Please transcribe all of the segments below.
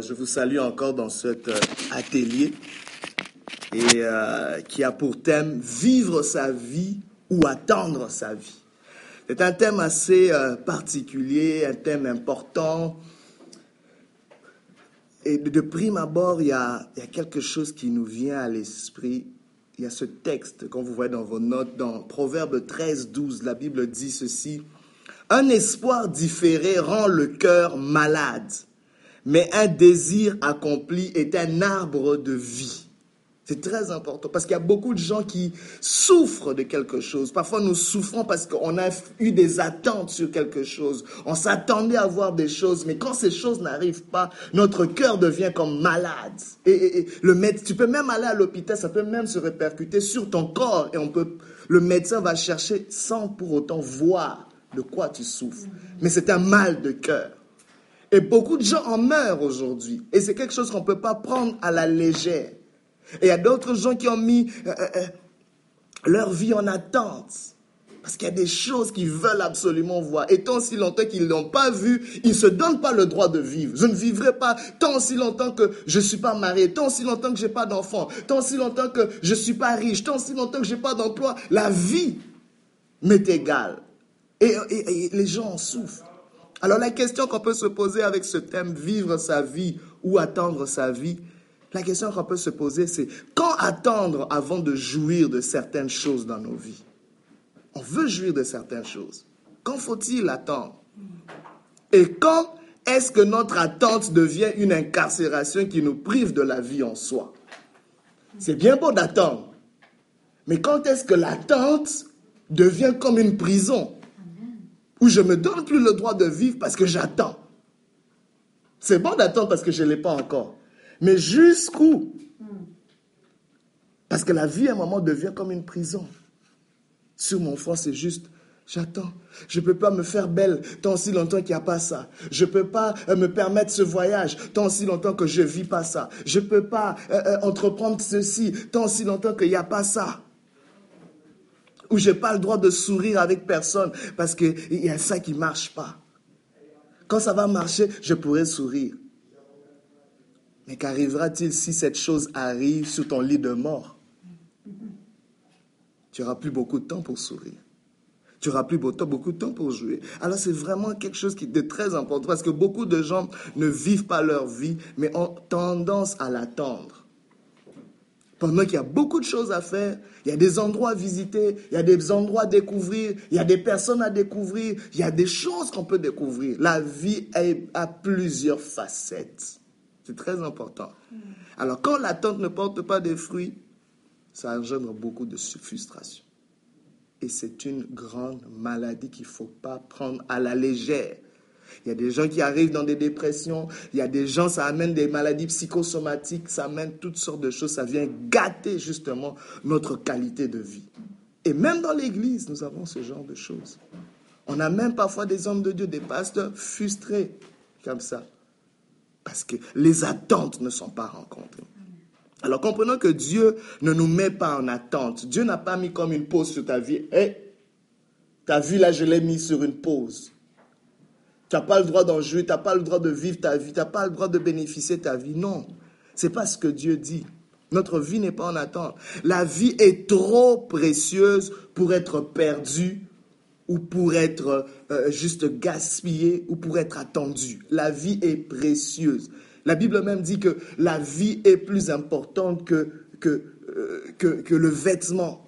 euh, je vous salue encore dans cet euh, atelier et euh, qui a pour thème vivre sa vie ou attendre sa vie. C'est un thème assez particulier, un thème important. Et de prime abord, il y, a, quelque chose qui nous vient à l'esprit. Il y a ce texte, quand vous voyez dans vos notes, dans Proverbe 13, 12, la Bible dit ceci. Un espoir différé rend le cœur malade, mais un désir accompli est un arbre de vie. C'est très important parce qu'il y a beaucoup de gens qui souffrent de quelque chose. Parfois, nous souffrons parce qu'on a eu des attentes sur quelque chose. On s'attendait à voir des choses, mais quand ces choses n'arrivent pas, notre cœur devient comme malade. Et, le médecin, tu peux même aller à l'hôpital, ça peut même se répercuter sur ton corps et on peut, le médecin va chercher sans pour autant voir de quoi tu souffres. Mais c'est un mal de cœur. Et beaucoup de gens en meurent aujourd'hui. Et c'est quelque chose qu'on ne peut pas prendre à la légère. Et il y a d'autres gens qui ont mis euh, euh, euh, leur vie en attente. Parce qu'il y a des choses qu'ils veulent absolument voir. Et tant si longtemps qu'ils ne l'ont pas vu, ils ne se donnent pas le droit de vivre. Je ne vivrai pas tant si longtemps que je ne suis pas marié, tant si longtemps que je n'ai pas d'enfant, tant si longtemps que je ne suis pas riche, tant si longtemps que je n'ai pas d'emploi. La vie m'est égale. Et, les gens en souffrent. Alors la question qu'on peut se poser avec ce thème, vivre sa vie ou attendre sa vie, la question qu'on peut se poser, c'est quand attendre avant de jouir de certaines choses dans nos vies? On veut jouir de certaines choses. Quand faut-il attendre? Et quand est-ce que notre attente devient une incarcération qui nous prive de la vie en soi? C'est bien beau d'attendre. Mais quand est-ce que l'attente devient comme une prison? Où je ne me donne plus le droit de vivre parce que j'attends. C'est bon d'attendre parce que je ne l'ai pas encore. Mais jusqu'où? Parce que la vie, à un moment, devient comme une prison. Sur mon front, c'est juste, j'attends. Je ne peux pas me faire belle tant si longtemps qu'il n'y a pas ça. Je ne peux pas euh, me permettre ce voyage tant si longtemps que je ne vis pas ça. Je ne peux pas euh, euh, entreprendre ceci tant si longtemps qu'il n'y a pas ça où j'ai pas le droit de sourire avec personne parce qu'il y a ça qui marche pas. Quand ça va marcher, je pourrai sourire. Mais qu'arrivera-t-il si cette chose arrive sur ton lit de mort? Tu n'auras plus beaucoup de temps pour sourire. Tu n'auras plus beaucoup de temps pour jouer. Alors c'est vraiment quelque chose qui est très important parce que beaucoup de gens ne vivent pas leur vie, mais ont tendance à l'attendre. Pendant qu'il y a beaucoup de choses à faire, il y a des endroits à visiter, il y a des endroits à découvrir, il y a des personnes à découvrir, il y a des choses qu'on peut découvrir. La vie a plusieurs facettes. C'est très important. Mm. Alors quand l'attente ne porte pas des fruits, ça engendre beaucoup de frustration. Et c'est une grande maladie qu'il ne faut pas prendre à la légère. Il y a des gens qui arrivent dans des dépressions, il y a des gens, ça amène des maladies psychosomatiques, ça amène toutes sortes de choses, ça vient gâter justement notre qualité de vie. Et même dans l'Église, nous avons ce genre de choses. On a même parfois des hommes de Dieu, des pasteurs frustrés comme ça, parce que les attentes ne sont pas rencontrées. Alors comprenons que Dieu ne nous met pas en attente. Dieu n'a pas mis comme une pause sur ta vie. Hé, ta vie là, je l'ai mis sur une pause. Tu n'as pas le droit d'en jouer, tu n'as pas le droit de vivre ta vie, tu n'as pas le droit de bénéficier ta vie. Non, c'est pas ce que Dieu dit. Notre vie n'est pas en attente. La vie est trop précieuse pour être perdue ou pour être euh, juste gaspillée ou pour être attendue. La vie est précieuse. La Bible même dit que la vie est plus importante que, euh, le vêtement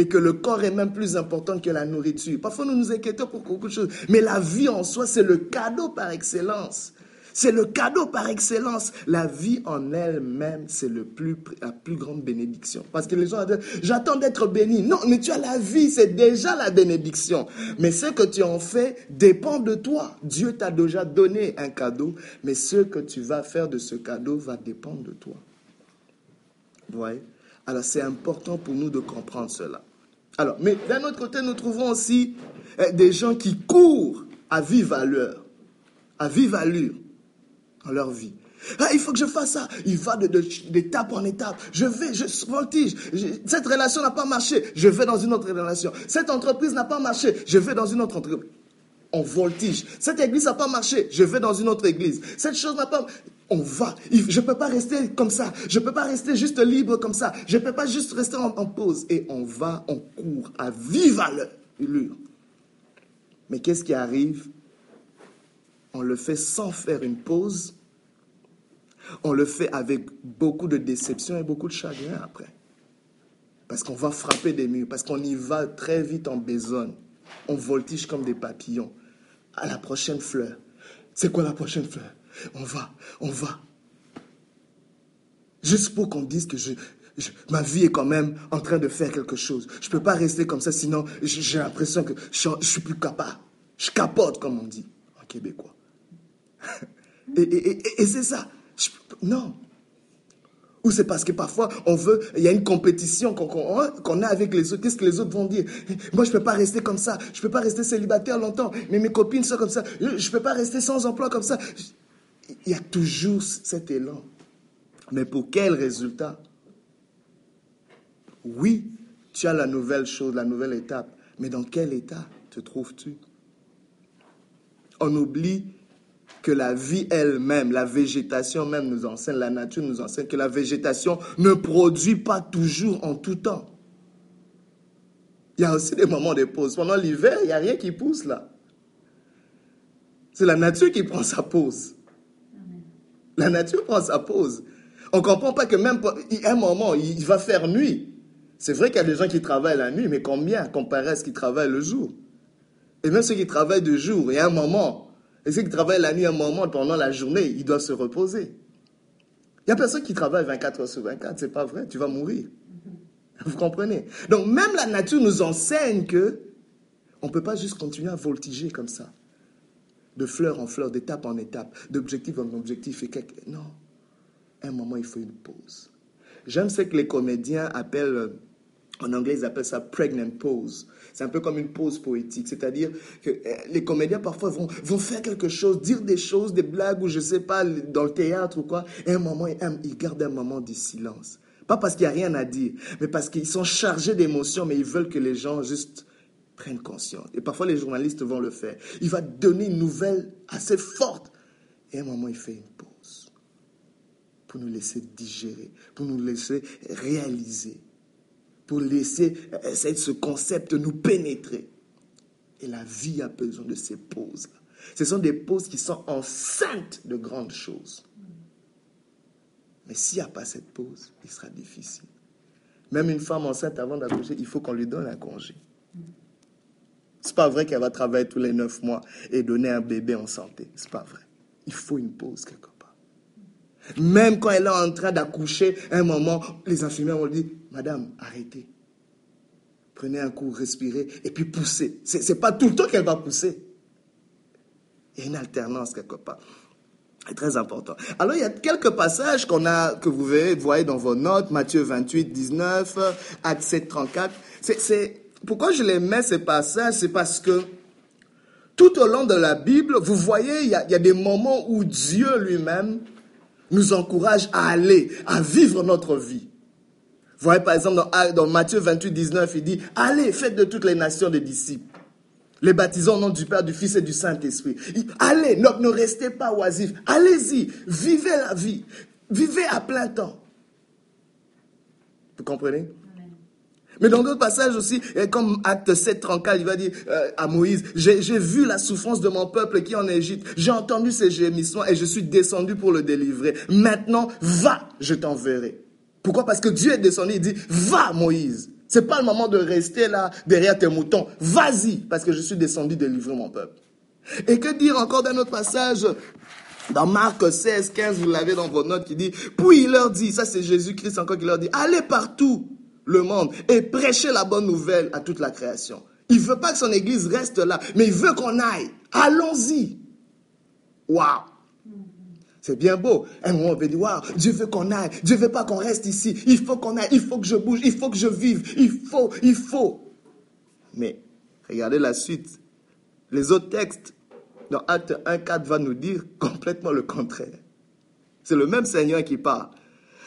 et que le corps est même plus important que la nourriture. Parfois, nous nous inquiétons pour beaucoup de choses, mais la vie en soi, c'est le cadeau par excellence. C'est le cadeau par excellence. La vie en elle-même, c'est le plus, la plus grande bénédiction. Parce que les gens disent, j'attends d'être béni. Non, mais tu as la vie, c'est déjà la bénédiction. Mais ce que tu en fais dépend de toi. Dieu t'a déjà donné un cadeau, mais ce que tu vas faire de ce cadeau va dépendre de toi. Vous voyez? Alors c'est important pour nous de comprendre cela. Alors, mais d'un autre côté, nous trouvons aussi eh, des gens qui courent à vive allure, à vive allure dans leur vie. Ah, il faut que je fasse ça. Il va d'étape en étape. Je vais, je voltige. Cette relation n'a pas marché. Je vais dans une autre relation. Cette entreprise n'a pas marché. Je vais dans une autre entreprise. On voltige. Cette église n'a pas marché. Je vais dans une autre église. Cette chose n'a pas... On va. Je ne peux pas rester comme ça. Je ne peux pas rester juste libre comme ça. Je ne peux pas juste rester en, pause. Et on va, on court à vive allure. Mais qu'est-ce qui arrive? On le fait sans faire une pause. On le fait avec beaucoup de déception et beaucoup de chagrin après. Parce qu'on va frapper des murs, parce qu'on y va très vite en besogne. On voltige comme des papillons. À la prochaine fleur. C'est quoi la prochaine fleur? On va, on va. Juste pour qu'on dise que je, ma vie est quand même en train de faire quelque chose. Je ne peux pas rester comme ça, sinon j'ai l'impression que je, ne suis plus capable. Je capote, comme on dit en québécois. et, c'est ça. non. Ou c'est parce que parfois, on veut, il y a une compétition qu'on a avec les autres. Qu'est-ce que les autres vont dire? Moi, je ne peux pas rester comme ça. Je ne peux pas rester célibataire longtemps. Mais mes copines sont comme ça. Je ne peux pas rester sans emploi comme ça. Il y a toujours cet élan. Mais pour quel résultat? Oui, tu as la nouvelle chose, la nouvelle étape. Mais dans quel état te trouves-tu? On oublie que la vie elle-même, la végétation même nous enseigne, la nature nous enseigne que la végétation ne produit pas toujours en tout temps. Il y a aussi des moments de pause. Pendant l'hiver, il n'y a rien qui pousse là. C'est la nature qui prend sa pause. La nature prend sa pause. On ne comprend pas que même à un moment, il va faire nuit. C'est vrai qu'il y a des gens qui travaillent la nuit, mais combien comparé à ceux qui travaillent le jour? Et même ceux qui travaillent de jour, il un moment, et ceux qui travaillent la nuit un moment pendant la journée, ils doivent se reposer. Il n'y a personne qui travaille 24 heures sur 24, c'est pas vrai, tu vas mourir. Vous comprenez? Donc même la nature nous enseigne que on ne peut pas juste continuer à voltiger comme ça, de fleur en fleur, d'étape en étape, d'objectif en objectif. Et Non, un moment, il faut une pause. J'aime ce que les comédiens appellent, en anglais, ils appellent ça pregnant pause. C'est un peu comme une pause poétique, c'est-à-dire que euh, les comédiens parfois vont, vont faire quelque chose, dire des choses, des blagues ou je sais pas, dans le théâtre ou quoi, et un moment, ils gardent un moment de silence. Pas parce qu'il n'y a rien à dire, mais parce qu'ils sont chargés d'émotions, mais ils veulent que les gens juste prennent conscience. Et parfois, les journalistes vont le faire. Il va donner une nouvelle assez forte, et à un moment, il fait une pause pour nous laisser digérer, pour nous laisser réaliser pour laisser euh, ce concept nous pénétrer. Et la vie a besoin de ces pauses-là. Ce sont des pauses qui sont enceintes de grandes choses. Mais s'il n'y a pas cette pause, il sera difficile. Même une femme enceinte, avant d'accoucher, il faut qu'on lui donne un congé. C'est pas vrai qu'elle va travailler tous les neuf mois et donner un bébé en santé. C'est pas vrai. Il faut une pause quelque part. Même quand elle est en train d'accoucher, un moment, les infirmières vont dire Madame, arrêtez. Prenez un coup, respirez, et puis poussez. Ce n'est pas tout le temps qu'elle va pousser. Il y a une alternance quelque part. C'est très important. Alors, il y a quelques passages qu'on a, que vous voyez dans vos notes, Matthieu 28, 19, Acte 7, 34. C'est, pourquoi je les mets, ces passages? C'est parce que tout au long de la Bible, vous voyez, il y a, il y a des moments où Dieu lui-même nous encourage à aller, à vivre notre vie. Vous voyez par exemple dans, Matthieu 28, 19, il dit, allez, faites de toutes les nations des disciples. Les baptisons au nom du Père, du Fils et du Saint-Esprit. Allez, ne, ne restez pas oisifs. Allez-y, vivez la vie. Vivez à plein temps. Vous comprenez? Mais dans d'autres passages aussi, comme Acte 7, 34, il va dire euh, à Moïse, j'ai vu la souffrance de mon peuple qui est en Égypte, j'ai entendu ses gémissements et je suis descendu pour le délivrer. Maintenant, va, je t'enverrai. Pourquoi? Parce que Dieu est descendu, il dit, va Moïse. C'est pas le moment de rester là derrière tes moutons. Vas-y, parce que je suis descendu délivrer mon peuple. Et que dire encore d'un autre passage? Dans Marc 16, 15, vous l'avez dans vos notes qui dit, puis il leur dit, ça c'est Jésus-Christ encore qui leur dit, allez partout le monde et prêchez la bonne nouvelle à toute la création. Il veut pas que son église reste là, mais il veut qu'on aille. Allons-y. Waouh. C'est bien beau. Un moment, on peut dire, Dieu veut qu'on aille. Dieu veut pas qu'on reste ici. Il faut qu'on aille. Il faut que je bouge. Il faut que je vive. Il faut, il faut. Mais, regardez la suite. Les autres textes, dans Acte 1, 4, va nous dire complètement le contraire. C'est le même Seigneur qui parle.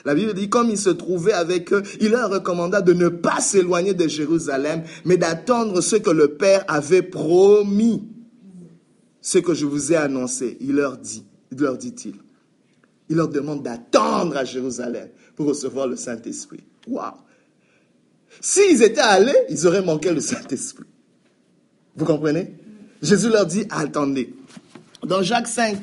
La Bible dit, comme il se trouvait avec eux, il leur recommanda de ne pas s'éloigner de Jérusalem, mais d'attendre ce que le Père avait promis. ce que je vous ai annoncé, il leur dit, leur dit-il. Il leur demande d'attendre à Jérusalem pour recevoir le Saint-Esprit. Waouh! S'ils étaient allés, ils auraient manqué le Saint-Esprit. Vous comprenez? Jésus leur dit, attendez. Dans Jacques 5,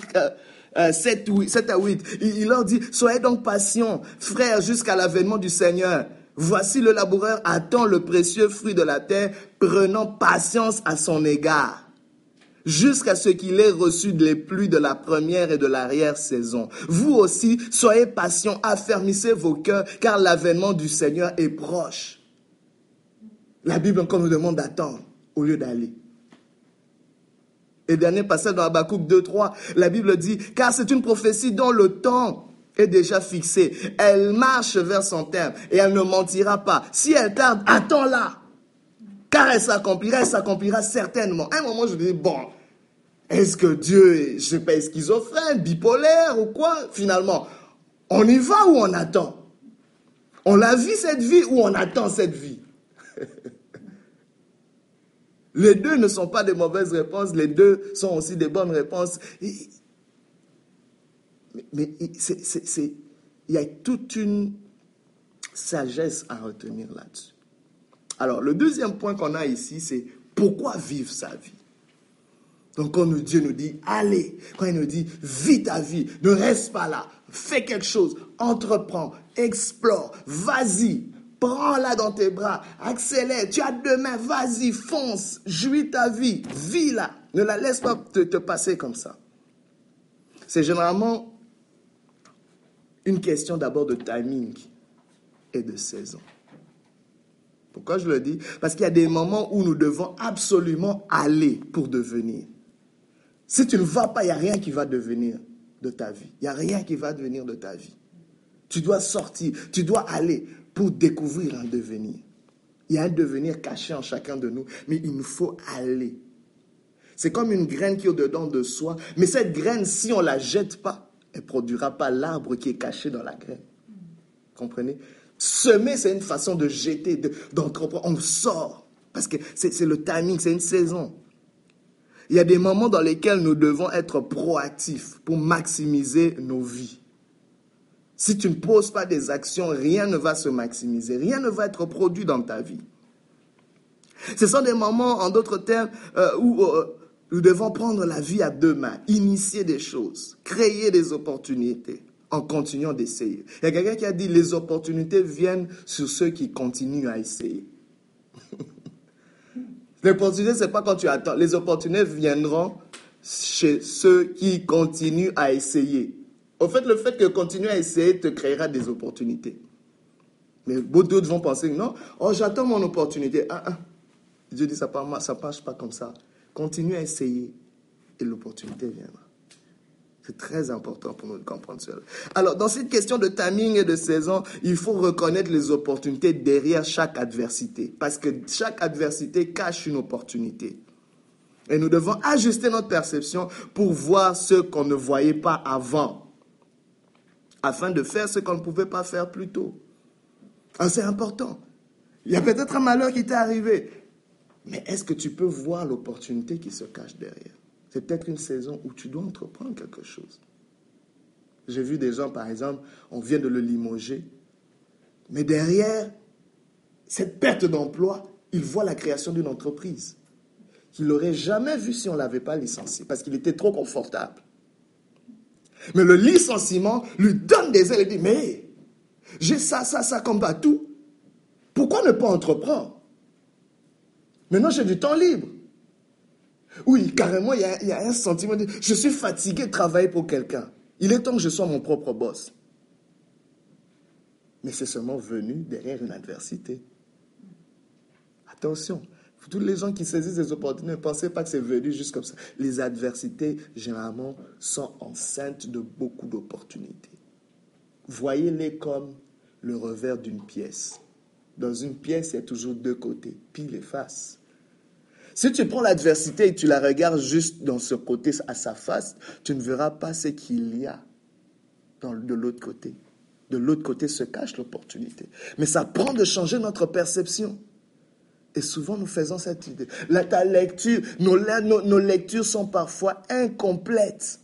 7, euh, à 8, il, leur dit, soyez donc patients, frères, jusqu'à l'avènement du Seigneur. Voici le laboureur attend le précieux fruit de la terre, prenant patience à son égard jusqu'à ce qu'il ait reçu les pluies de la première et de l'arrière-saison. Vous aussi, soyez patients, affermissez vos cœurs, car l'avènement du Seigneur est proche. La Bible encore nous demande d'attendre au lieu d'aller. Et dernier passage dans Habakkuk 2, 3, la Bible dit, car c'est une prophétie dont le temps est déjà fixé. Elle marche vers son terme et elle ne mentira pas. Si elle tarde, attends-la. Car elle s'accomplira, elle s'accomplira certainement. À un moment, je me dis, bon, est-ce que Dieu est, je sais pas, schizophrène, bipolaire ou quoi Finalement, on y va ou on attend? On la vit cette vie ou on attend cette vie? Les deux ne sont pas des mauvaises réponses, les deux sont aussi des bonnes réponses. Mais, il y a toute une sagesse à retenir là-dessus. Alors, le deuxième point qu'on a ici, c'est pourquoi vivre sa vie? Donc quand Dieu nous dit, allez, quand il nous dit, vis ta vie, ne reste pas là, fais quelque chose, entreprends, explore, vas-y, prends-la dans tes bras, accélère, tu as deux mains, vas-y, fonce, jouis ta vie, vis-la, ne la laisse pas te, te passer comme ça. C'est généralement une question d'abord de timing et de saison. Pourquoi je le dis? Parce qu'il y a des moments où nous devons absolument aller pour devenir. Si tu ne vas pas, il n'y a rien qui va devenir de ta vie. Il n'y a rien qui va devenir de ta vie. Tu dois sortir, tu dois aller pour découvrir un devenir. Il y a un devenir caché en chacun de nous, mais il nous faut aller. C'est comme une graine qui est au-dedans de soi, mais cette graine, si on ne la jette pas, elle ne produira pas l'arbre qui est caché dans la graine. Comprenez? Semer, c'est une façon de jeter, d'entreprendre. on sort, parce que c'est le timing, c'est une saison. Il y a des moments dans lesquels nous devons être proactifs pour maximiser nos vies. Si tu ne poses pas des actions, rien ne va se maximiser, rien ne va être produit dans ta vie. Ce sont des moments, en d'autres termes, euh, où euh, nous devons prendre la vie à deux mains, initier des choses, créer des opportunités en continuant d'essayer. Il y a quelqu'un qui a dit les opportunités viennent sur ceux qui continuent à essayer. Les opportunités, ce n'est pas quand tu attends. Les opportunités viendront chez ceux qui continuent à essayer. Au fait, le fait que continuer à essayer te créera des opportunités. Mais beaucoup d'autres vont penser, non, oh, j'attends mon opportunité. Ah, ah. Dieu dit, ça ne marche pas comme ça. Continue à essayer et l'opportunité viendra. C'est très important pour nous de comprendre cela. Alors, dans cette question de timing et de saison, il faut reconnaître les opportunités derrière chaque adversité. Parce que chaque adversité cache une opportunité. Et nous devons ajuster notre perception pour voir ce qu'on ne voyait pas avant. Afin de faire ce qu'on ne pouvait pas faire plus tôt. Ah, c'est important. Il y a peut-être un malheur qui t'est arrivé. Mais est-ce que tu peux voir l'opportunité qui se cache derrière? C'est peut-être une saison où tu dois entreprendre quelque chose. J'ai vu des gens, par exemple, on vient de le limoger, mais derrière cette perte d'emploi, il voit la création d'une entreprise qu'il n'aurait jamais vue si on ne l'avait pas licencié, parce qu'il était trop confortable. Mais le licenciement lui donne des ailes et dit, mais j'ai ça, ça, ça comme tout. Pourquoi ne pas entreprendre? Maintenant, j'ai du temps libre. Oui, carrément, il y, a, un sentiment de je suis fatigué de travailler pour quelqu'un. Il est temps que je sois mon propre boss. Mais c'est seulement venu derrière une adversité. Attention, tous les gens qui saisissent des opportunités, ne pensez pas que c'est venu juste comme ça. Les adversités, généralement, sont enceintes de beaucoup d'opportunités. Voyez-les comme le revers d'une pièce. Dans une pièce, il y a toujours deux côtés, pile et face. Si tu prends l'adversité et tu la regardes juste dans ce côté, à sa face, tu ne verras pas ce qu'il y a de l'autre côté. De l'autre côté se cache l'opportunité. Mais ça prend de changer notre perception. Et souvent, nous faisons cette idée. La, ta lecture, nos, nos, nos lectures sont parfois incomplètes.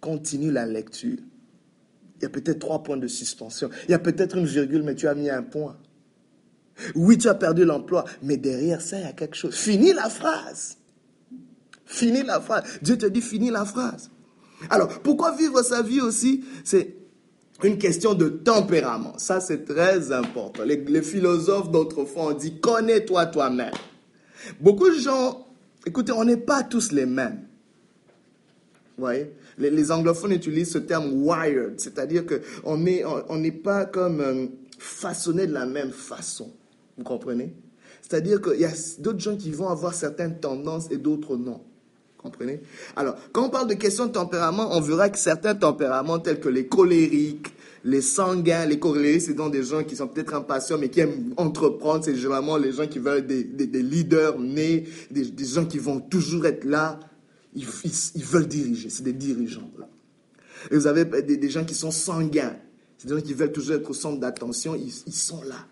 Continue la lecture. Il y a peut-être trois points de suspension. Il y a peut-être une virgule, mais tu as mis un point. Oui, tu as perdu l'emploi, mais derrière ça, il y a quelque chose. Finis la phrase. Finis la phrase. Dieu te dit, finis la phrase. Alors, pourquoi vivre sa vie aussi? C'est une question de tempérament. Ça, c'est très important. Les, philosophes d'autrefois ont dit, connais-toi toi-même. Beaucoup de gens, écoutez, on n'est pas tous les mêmes. Vous voyez? Les, anglophones utilisent ce terme wired, c'est-à-dire qu'on n'est on, pas comme euh, façonné de la même façon. Vous comprenez? C'est-à-dire qu'il y a d'autres gens qui vont avoir certaines tendances et d'autres non. Comprenez? Alors, quand on parle de questions de tempérament, on verra que certains tempéraments tels que les colériques, les sanguins, les colériques, c'est donc des gens qui sont peut-être impatients mais qui aiment entreprendre. C'est généralement les gens qui veulent des, des, leaders nés, des, des, gens qui vont toujours être là. Ils, ils, veulent diriger. C'est des dirigeants. Et vous avez des, des, gens qui sont sanguins. C'est des gens qui veulent toujours être au centre d'attention. Ils, ils sont là.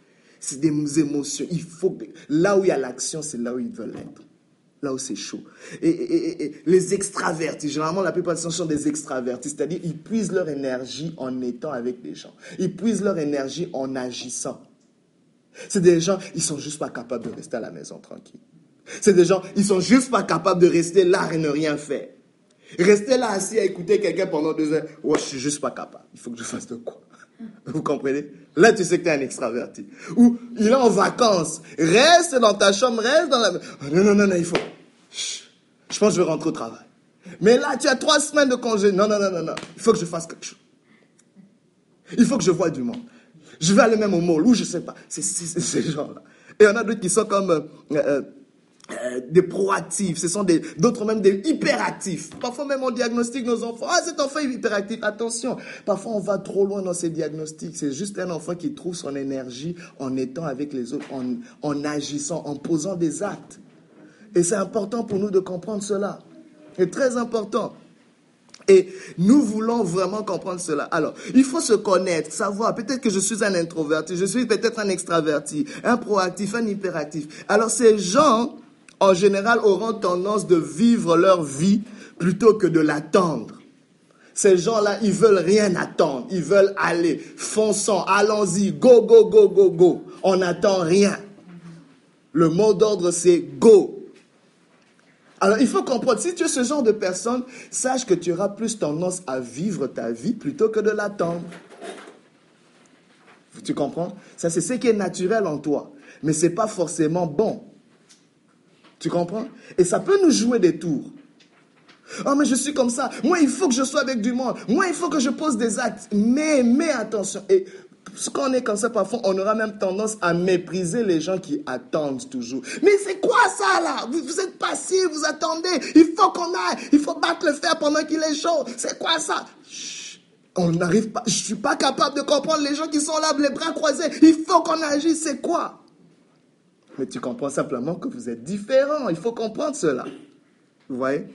C'est des émotions. Il faut là où il y a l'action, c'est là où ils veulent être. Là où c'est chaud. Et, les extravertis, généralement la plupart des gens sont des extravertis, c'est-à-dire ils puisent leur énergie en étant avec les gens. Ils puisent leur énergie en agissant. C'est des gens, ils sont juste pas capables de rester à la maison tranquille. C'est des gens, ils sont juste pas capables de rester là et ne rien faire. Rester là assis à écouter quelqu'un pendant deux heures, oh, je suis juste pas capable. Il faut que je fasse de quoi? Vous comprenez? Là, tu sais que tu es un extraverti. Ou il est en vacances. Reste dans ta chambre, reste dans la... non, non, non, non, il faut... Je pense que je vais rentrer au travail. Mais là, tu as trois semaines de congé. Non, non, non, non, non. Il faut que je fasse quelque chose. Il faut que je voie du monde. Je vais aller même au mall ou je sais pas. C'est ces gens-là. Et on a d'autres qui sont comme... Euh, euh, euh, des proactifs, ce sont d'autres même des hyperactifs. Parfois même on diagnostique nos enfants. Ah, cet enfant est hyperactif. Attention, parfois on va trop loin dans ces diagnostics. C'est juste un enfant qui trouve son énergie en étant avec les autres, en, en agissant, en posant des actes. Et c'est important pour nous de comprendre cela. C'est très important. Et nous voulons vraiment comprendre cela. Alors, il faut se connaître, savoir, peut-être que je suis un introverti, je suis peut-être un extraverti, un proactif, un hyperactif. Alors, ces gens en général, auront tendance de vivre leur vie plutôt que de l'attendre. Ces gens-là, ils veulent rien attendre. Ils veulent aller, fonçant, allons-y, go, go, go, go, go. On n'attend rien. Le mot d'ordre, c'est go. Alors, il faut comprendre, si tu es ce genre de personne, sache que tu auras plus tendance à vivre ta vie plutôt que de l'attendre. Tu comprends? Ça, c'est ce qui est naturel en toi. Mais ce n'est pas forcément bon. Tu comprends? Et ça peut nous jouer des tours. Oh, mais je suis comme ça. Moi, il faut que je sois avec du monde. Moi, il faut que je pose des actes. Mais, mais attention. Et quand on est comme ça, parfois, on aura même tendance à mépriser les gens qui attendent toujours. Mais c'est quoi ça, là? Vous, êtes passif, vous attendez. Il faut qu'on aille. Il faut battre le fer pendant qu'il est chaud. C'est quoi ça? On n'arrive pas. Je suis pas capable de comprendre les gens qui sont là, les bras croisés. Il faut qu'on agisse. C'est quoi? Mais tu comprends simplement que vous êtes différents. Il faut comprendre cela. Vous voyez?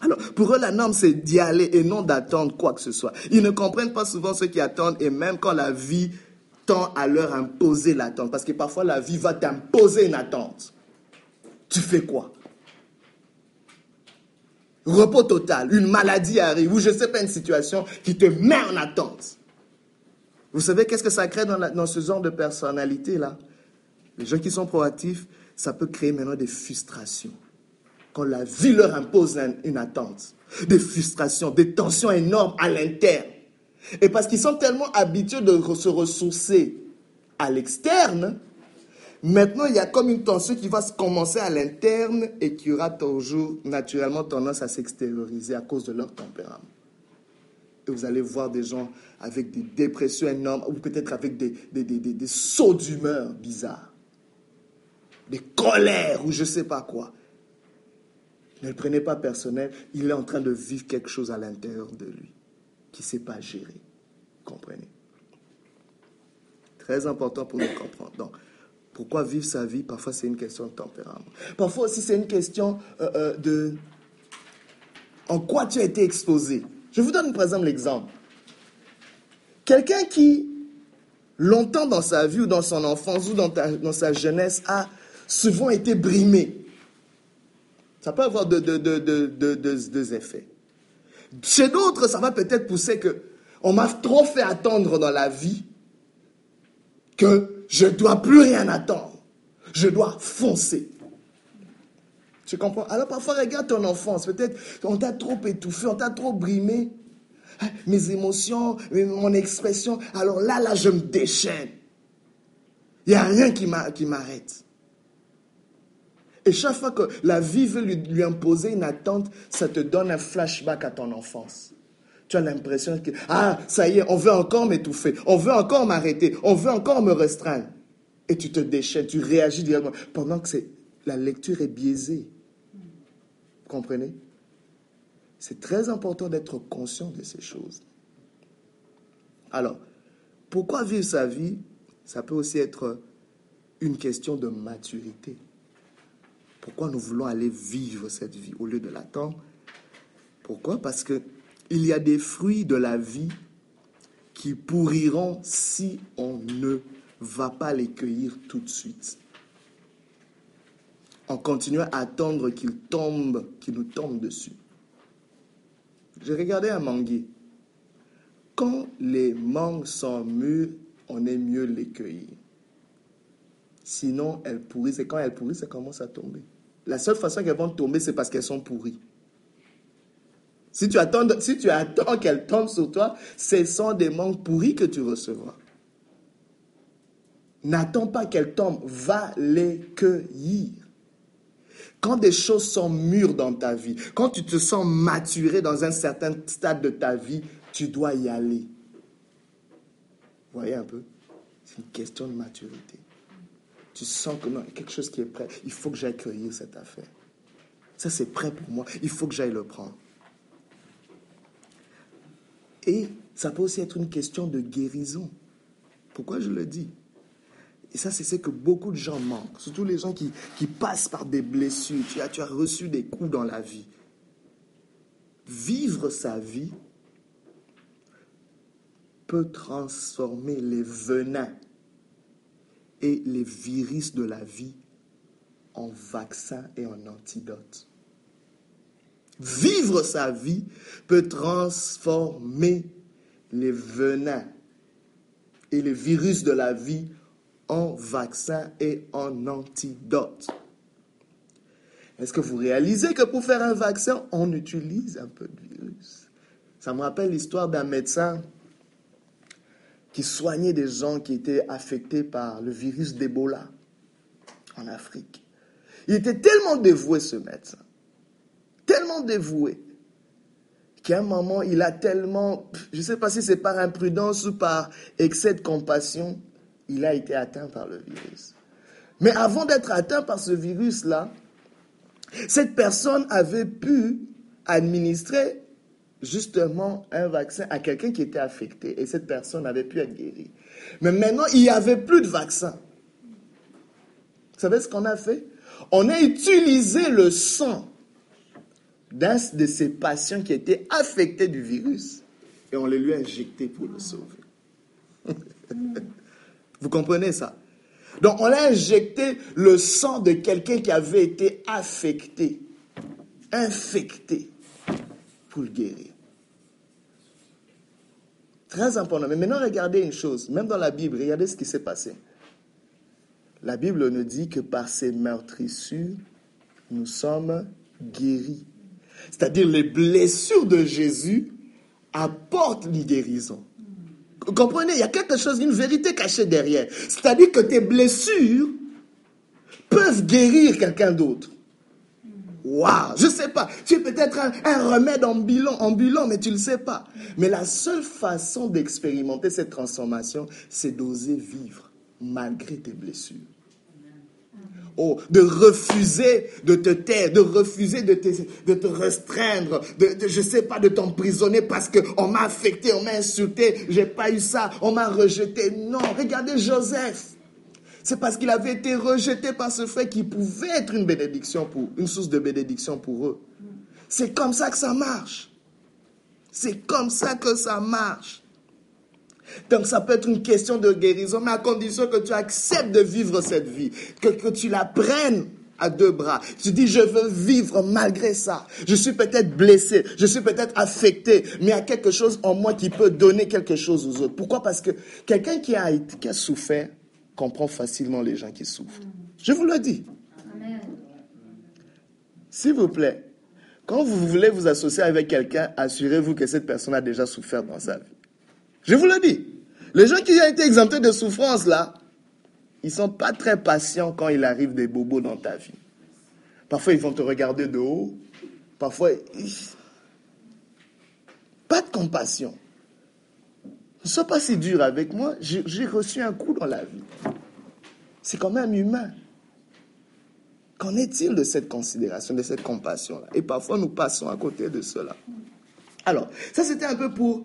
Alors, pour eux, la norme, c'est d'y aller et non d'attendre quoi que ce soit. Ils ne comprennent pas souvent ceux qui attendent et même quand la vie tend à leur imposer l'attente. Parce que parfois, la vie va t'imposer une attente. Tu fais quoi? Repos total, une maladie arrive ou je ne sais pas, une situation qui te met en attente. Vous savez qu'est-ce que ça crée dans, dans ce genre de personnalité-là? Les gens qui sont proactifs, ça peut créer maintenant des frustrations. Quand la vie leur impose une attente, des frustrations, des tensions énormes à l'interne. Et parce qu'ils sont tellement habitués de se ressourcer à l'externe, maintenant il y a comme une tension qui va se commencer à l'interne et qui aura toujours naturellement tendance à s'extérioriser à cause de leur tempérament. Et vous allez voir des gens avec des dépressions énormes ou peut-être avec des, sauts d'humeur bizarres des colères ou je ne sais pas quoi. Ne le prenez pas personnel, il est en train de vivre quelque chose à l'intérieur de lui qui ne sait pas gérer. Comprenez? Très important pour nous comprendre. Donc, pourquoi vivre sa vie? Parfois, c'est une question de tempérament. Parfois aussi, c'est une question euh, euh, de en quoi tu as été exposé? Je vous donne par exemple l'exemple. Quelqu'un qui longtemps dans sa vie ou dans son enfance ou dans, dans sa jeunesse, a souvent été brimé. Ça peut avoir deux de, effets. Chez d'autres, ça va peut-être pousser que on m'a trop fait attendre dans la vie que je ne dois plus rien attendre. Je dois foncer. Tu comprends? Alors parfois, regarde ton enfance. Peut-être on t'a trop étouffé, on t'a trop brimé. Hein, mes émotions, mon expression. Alors là, là, je me déchaîne. Il n'y a rien qui m'arrête. Et chaque fois que la vie veut lui, imposer une attente, ça te donne un flashback à ton enfance. Tu as l'impression que, ah, ça y est, on veut encore m'étouffer, on veut encore m'arrêter, on veut encore me restreindre. Et tu te déchaînes, tu réagis directement, pendant que la lecture est biaisée. Vous comprenez? C'est très important d'être conscient de ces choses. Alors, pourquoi vivre sa vie? Ça peut aussi être une question de maturité. Pourquoi nous voulons aller vivre cette vie au lieu de l'attendre? Pourquoi? Parce que il y a des fruits de la vie qui pourriront si on ne va pas les cueillir tout de suite. On continue à attendre qu'ils tombent, qu'ils nous tombent dessus. J'ai regardé un manguier. Quand les mangues sont mûres, on est mieux les cueillir. Sinon, elles pourrissent. Et quand elles pourrissent, ça commence à tomber. La seule façon qu'elles vont tomber, c'est parce qu'elles sont pourries. Si tu attends, si qu'elles tombent sur toi, ce sont des mangues pourries que tu recevras. N'attends pas qu'elles tombent, va les cueillir. Quand des choses sont mûres dans ta vie, quand tu te sens maturé dans un certain stade de ta vie, tu dois y aller. Vous voyez un peu C'est une question de maturité. Tu sens que non, quelque chose qui est prêt. Il faut que j'aille cueillir cette affaire. Ça, c'est prêt pour moi. Il faut que j'aille le prendre. Et ça peut aussi être une question de guérison. Pourquoi je le dis? Et ça, c'est ce que beaucoup de gens manquent. Surtout les gens qui, qui passent par des blessures. Tu as, tu as reçu des coups dans la vie. Vivre sa vie peut transformer les venins et les virus de la vie en vaccin et en antidote. Vivre sa vie peut transformer les venins et les virus de la vie en vaccin et en antidote. Est-ce que vous réalisez que pour faire un vaccin, on utilise un peu de virus? Ça me rappelle l'histoire d'un médecin qui soignait des gens qui étaient affectés par le virus d'Ebola en Afrique. Il était tellement dévoué, ce médecin, tellement dévoué, qu'à un moment, il a tellement, je ne sais pas si c'est par imprudence ou par excès de compassion, il a été atteint par le virus. Mais avant d'être atteint par ce virus-là, cette personne avait pu administrer justement un vaccin à quelqu'un qui était affecté et cette personne avait pu être guérie. Mais maintenant, il n'y avait plus de vaccin. Vous savez ce qu'on a fait? On a utilisé le sang d'un de ces patients qui étaient affectés du virus et on les lui a injecté pour le sauver. Vous comprenez ça? Donc on a injecté le sang de quelqu'un qui avait été affecté, infecté, pour le guérir. Très important. Mais maintenant, regardez une chose. Même dans la Bible, regardez ce qui s'est passé. La Bible nous dit que par ces meurtrissures, nous sommes guéris. C'est-à-dire les blessures de Jésus apportent une guérison. Vous comprenez? Il y a quelque chose, une vérité cachée derrière. C'est-à-dire que tes blessures peuvent guérir quelqu'un d'autre. Waouh, je sais pas. Tu es peut-être un, remède ambulant, ambulant, mais tu le sais pas. Mais la seule façon d'expérimenter cette transformation, c'est d'oser vivre malgré tes blessures. Oh, de refuser de te taire, de refuser de te, de te restreindre, de, de, je sais pas, de t'emprisonner parce qu'on m'a affecté, on m'a insulté, j'ai pas eu ça, on m'a rejeté. Non, regardez Joseph. C'est parce qu'il avait été rejeté par ce fait qu'il pouvait être une bénédiction pour, une source de bénédiction pour eux. C'est comme ça que ça marche. C'est comme ça que ça marche. Donc ça peut être une question de guérison, mais à condition que tu acceptes de vivre cette vie, que, que tu la prennes à deux bras. Tu dis, je veux vivre malgré ça. Je suis peut-être blessé, je suis peut-être affecté, mais il y a quelque chose en moi qui peut donner quelque chose aux autres. Pourquoi? Parce que quelqu'un qui a, qui a souffert comprend facilement les gens qui souffrent. Je vous le dis. S'il vous plaît, quand vous voulez vous associer avec quelqu'un, assurez-vous que cette personne a déjà souffert dans sa vie. Je vous le dis. Les gens qui ont été exemptés de souffrance, là, ils sont pas très patients quand il arrive des bobos dans ta vie. Parfois, ils vont te regarder de haut. Parfois, pas de compassion. Ne sois pas si dur avec moi. J'ai reçu un coup dans la vie. C'est quand même humain. Qu'en est-il de cette considération, de cette compassion-là? Et parfois, nous passons à côté de cela. Alors, ça, c'était un peu pour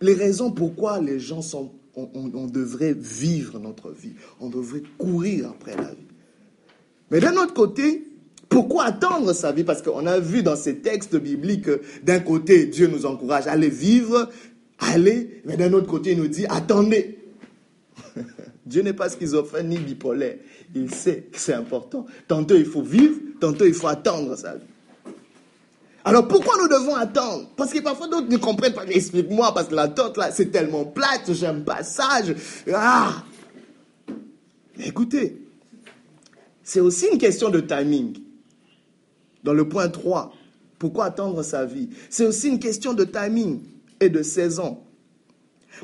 les raisons pourquoi les gens sont on, devrait vivre notre vie. On devrait courir après la vie. Mais d'un autre côté, pourquoi attendre sa vie? Parce qu'on a vu dans ces textes bibliques que d'un côté, Dieu nous encourage à aller vivre, aller, mais d'un autre côté, il nous dit, attendez. Dieu n'est pas schizophrène ni bipolaire. Il sait que c'est important. Tantôt il faut vivre, tantôt il faut attendre sa vie. Alors pourquoi nous devons attendre? Parce que parfois d'autres ne comprennent pas. Explique-moi, parce que l'attente là, c'est tellement plate, j'aime pas ça. Ah Écoutez, c'est aussi une question de timing. Dans le point 3, pourquoi attendre sa vie? C'est aussi une question de timing et de saison.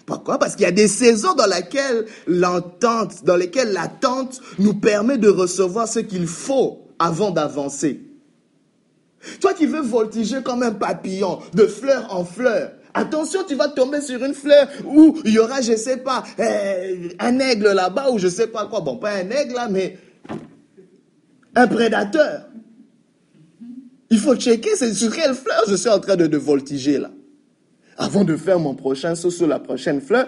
Pourquoi? Parce qu'il y a des saisons dans lesquelles l'entente, dans lesquelles l'attente nous permet de recevoir ce qu'il faut avant d'avancer. Toi qui veux voltiger comme un papillon, de fleur en fleur, Attention, tu vas tomber sur une fleur où il y aura, je sais pas, euh, un aigle là-bas ou je sais pas quoi. Bon, pas un aigle là, mais un prédateur. Il faut checker sur quelle fleur je suis en train de voltiger là. Avant de faire mon prochain saut sur la prochaine fleur,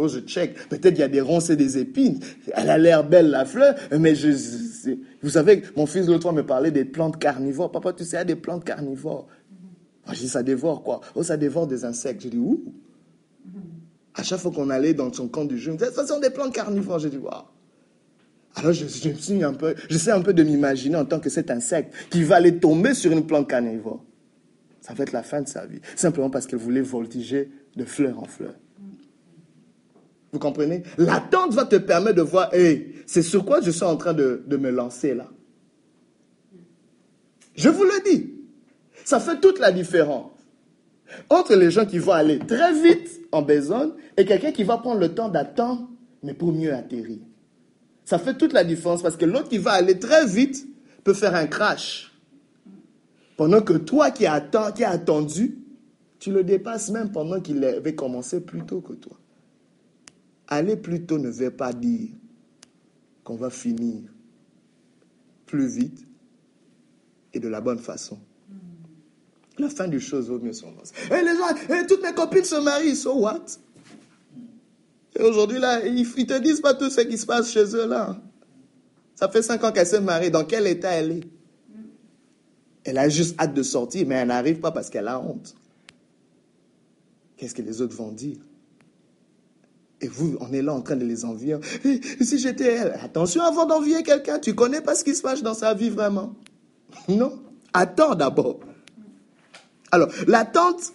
Oh, je check. Peut-être il y a des ronces et des épines. Elle a l'air belle, la fleur, mais je, vous savez, mon fils l'autre fois me parlait des plantes carnivores. Papa, tu sais, il y a des plantes carnivores. Moi, je dis, ça dévore quoi Oh, ça dévore des insectes. Je dis, où À chaque fois qu'on allait dans son camp du jeu, ça sont des plantes carnivores. Je dis, waouh. Alors je, je, suis un peu, j'essaie un peu de m'imaginer en tant que cet insecte qui va aller tomber sur une plante carnivore. Ça va être la fin de sa vie. Simplement parce qu'elle voulait voltiger de fleur en fleur. Vous comprenez? L'attente va te permettre de voir, hey, c'est sur quoi je suis en train de, me lancer là. Je vous le dis, ça fait toute la différence entre les gens qui vont aller très vite en besogne et quelqu'un qui va prendre le temps d'attendre, mais pour mieux atterrir. Ça fait toute la différence parce que l'autre qui va aller très vite peut faire un crash. Pendant que toi qui as, qui attendu, tu le dépasses même pendant qu'il avait commencé plus tôt que toi. Aller plus tôt ne veut pas dire qu'on va finir plus vite et de la bonne façon. La fin du chose vaut mieux son Et eh, les gens, et eh, toutes mes copines se marient, so what? Et aujourd'hui, là, ils ne te disent pas tout ce qui se passe chez eux, là. Ça fait cinq ans qu'elle s'est mariée. Dans quel état elle est? Elle a juste hâte de sortir, mais elle n'arrive pas parce qu'elle a honte. Qu'est-ce que les autres vont dire? Et vous, on est là en train de les envier. si j'étais elle, attention avant d'envier quelqu'un, tu connais pas ce qui se passe dans sa vie vraiment. Non? Attends d'abord. Alors, l'attente,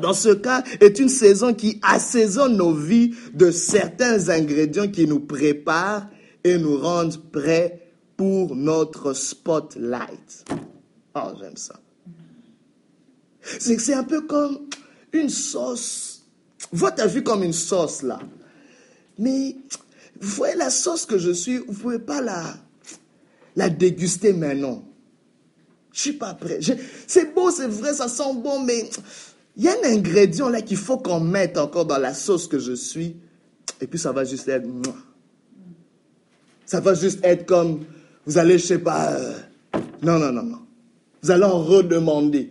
dans ce cas, est une saison qui assaisonne nos vies de certains ingrédients qui nous préparent et nous rendent prêts pour notre spotlight. Oh, j'aime ça. C'est un peu comme une sauce Vois ta vie comme une sauce là. Mais vous voyez la sauce que je suis, vous ne pouvez pas la, la déguster maintenant. Je suis pas prêt. C'est beau, c'est vrai, ça sent bon, mais il y a un ingrédient là qu'il faut qu'on mette encore dans la sauce que je suis. Et puis ça va juste être... Ça va juste être comme, vous allez, je sais pas... Euh, non, non, non, non. Vous allez en redemander.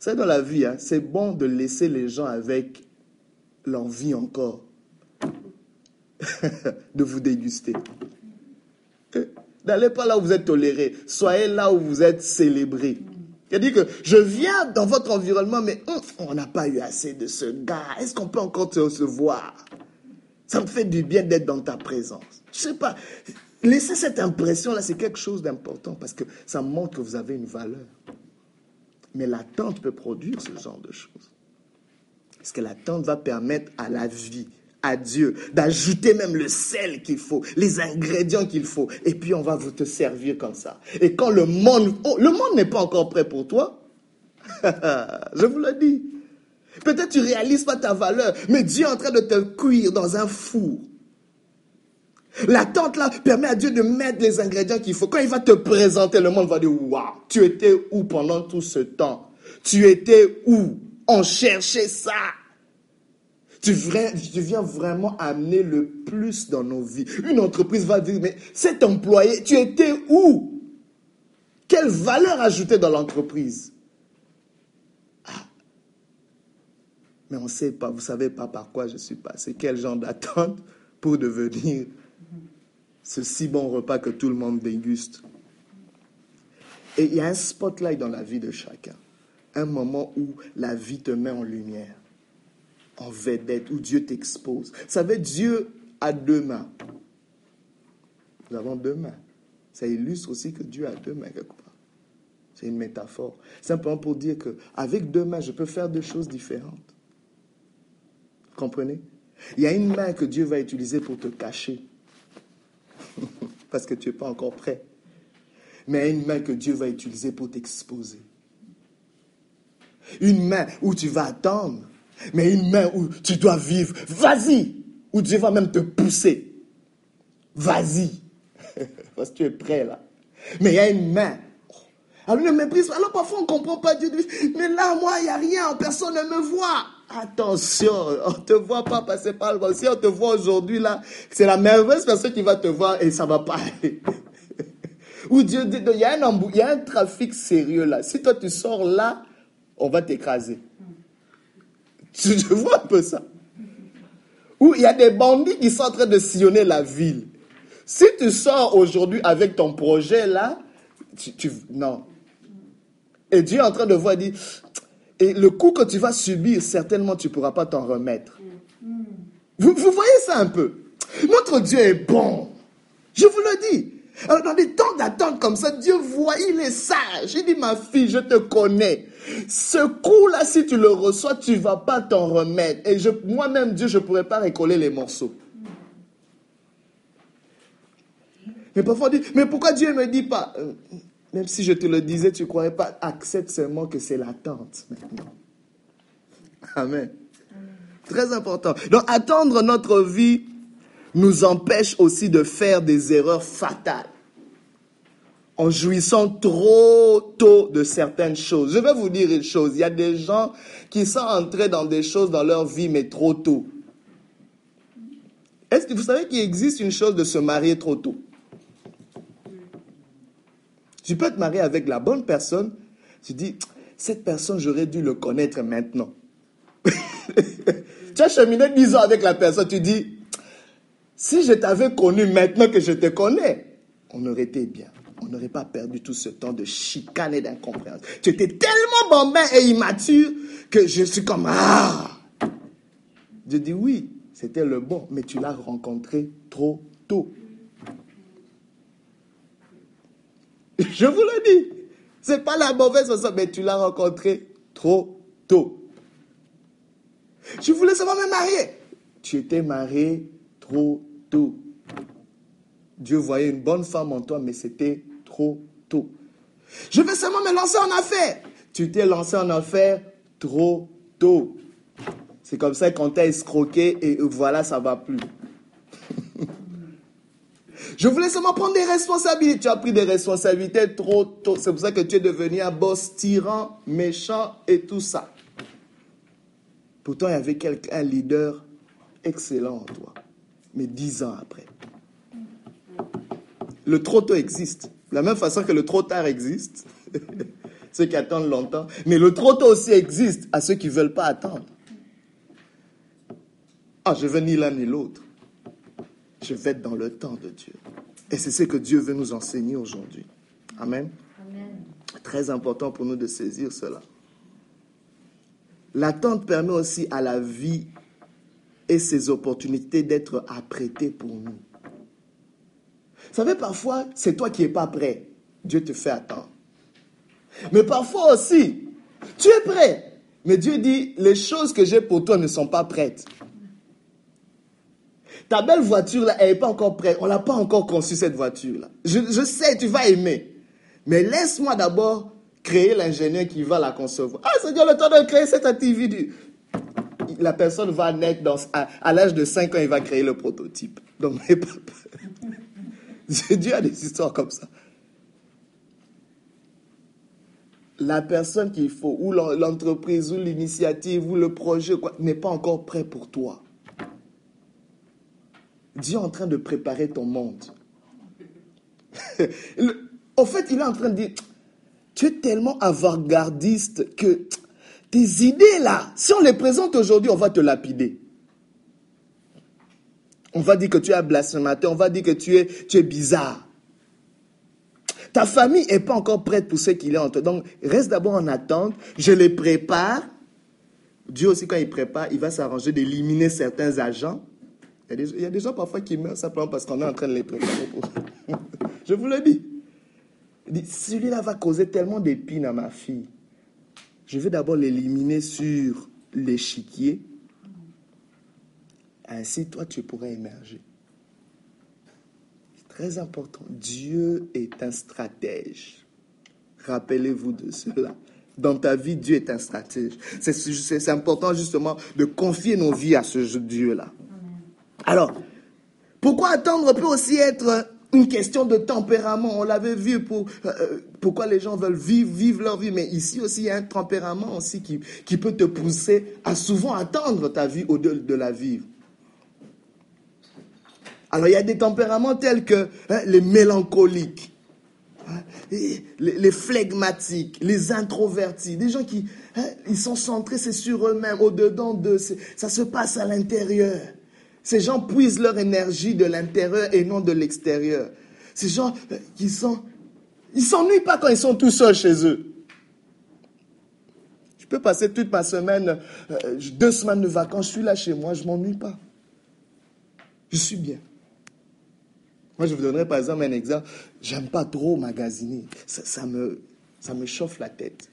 C'est dans la vie, hein, c'est bon de laisser les gens avec l'envie encore de vous déguster. N'allez pas là où vous êtes toléré, soyez là où vous êtes célébré. a dit que je viens dans votre environnement, mais hum, on n'a pas eu assez de ce gars. Est-ce qu'on peut encore te recevoir? Ça me fait du bien d'être dans ta présence. Je sais pas. Laissez cette impression-là, c'est quelque chose d'important parce que ça montre que vous avez une valeur. Mais l'attente peut produire ce genre de choses. Parce que l'attente va permettre à la vie, à Dieu, d'ajouter même le sel qu'il faut, les ingrédients qu'il faut. Et puis on va vous te servir comme ça. Et quand le monde, oh, le monde n'est pas encore prêt pour toi, je vous le dis. Peut-être tu réalises pas ta valeur, mais Dieu est en train de te cuire dans un four. L'attente là permet à Dieu de mettre les ingrédients qu'il faut. Quand il va te présenter, le monde va dire Waouh, tu étais où pendant tout ce temps? Tu étais où? On cherchait ça. Tu viens, vraiment amener le plus dans nos vies. Une entreprise va dire, mais cet employé, tu étais où? Quelle valeur ajoutée dans l'entreprise? Ah. Mais on ne sait pas, vous ne savez pas par quoi je suis passé, quel genre d'attente pour devenir ce si bon repas que tout le monde déguste. Et il y a un spotlight dans la vie de chacun, un moment où la vie te met en lumière en vedette, où Dieu t'expose. Vous savez, Dieu a deux mains. Nous avons deux mains. Ça illustre aussi que Dieu a deux mains quelque part. C'est une métaphore. Simplement pour dire que avec deux mains, je peux faire deux choses différentes. Comprenez? Il y a une main que Dieu va utiliser pour te cacher. Parce que tu n'es pas encore prêt. Mais une main que Dieu va utiliser pour t'exposer. Une main où tu vas attendre mais une main où tu dois vivre, vas-y, où Dieu va même te pousser. Vas-y. Parce que tu es prêt là. Mais il y a une main. Le méprise, alors parfois on ne comprend pas Dieu. Mais là, moi, il n'y a rien, personne ne me voit. Attention, on ne te voit pas passer par le Si on te voit aujourd'hui là, c'est la merveilleuse personne qui va te voir et ça va pas aller. Ou Dieu dit, il y, a un y a un trafic sérieux là. Si toi tu sors là, on va t'écraser. Je vois un peu ça. Où il y a des bandits qui sont en train de sillonner la ville. Si tu sors aujourd'hui avec ton projet là, tu, non. Et Dieu est en train de voir, dit, et le coup que tu vas subir, certainement tu ne pourras pas t'en remettre. Vous, voyez ça un peu? Notre Dieu est bon. Je vous le dis. Alors, dans des temps d'attente comme ça, Dieu voit, il est sage. Il dit, ma fille, je te connais. Ce coup-là, si tu le reçois, tu ne vas pas t'en remettre. Et moi-même, Dieu, je ne pourrais pas récoller les morceaux. Mais parfois on dit, mais pourquoi Dieu ne me dit pas? Euh, Même si je te le disais, tu ne croyais pas. Accepte seulement que c'est l'attente maintenant. Amen. Très important. Donc attendre notre vie nous empêche aussi de faire des erreurs fatales en jouissant trop tôt de certaines choses. Je vais vous dire une chose, il y a des gens qui sont entrés dans des choses dans leur vie, mais trop tôt. Est-ce que vous savez qu'il existe une chose de se marier trop tôt? Tu peux te marier avec la bonne personne, tu dis, cette personne, j'aurais dû le connaître maintenant. tu as cheminé 10 ans avec la personne, tu dis, si je t'avais connu maintenant que je te connais, on aurait été bien on n'aurait pas perdu tout ce temps de chicane et d'incompréhension. Tu étais tellement bambin et immature que je suis comme Ah Je dis oui, c'était le bon, mais tu l'as rencontré trop tôt. Je vous le dis, c'est pas la mauvaise façon, mais tu l'as rencontré trop tôt. Je voulais seulement me marier. Tu étais marié trop tôt. Dieu voyait une bonne femme en toi, mais c'était trop tôt. Je vais seulement me lancer en affaires. Tu t'es lancé en affaires trop tôt. C'est comme ça qu'on t'a escroqué et voilà, ça va plus. Je voulais seulement prendre des responsabilités. Tu as pris des responsabilités trop tôt. C'est pour ça que tu es devenu un boss tyran, méchant et tout ça. Pourtant, il y avait un leader excellent en toi. Mais dix ans après. Le trop tôt existe. De la même façon que le trop tard existe, ceux qui attendent longtemps, mais le trop tôt aussi existe à ceux qui ne veulent pas attendre. Ah, je veux ni l'un ni l'autre. Je vais être dans le temps de Dieu. Et c'est ce que Dieu veut nous enseigner aujourd'hui. Amen. Très important pour nous de saisir cela. L'attente permet aussi à la vie et ses opportunités d'être apprêtées pour nous. Vous savez, parfois, c'est toi qui n'es pas prêt. Dieu te fait attendre. Mais parfois aussi, tu es prêt. Mais Dieu dit, les choses que j'ai pour toi ne sont pas prêtes. Ta belle voiture, là, elle n'est pas encore prête. On n'a pas encore conçu cette voiture-là. Je, sais, tu vas aimer. Mais laisse-moi d'abord créer l'ingénieur qui va la concevoir. Ah, Dieu le temps de créer cet individu. La personne va naître à, l'âge de 5 ans, il va créer le prototype. Donc, pas. Dieu a des histoires comme ça. La personne qu'il faut, ou l'entreprise, ou l'initiative, ou le projet, n'est pas encore prêt pour toi. Dieu est en train de préparer ton monde. Au fait, il est en train de dire, tu es tellement avant-gardiste que tes idées là, si on les présente aujourd'hui, on va te lapider. On va dire que tu es blasphémateur, on va dire que tu es, tu es bizarre. Ta famille n'est pas encore prête pour ce qu'il est en toi. Donc, reste d'abord en attente. Je les prépare. Dieu aussi, quand il prépare, il va s'arranger d'éliminer certains agents. Il y, a des, gens parfois qui meurent simplement parce qu'on est en train de les préparer. Je vous le dis. Celui-là va causer tellement d'épines à ma fille. Je vais d'abord l'éliminer sur l'échiquier. Ainsi, toi, tu pourrais émerger. C'est très important. Dieu est un stratège. Rappelez-vous de cela. Dans ta vie, Dieu est un stratège. C'est important justement de confier nos vies à ce Dieu-là. Alors, pourquoi attendre peut aussi être une question de tempérament? On l'avait vu pour euh, euh, pourquoi les gens veulent vivre, leur vie. Mais ici aussi, il y a un tempérament aussi qui, qui peut te pousser à souvent attendre ta vie au-delà de la vivre. Alors, il y a des tempéraments tels que hein, les mélancoliques, hein, les, les, flegmatiques, les introvertis, des gens qui hein, ils sont centrés, c'est sur eux-mêmes, au-dedans d'eux, ça se passe à l'intérieur. Ces gens puisent leur énergie de l'intérieur et non de l'extérieur. Ces gens euh, qui sont... Ils s'ennuient pas quand ils sont tout seuls chez eux. Je peux passer toute ma semaine, euh, deux semaines de vacances, je suis là chez moi, je m'ennuie pas. Je suis bien. Moi, je vous donnerai par exemple un exemple. J'aime pas trop magasiner. Ça, me, ça me chauffe la tête.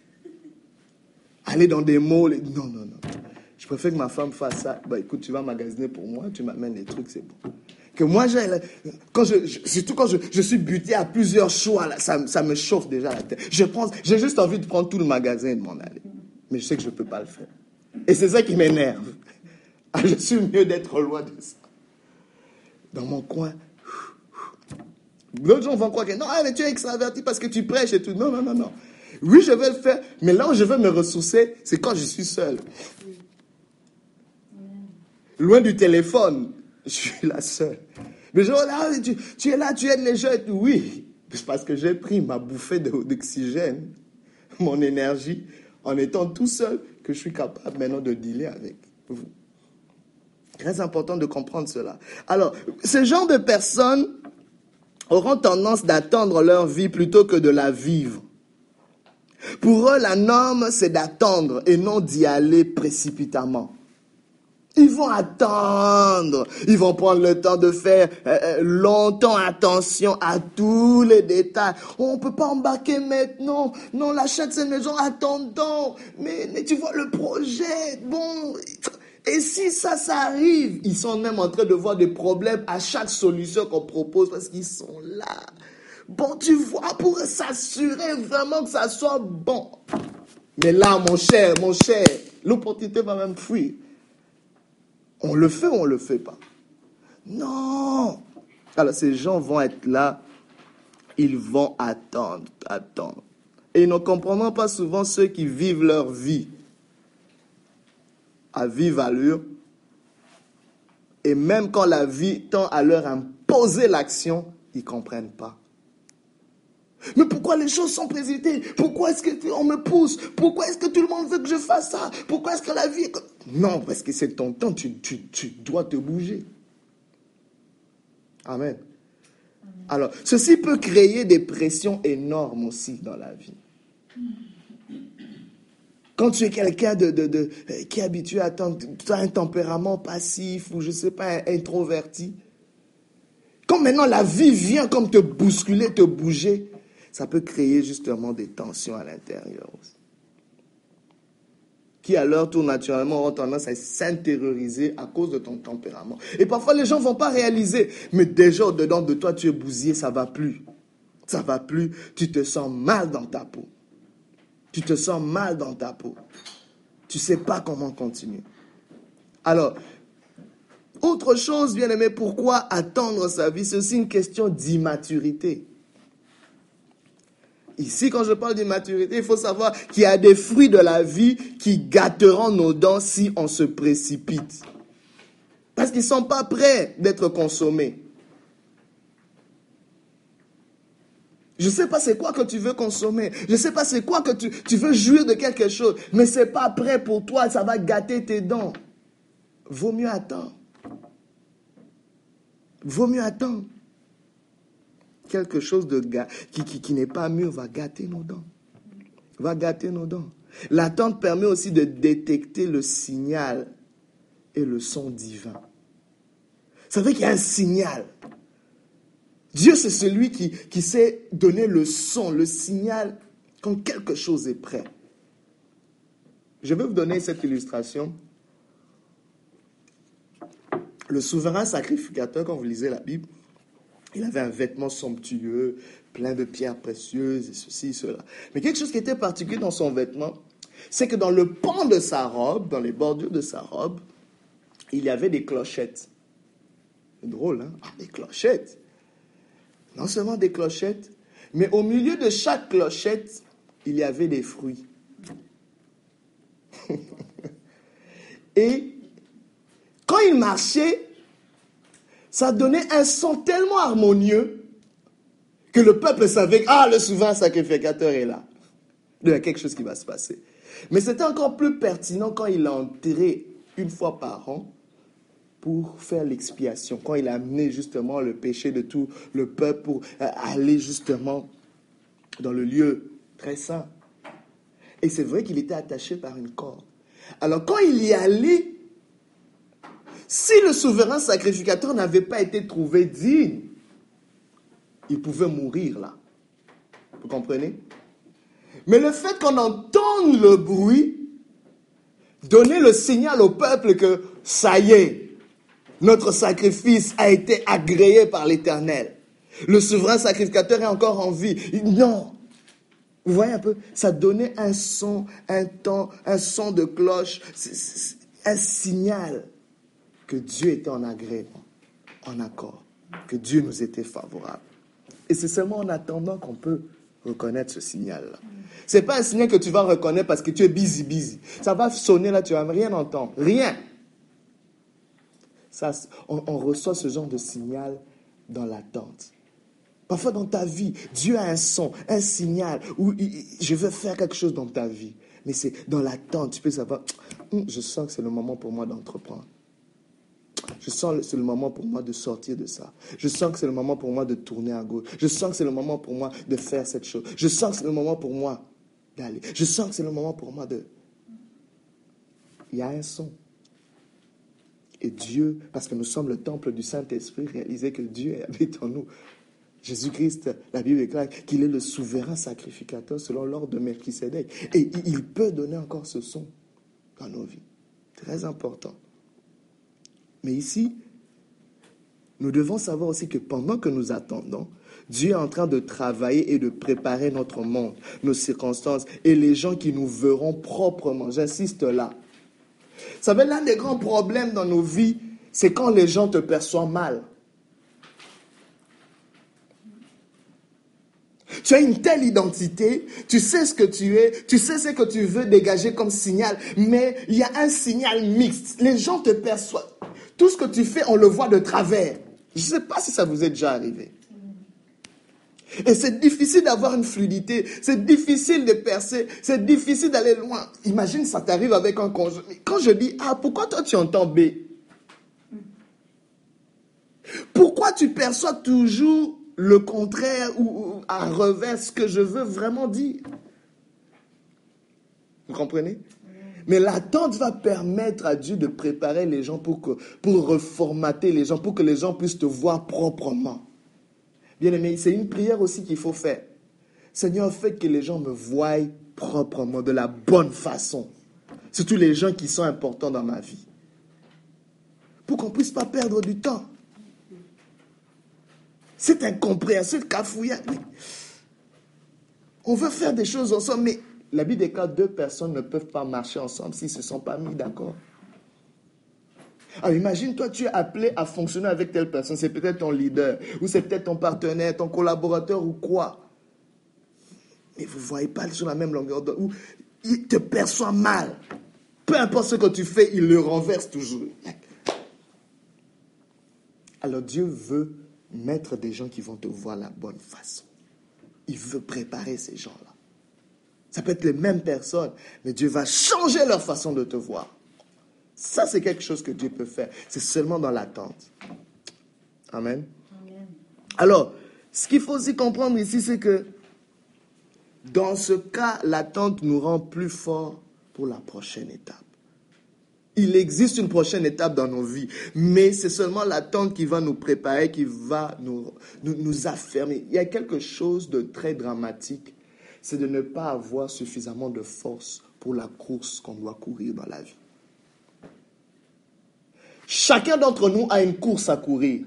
Aller dans des malls, non, non, non. Je préfère que ma femme fasse ça. Bah, écoute, tu vas magasiner pour moi, tu m'amènes les trucs, c'est bon. Que moi, quand je, surtout quand je, suis buté à plusieurs choix, ça, me chauffe déjà la tête. Je pense, j'ai juste envie de prendre tout le magasin et de m'en aller. Mais je sais que je ne peux pas le faire. Et c'est ça qui m'énerve. Ah, je suis mieux d'être loin de ça. Dans mon coin. D'autres gens vont croire que non, ah, mais tu es extraverti parce que tu prêches et tout. Non, non, non, non. Oui, je vais le faire. Mais là où je veux me ressourcer, c'est quand je suis seul loin du téléphone. Je suis la seule. Mais je, là, tu, tu, es là, tu aides les gens. Oui, parce que j'ai pris ma bouffée d'oxygène, mon énergie, en étant tout seul, que je suis capable maintenant de dealer avec vous. Très important de comprendre cela. Alors, ce genre de personnes auront tendance d'attendre leur vie plutôt que de la vivre. Pour eux, la norme, c'est d'attendre et non d'y aller précipitamment. Ils vont attendre. Ils vont prendre le temps de faire euh, euh, longtemps attention à tous les détails. On ne peut pas embarquer maintenant. Non, l'achat de cette maison, attendons. Mais, mais tu vois le projet. Bon. Et si ça, ça arrive, ils sont même en train de voir des problèmes à chaque solution qu'on propose parce qu'ils sont là. Bon, tu vois, pour s'assurer vraiment que ça soit bon. Mais là, mon cher, mon cher, l'opportunité va même fuir. On le fait ou on ne le fait pas? Non Alors ces gens vont être là, ils vont attendre, attendre. Et ils ne comprendront pas souvent ceux qui vivent leur vie à vive allure. Et même quand la vie tend à leur imposer l'action, ils ne comprennent pas. Mais pourquoi les choses sont présidées? Pourquoi est-ce qu'on me pousse? Pourquoi est-ce que tout le monde veut que je fasse ça? Pourquoi est-ce que la vie... Non, parce que c'est ton temps, tu, dois te bouger. Amen. Alors, ceci peut créer des pressions énormes aussi dans la vie. Quand tu es quelqu'un de, de, qui est habitué à tu un tempérament passif ou je ne sais pas, introverti. Quand maintenant la vie vient comme te bousculer, te bouger, ça peut créer justement des tensions à l'intérieur aussi. Qui alors tout naturellement ont tendance à s'intérioriser à cause de ton tempérament. Et parfois les gens ne vont pas réaliser, mais déjà au-dedans de toi tu es bousillé, ça va plus. Ça va plus, tu te sens mal dans ta peau. Tu te sens mal dans ta peau. Tu ne sais pas comment continuer. Alors, autre chose, bien aimé, pourquoi attendre sa vie? C'est aussi une question d'immaturité. Ici, quand je parle d'immaturité, il faut savoir qu'il y a des fruits de la vie qui gâteront nos dents si on se précipite. Parce qu'ils ne sont pas prêts d'être consommés. Je ne sais pas c'est quoi que tu veux consommer. Je ne sais pas c'est quoi que tu, veux jouir de quelque chose. Mais ce n'est pas prêt pour toi. Ça va gâter tes dents. Vaut mieux attendre. Vaut mieux attendre quelque chose de qui, qui, n'est pas mûr va gâter nos dents. Va gâter nos dents. L'attente permet aussi de détecter le signal et le son divin. Ça veut qu'il y a un signal. Dieu, c'est celui qui, qui sait donner le son, le signal quand quelque chose est prêt. Je vais vous donner cette illustration. Le souverain sacrificateur, quand vous lisez la Bible, il avait un vêtement somptueux, plein de pierres précieuses, et ceci, cela. Mais quelque chose qui était particulier dans son vêtement, c'est que dans le pan de sa robe, dans les bordures de sa robe, il y avait des clochettes. C'est drôle, hein? Ah, des clochettes. Non seulement des clochettes, mais au milieu de chaque clochette, il y avait des fruits. et quand il marchait, ça donnait un son tellement harmonieux que le peuple savait que ah, le souverain sacrificateur est là. Il y a quelque chose qui va se passer. Mais c'était encore plus pertinent quand il a entré une fois par an pour faire l'expiation, quand il a amené justement le péché de tout le peuple pour euh, aller justement dans le lieu très saint. Et c'est vrai qu'il était attaché par une corde. Alors quand il y allait, si le souverain sacrificateur n'avait pas été trouvé digne, il pouvait mourir là. Vous comprenez? Mais le fait qu'on entende le bruit, donner le signal au peuple que ça y est, notre sacrifice a été agréé par l'Éternel. Le souverain sacrificateur est encore en vie. Non. Vous voyez un peu? Ça donnait un son, un temps, un son de cloche, un signal que Dieu était en agrément, en accord, que Dieu nous était favorable. Et c'est seulement en attendant qu'on peut reconnaître ce signal-là. Ce n'est pas un signal que tu vas reconnaître parce que tu es busy, busy. Ça va sonner là, tu vas rien entendre. Rien. Ça, on, on reçoit ce genre de signal dans l'attente. Parfois dans ta vie, Dieu a un son, un signal où je veux faire quelque chose dans ta vie. Mais c'est dans l'attente, tu peux savoir, je sens que c'est le moment pour moi d'entreprendre. Je sens que c'est le moment pour moi de sortir de ça. Je sens que c'est le moment pour moi de tourner à gauche. Je sens que c'est le moment pour moi de faire cette chose. Je sens que c'est le moment pour moi d'aller. Je sens que c'est le moment pour moi de... Il y a un son. Et Dieu, parce que nous sommes le temple du Saint-Esprit, réalisez que Dieu habite en nous. Jésus-Christ, la Bible déclare qu'il est le souverain sacrificateur selon l'ordre de Melchisedec. Et il peut donner encore ce son dans nos vies. Très important. Mais ici, nous devons savoir aussi que pendant que nous attendons, Dieu est en train de travailler et de préparer notre monde, nos circonstances et les gens qui nous verront proprement. J'insiste là. Vous savez, l'un des grands problèmes dans nos vies, c'est quand les gens te perçoivent mal. Tu as une telle identité, tu sais ce que tu es, tu sais ce que tu veux dégager comme signal, mais il y a un signal mixte. Les gens te perçoivent. Tout ce que tu fais, on le voit de travers. Je ne sais pas si ça vous est déjà arrivé. Et c'est difficile d'avoir une fluidité, c'est difficile de percer, c'est difficile d'aller loin. Imagine, ça t'arrive avec un conjoint. Quand je dis A, pourquoi toi tu entends B? Pourquoi tu perçois toujours le contraire ou, à revers ce que je veux vraiment dire? Vous comprenez? Mais l'attente va permettre à Dieu de préparer les gens pour, que, pour reformater les gens, pour que les gens puissent te voir proprement. Bien aimé, c'est une prière aussi qu'il faut faire. Seigneur, fais que les gens me voient proprement, de la bonne façon. Surtout les gens qui sont importants dans ma vie. Pour qu'on ne puisse pas perdre du temps. C'est incompréhensible, cafouillage. On veut faire des choses ensemble, mais la Bible déclare deux personnes ne peuvent pas marcher ensemble s'ils ne se sont pas mis d'accord. Alors imagine, toi, tu es appelé à fonctionner avec telle personne. C'est peut-être ton leader, ou c'est peut-être ton partenaire, ton collaborateur, ou quoi. Mais vous ne voyez pas sur la même longueur d'onde, ou il te perçoit mal. Peu importe ce que tu fais, il le renverse toujours. Alors Dieu veut mettre des gens qui vont te voir la bonne façon. Il veut préparer ces gens-là. Ça peut être les mêmes personnes, mais Dieu va changer leur façon de te voir. Ça, c'est quelque chose que Dieu peut faire. C'est seulement dans l'attente. Amen. Alors, ce qu'il faut aussi comprendre ici, c'est que dans ce cas, l'attente nous rend plus forts pour la prochaine étape. Il existe une prochaine étape dans nos vies, mais c'est seulement l'attente qui va nous préparer, qui va nous, nous, nous affirmer. Il y a quelque chose de très dramatique c'est de ne pas avoir suffisamment de force pour la course qu'on doit courir dans la vie. Chacun d'entre nous a une course à courir.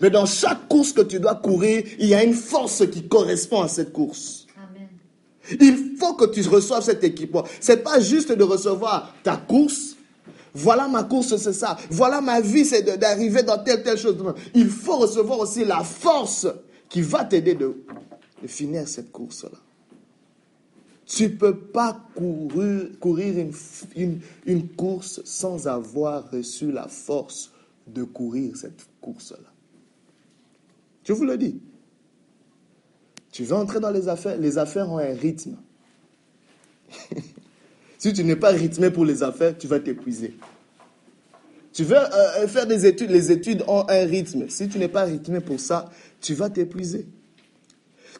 Mais dans chaque course que tu dois courir, il y a une force qui correspond à cette course. Il faut que tu reçoives cet équipement. C'est pas juste de recevoir ta course. Voilà ma course, c'est ça. Voilà ma vie, c'est d'arriver dans telle, telle chose. Il faut recevoir aussi la force qui va t'aider de de finir cette course-là. Tu ne peux pas courir, une, course sans avoir reçu la force de courir cette course-là. Je vous le dis. Tu veux entrer dans les affaires, les affaires ont un rythme. si tu n'es pas rythmé pour les affaires, tu vas t'épuiser. Tu veux euh, euh, faire des études, les études ont un rythme. Si tu n'es pas rythmé pour ça, tu vas t'épuiser.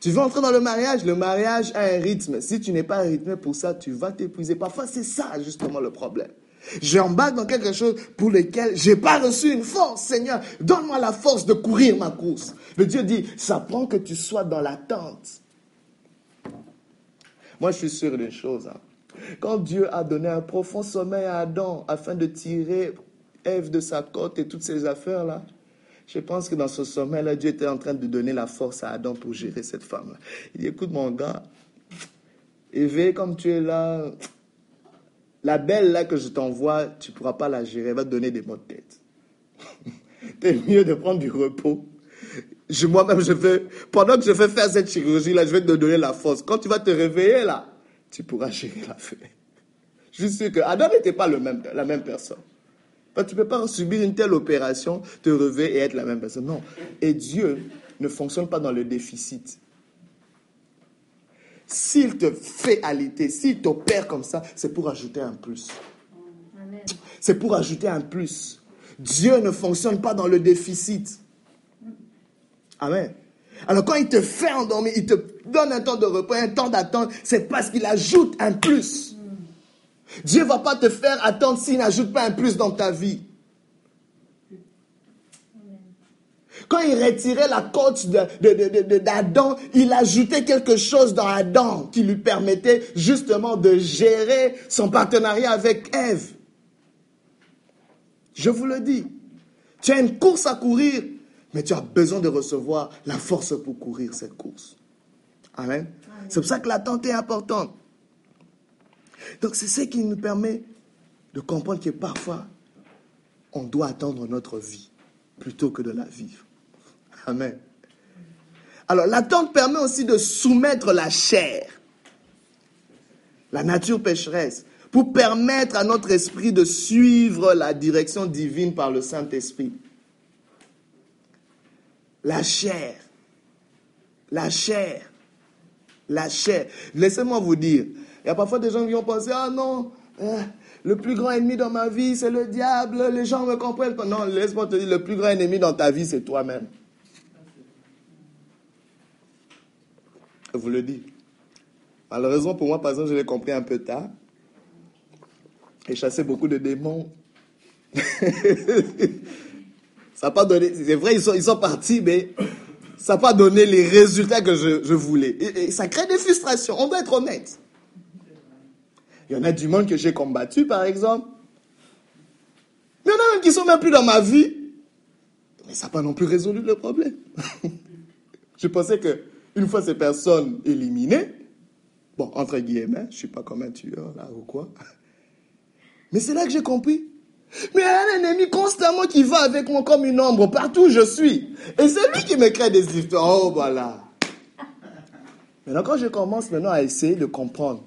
Tu veux entrer dans le mariage, le mariage a un rythme. Si tu n'es pas rythmé pour ça, tu vas t'épuiser. Parfois, c'est ça justement le problème. J'embarque dans quelque chose pour lequel j'ai pas reçu une force. Seigneur, donne-moi la force de courir ma course. Le Dieu dit, ça prend que tu sois dans l'attente. Moi, je suis sûr d'une chose. Hein. Quand Dieu a donné un profond sommeil à Adam afin de tirer Ève de sa côte et toutes ces affaires-là, je pense que dans ce sommet-là, Dieu était en train de donner la force à Adam pour gérer cette femme-là. Il dit, écoute mon gars, éveillé comme tu es là, la belle là que je t'envoie, tu ne pourras pas la gérer, elle va te donner des maux de tête. C'est mieux de prendre du repos. moi-même, je vais, pendant que je vais faire cette chirurgie-là, je vais te donner la force. Quand tu vas te réveiller là, tu pourras gérer l'affaire. Je suis sûr que Adam n'était pas le même, la même personne tu ne peux pas subir une telle opération, te réveiller et être la même personne. Non. Et Dieu ne fonctionne pas dans le déficit. S'il te fait aliter, s'il t'opère comme ça, c'est pour ajouter un plus. C'est pour ajouter un plus. Dieu ne fonctionne pas dans le déficit. Amen. Alors quand il te fait endormir, il te donne un temps de repos, un temps d'attente, c'est parce qu'il ajoute un plus. Dieu ne va pas te faire attendre s'il n'ajoute pas un plus dans ta vie. Quand il retirait la côte d'Adam, il ajoutait quelque chose dans Adam qui lui permettait justement de gérer son partenariat avec Ève. Je vous le dis, tu as une course à courir, mais tu as besoin de recevoir la force pour courir cette course. Amen. C'est pour ça que l'attente est importante. Donc c'est ce qui nous permet de comprendre que parfois, on doit attendre notre vie plutôt que de la vivre. Amen. Alors l'attente permet aussi de soumettre la chair, la nature pécheresse, pour permettre à notre esprit de suivre la direction divine par le Saint-Esprit. La chair, la chair, la chair. Laissez-moi vous dire, il y a parfois des gens qui ont pensé, ah non, hein, le plus grand ennemi dans ma vie, c'est le diable, les gens me comprennent pas. Non, laisse-moi te dire, le plus grand ennemi dans ta vie, c'est toi-même. Je vous le dis. Malheureusement pour moi, par exemple, je l'ai compris un peu tard. Et chassé beaucoup de démons. ça pas donné. C'est vrai, ils sont, ils sont partis, mais ça n'a pas donné les résultats que je, voulais. Et, ça crée des frustrations. On doit être honnête. Il y en a du monde que j'ai combattu, par exemple. Il y en a même qui sont même plus dans ma vie. Mais ça n'a pas non plus résolu le problème. je pensais que une fois ces personnes éliminées, bon, entre guillemets, je ne suis pas comme un tueur là ou quoi. Mais c'est là que j'ai compris mais un ennemi constamment qui va avec moi comme une ombre partout où je suis. Et c'est lui qui me crée des histoires. Oh, voilà. Maintenant, quand je commence maintenant à essayer de comprendre,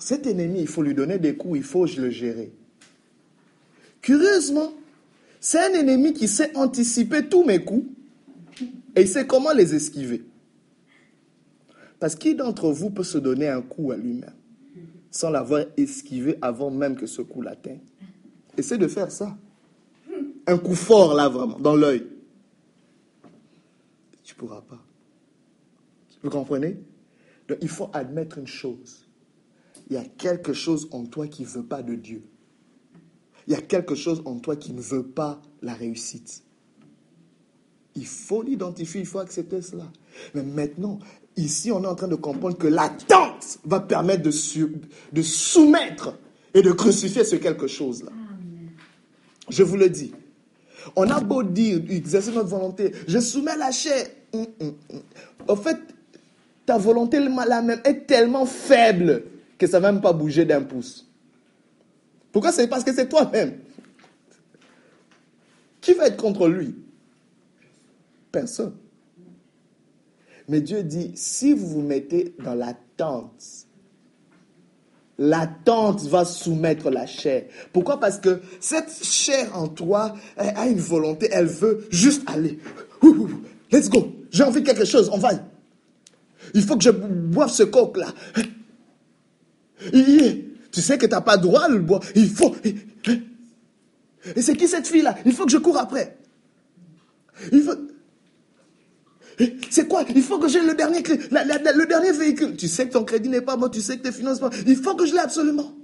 cet ennemi, il faut lui donner des coups, il faut le gérer. Curieusement, c'est un ennemi qui sait anticiper tous mes coups et il sait comment les esquiver. Parce qui d'entre vous peut se donner un coup à lui-même sans l'avoir esquivé avant même que ce coup l'atteigne? Essaie de faire ça. Un coup fort là, vraiment, dans l'œil. Tu ne pourras pas. Vous comprenez? Donc, il faut admettre une chose. Il y a quelque chose en toi qui ne veut pas de Dieu. Il y a quelque chose en toi qui ne veut pas la réussite. Il faut l'identifier, il faut accepter cela. Mais maintenant, ici, on est en train de comprendre que l'attente va permettre de, de soumettre et de crucifier ce quelque chose-là. Je vous le dis. On a beau dire, exercer notre volonté, je soumets la chair. En hum, hum, hum. fait, ta volonté la même est tellement faible que ça ne va même pas bouger d'un pouce. Pourquoi C'est parce que c'est toi-même. Qui va être contre lui? Personne. Mais Dieu dit, si vous vous mettez dans l'attente L'attente va soumettre la chair. Pourquoi? Parce que cette chair en toi a une volonté, elle veut juste aller. Let's go. J'ai envie de quelque chose, on va. Il faut que je boive ce coq-là. Tu sais que tu n'as pas droit le boire. Il faut. Et c'est qui cette fille-là? Il faut que je cours après. Il faut... C'est quoi? Il faut que j'ai le dernier, le dernier véhicule. Tu sais que ton crédit n'est pas bon, tu sais que tes finances pas. Il faut que je l'ai absolument.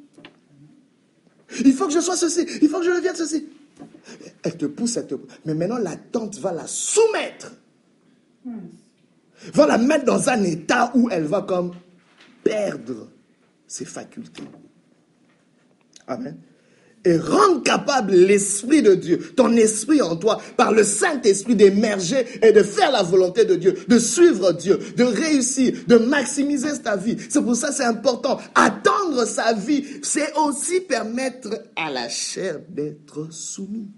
Il faut que je sois ceci. Il faut que je devienne ceci. Elle te pousse, elle te pousse. Mais maintenant, la tante va la soumettre. Va la mettre dans un état où elle va comme perdre ses facultés. Amen et rendre capable l'Esprit de Dieu, ton esprit en toi, par le Saint-Esprit d'émerger et de faire la volonté de Dieu, de suivre Dieu, de réussir, de maximiser ta vie. C'est pour ça que c'est important. Attendre sa vie, c'est aussi permettre à la chair d'être soumise.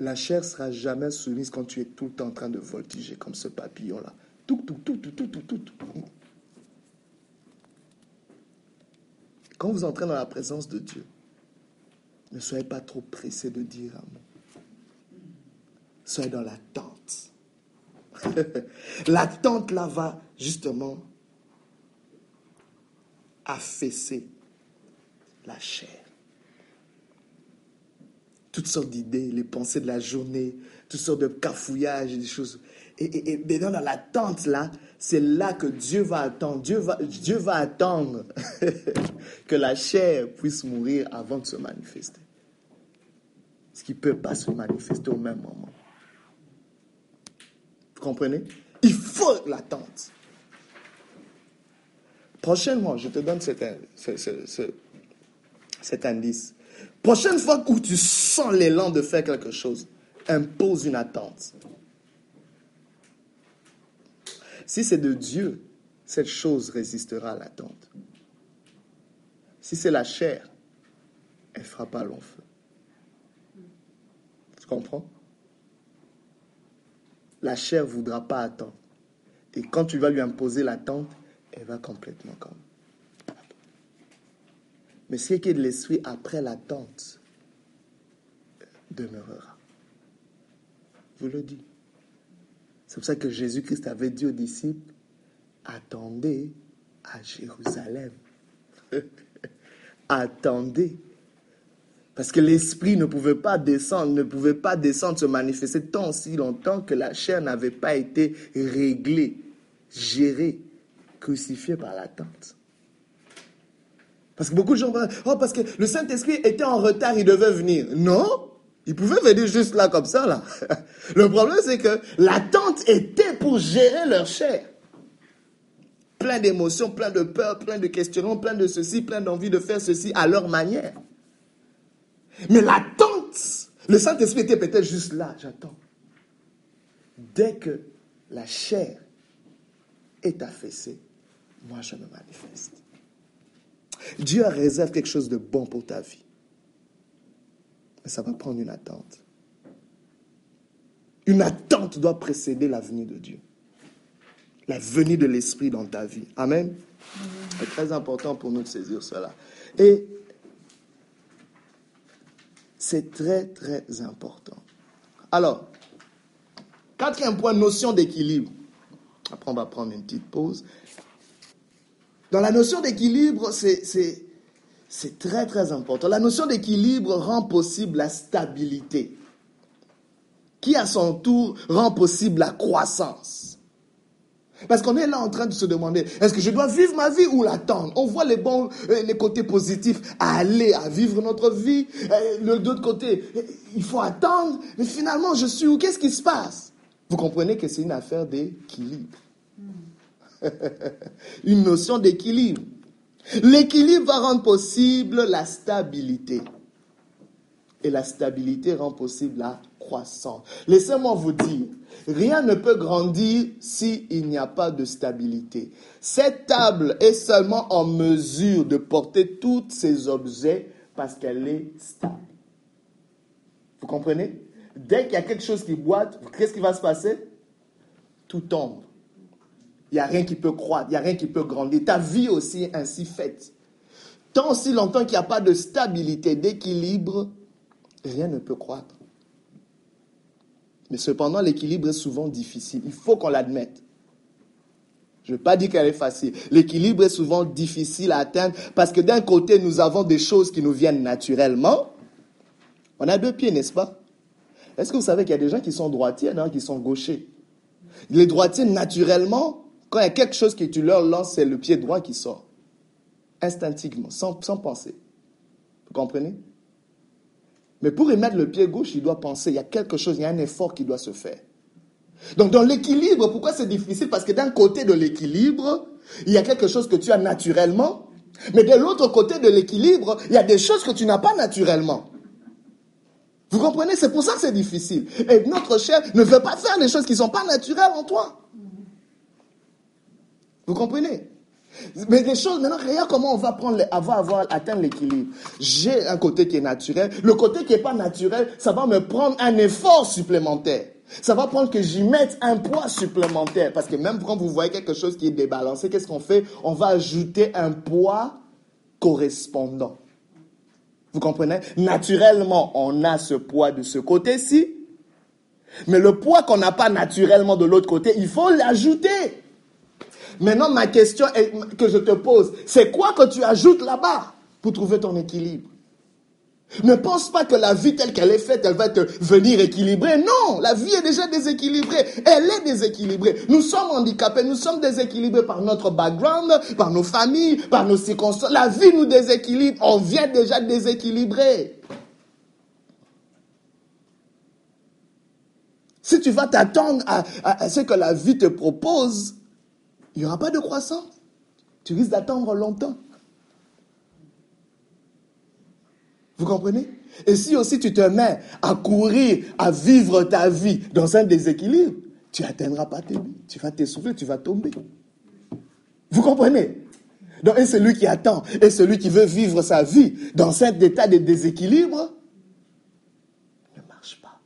La chair sera jamais soumise quand tu es tout le temps en train de voltiger comme ce papillon-là. Tout, tout, tout, tout, tout, tout, tout. Quand vous entrez dans la présence de Dieu, ne soyez pas trop pressé de dire mot. Soyez dans l'attente. l'attente là va justement affaisser la chair. Toutes sortes d'idées, les pensées de la journée, toutes sortes de cafouillages et des choses. Et, et, dans l'attente là, c'est là que Dieu va attendre. Dieu va, attendre que la chair puisse mourir avant de se manifester. Ce qui ne peut pas se manifester au même moment. Vous comprenez? Il faut l'attente. Prochainement, je te donne cet, cet indice. Prochaine fois où tu sens l'élan de faire quelque chose, impose une attente. Si c'est de Dieu, cette chose résistera à l'attente. Si c'est la chair, elle fera pas long feu. Tu comprends? La chair ne voudra pas attendre. Et quand tu vas lui imposer l'attente, elle va complètement comme. Mais ce qui est de l'esprit après l'attente demeurera. Je vous le dis. C'est pour ça que Jésus-Christ avait dit aux disciples, attendez à Jérusalem. attendez. Parce que l'esprit ne pouvait pas descendre, ne pouvait pas descendre, se manifester tant si longtemps que la chair n'avait pas été réglée, gérée. crucifié par l'attente. Parce que beaucoup de gens vont oh, parce que le Saint-Esprit était en retard, il devait venir. Non, il pouvait venir juste là, comme ça. Le problème, c'est que l'attente était pour gérer leur chair. Plein d'émotions, plein de peurs, plein de questionnements, plein de ceci, plein d'envie de faire ceci à leur manière. Mais l'attente, le Saint-Esprit était peut-être juste là, j'attends. Dès que la chair est affaissée, moi je me manifeste. Dieu a réservé quelque chose de bon pour ta vie. Mais ça va prendre une attente. Une attente doit précéder la venue de Dieu. La venue de l'Esprit dans ta vie. Amen. C'est très important pour nous de saisir cela. Et c'est très, très important. Alors, quatrième point, notion d'équilibre. Après, on va prendre une petite pause. Dans la notion d'équilibre, c'est très très important. La notion d'équilibre rend possible la stabilité, qui à son tour rend possible la croissance? Parce qu'on est là en train de se demander, est-ce que je dois vivre ma vie ou l'attendre? On voit les bons, euh, les côtés positifs à aller, à vivre notre vie. Euh, de l'autre côté, il faut attendre, mais finalement, je suis où? Qu'est-ce qui se passe? Vous comprenez que c'est une affaire d'équilibre. une notion d'équilibre. L'équilibre va rendre possible la stabilité. Et la stabilité rend possible la croissance. Laissez-moi vous dire, rien ne peut grandir s'il n'y a pas de stabilité. Cette table est seulement en mesure de porter tous ces objets parce qu'elle est stable. Vous comprenez? Dès qu'il y a quelque chose qui boite, qu'est-ce qui va se passer? Tout tombe. Il n'y a rien qui peut croître, il n'y a rien qui peut grandir. Ta vie aussi est ainsi faite. Tant si longtemps qu'il n'y a pas de stabilité, d'équilibre, rien ne peut croître. Mais cependant, l'équilibre est souvent difficile. Il faut qu'on l'admette. Je ne veux pas dire qu'elle est facile. L'équilibre est souvent difficile à atteindre parce que d'un côté, nous avons des choses qui nous viennent naturellement. On a deux pieds, n'est-ce pas? Est-ce que vous savez qu'il y a des gens qui sont droitiers, et qui sont gauchers? Les droitiers, naturellement, quand il y a quelque chose que tu leur lances, c'est le pied droit qui sort. Instinctivement, sans, sans penser. Vous comprenez? Mais pour émettre le pied gauche, il doit penser. Il y a quelque chose, il y a un effort qui doit se faire. Donc dans l'équilibre, pourquoi c'est difficile? Parce que d'un côté de l'équilibre, il y a quelque chose que tu as naturellement, mais de l'autre côté de l'équilibre, il y a des choses que tu n'as pas naturellement. Vous comprenez? C'est pour ça que c'est difficile. Et notre chair ne veut pas faire les choses qui ne sont pas naturelles en toi. Vous comprenez? Mais des choses, maintenant, regarde comment on va prendre, avoir, avoir atteindre l'équilibre. J'ai un côté qui est naturel. Le côté qui n'est pas naturel, ça va me prendre un effort supplémentaire. Ça va prendre que j'y mette un poids supplémentaire. Parce que même quand vous voyez quelque chose qui est débalancé, qu'est-ce qu'on fait? On va ajouter un poids correspondant. Vous comprenez? Naturellement, on a ce poids de ce côté-ci. Mais le poids qu'on n'a pas naturellement de l'autre côté, il faut l'ajouter. Maintenant, ma question que je te pose, c'est quoi que tu ajoutes là-bas pour trouver ton équilibre? Ne pense pas que la vie telle qu'elle est faite, elle va te venir équilibrer. Non, la vie est déjà déséquilibrée. Elle est déséquilibrée. Nous sommes handicapés, nous sommes déséquilibrés par notre background, par nos familles, par nos circonstances. La vie nous déséquilibre. On vient déjà déséquilibrer. Si tu vas t'attendre à, ce que la vie te propose, il n'y aura pas de croissance. Tu risques d'attendre longtemps. Vous comprenez? Et si aussi tu te mets à courir, à vivre ta vie dans un déséquilibre, tu n'atteindras pas tes buts. Tu vas t'essouffler, tu vas tomber. Vous comprenez? Et celui qui attend, et celui qui veut vivre sa vie dans cet état de déséquilibre, ne marche pas.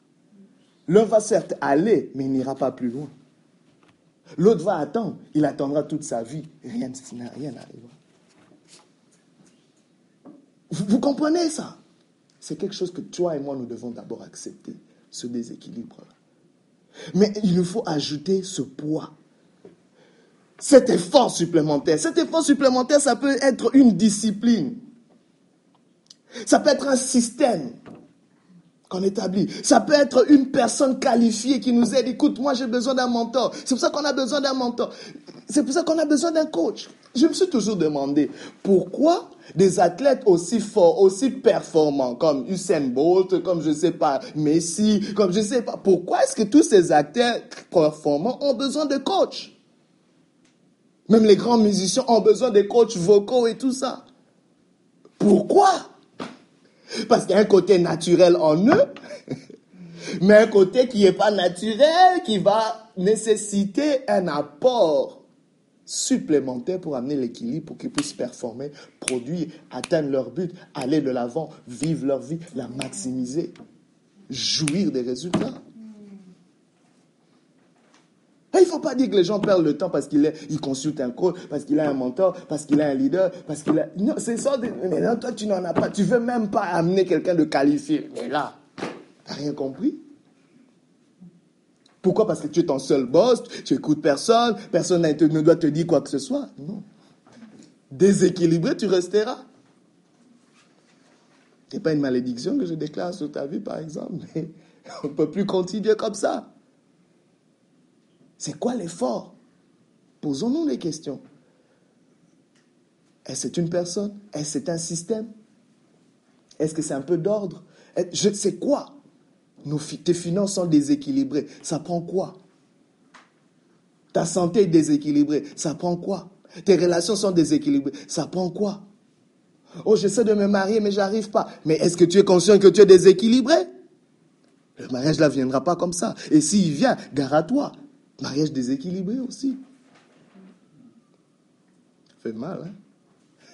L'un va certes aller, mais il n'ira pas plus loin. L'autre va attendre, il attendra toute sa vie, rien, rien n'arrivera. Vous, comprenez ça? C'est quelque chose que toi et moi, nous devons d'abord accepter, ce déséquilibre-là. Mais il nous faut ajouter ce poids, cet effort supplémentaire. Cet effort supplémentaire, ça peut être une discipline. Ça peut être un système. Qu'on établit. Ça peut être une personne qualifiée qui nous aide. Écoute, moi j'ai besoin d'un mentor. C'est pour ça qu'on a besoin d'un mentor. C'est pour ça qu'on a besoin d'un coach. Je me suis toujours demandé pourquoi des athlètes aussi forts, aussi performants comme Usain Bolt, comme je sais pas Messi, comme je sais pas, pourquoi est-ce que tous ces acteurs performants ont besoin de coach? Même les grands musiciens ont besoin de coachs vocaux et tout ça. Pourquoi? Parce qu'il y a un côté naturel en eux, mais un côté qui n'est pas naturel, qui va nécessiter un apport supplémentaire pour amener l'équilibre, pour qu'ils puissent performer, produire, atteindre leur but, aller de l'avant, vivre leur vie, la maximiser, jouir des résultats. Il ne faut pas dire que les gens perdent le temps parce qu'il il consulte un coach, parce qu'il a un mentor, parce qu'il a un leader, parce qu'il a... Non, c'est ça. Mais non, toi, tu n'en as pas. Tu ne veux même pas amener quelqu'un de qualifié. Mais là, tu n'as rien compris. Pourquoi? Parce que tu es ton seul boss, tu écoutes personne, personne ne doit te dire quoi que ce soit. Non. Déséquilibré, tu resteras. Ce n'est pas une malédiction que je déclare sur ta vie, par exemple, mais on ne peut plus continuer comme ça. C'est quoi l'effort? Posons-nous les questions. Est-ce c'est une personne? Est-ce c'est un système? Est-ce que c'est un peu d'ordre? Je sais quoi? Tes finances sont déséquilibrées. Ça prend quoi? Ta santé est déséquilibrée. Ça prend quoi? Tes relations sont déséquilibrées. Ça prend quoi? Oh, j'essaie de me marier, mais j'arrive pas. Mais est-ce que tu es conscient que tu es déséquilibré? Le mariage ne viendra pas comme ça. Et s'il vient, gare à toi. Mariage déséquilibré aussi. Ça fait mal,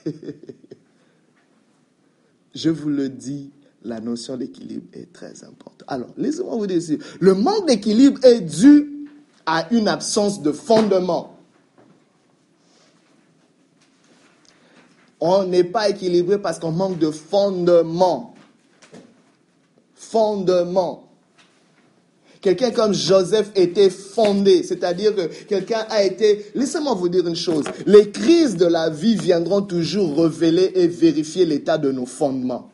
hein? Je vous le dis la notion d'équilibre est très importante. Alors, laissez-moi vous dire le manque d'équilibre est dû à une absence de fondement. On n'est pas équilibré parce qu'on manque de fondement. Fondement. Quelqu'un comme Joseph était fondé, c'est-à-dire que quelqu'un a été... Laissez-moi vous dire une chose. Les crises de la vie viendront toujours révéler et vérifier l'état de nos fondements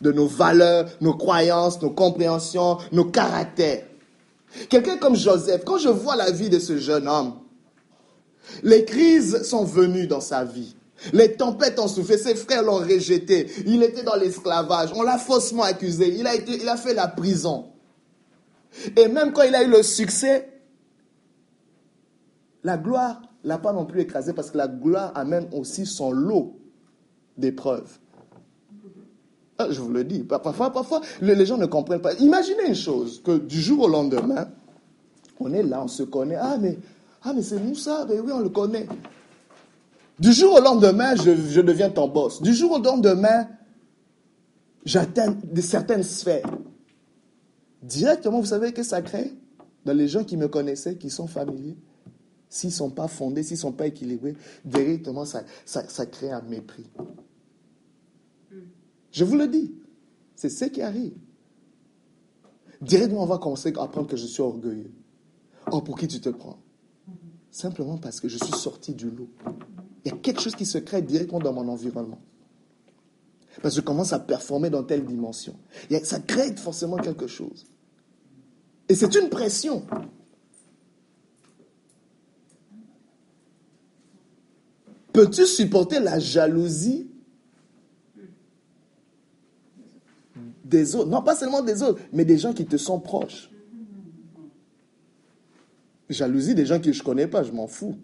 de nos valeurs, nos croyances, nos compréhensions, nos caractères. Quelqu'un comme Joseph, quand je vois la vie de ce jeune homme, les crises sont venues dans sa vie. Les tempêtes ont soufflé, ses frères l'ont rejeté. Il était dans l'esclavage, on l'a faussement accusé, il a, été, il a fait la prison. Et même quand il a eu le succès, la gloire l'a pas non plus écrasé parce que la gloire amène aussi son lot d'épreuves. Ah, je vous le dis. Parfois, les gens ne comprennent pas. Imaginez une chose, que du jour au lendemain, on est là, on se connaît. Ah, mais, ah, mais c'est Moussa, mais oui, on le connaît. Du jour au lendemain, je deviens ton boss. Du jour au lendemain, j'atteins certaines sphères. Directement, vous savez que ça crée dans les gens qui me connaissaient, qui sont familiers. S'ils ne sont pas fondés, s'ils ne sont pas équilibrés, directement, ça, ça, ça crée un mépris. Je vous le dis. C'est ce qui arrive. Directement, on va commencer à apprendre que je suis orgueilleux. Oh, pour qui tu te prends? Simplement parce que je suis sorti du lot. Il y a quelque chose qui se crée directement dans mon environnement. Parce que je commence à performer dans telle dimension. Ça crée forcément quelque chose. Et c'est une pression. Peux-tu supporter la jalousie des autres? Non pas seulement des autres, mais des gens qui te sont proches. Jalousie des gens que je ne connais pas, je m'en fous.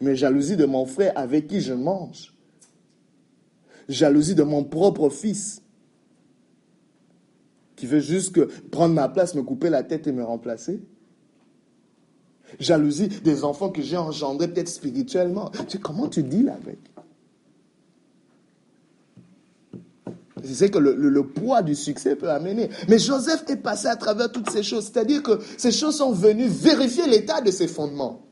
Mais jalousie de mon frère avec qui je mange. Jalousie de mon propre fils. Qui veut juste prendre ma place, me couper la tête et me remplacer. Jalousie des enfants que j'ai engendrés peut-être spirituellement. Tu comment tu dis là avec C'est que le, poids du succès peut amener. Mais Joseph est passé à travers toutes ces choses. C'est-à-dire que ces choses sont venues vérifier l'état de ses fondements.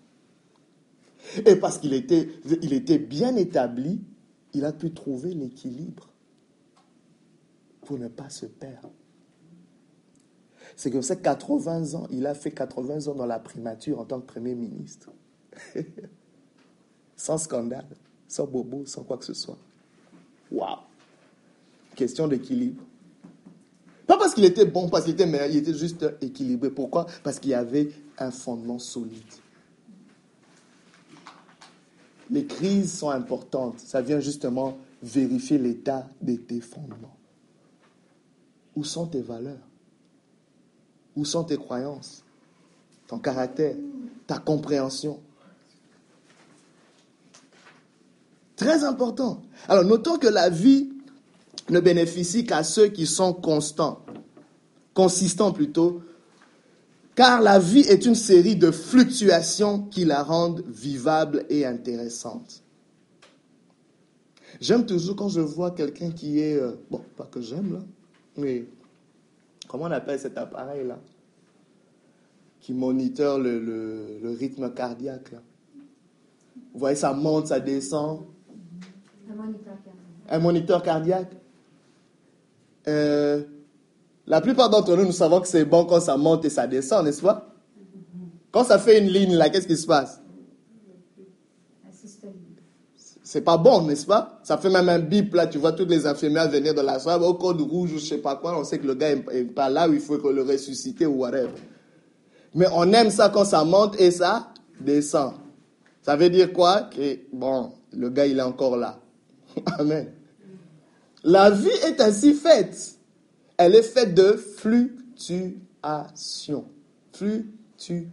Et parce qu'il était, il était bien établi, il a pu trouver l'équilibre pour ne pas se perdre. C'est que ces 80 ans, il a fait 80 ans dans la primature en tant que Premier ministre. sans scandale, sans bobo, sans quoi que ce soit. Waouh! question d'équilibre. Pas parce qu'il était bon, parce qu'il était meilleur, il était juste équilibré. Pourquoi? Parce qu'il y avait un fondement solide. Les crises sont importantes. Ça vient justement vérifier l'état de tes fondements. Où sont tes valeurs? Où sont tes croyances Ton caractère Ta compréhension? Très important. Alors, notons que la vie ne bénéficie qu'à ceux qui sont constants, consistants plutôt, car la vie est une série de fluctuations qui la rendent vivable et intéressante. J'aime toujours quand je vois quelqu'un qui est, euh, bon, pas que j'aime là, mais comment on appelle cet appareil-là Qui moniteur le, le, rythme cardiaque. Là? Vous voyez, ça monte, ça descend. Un moniteur cardiaque. Un moniteur cardiaque. Euh, la plupart d'entre nous, nous savons que c'est bon quand ça monte et ça descend, n'est-ce pas? Quand ça fait une ligne là, qu'est-ce qui se passe? C'est pas bon, n'est-ce pas? Ça fait même un bip là, tu vois toutes les infirmières venir de la soirée au code rouge ou je sais pas quoi, on sait que le gars est pas là où il faut le ressusciter ou whatever. Mais on aime ça quand ça monte et ça descend. Ça veut dire quoi? Que bon, le gars il est encore là. Amen. La vie est ainsi faite. Elle est faite de fluctuations. Fluctuations.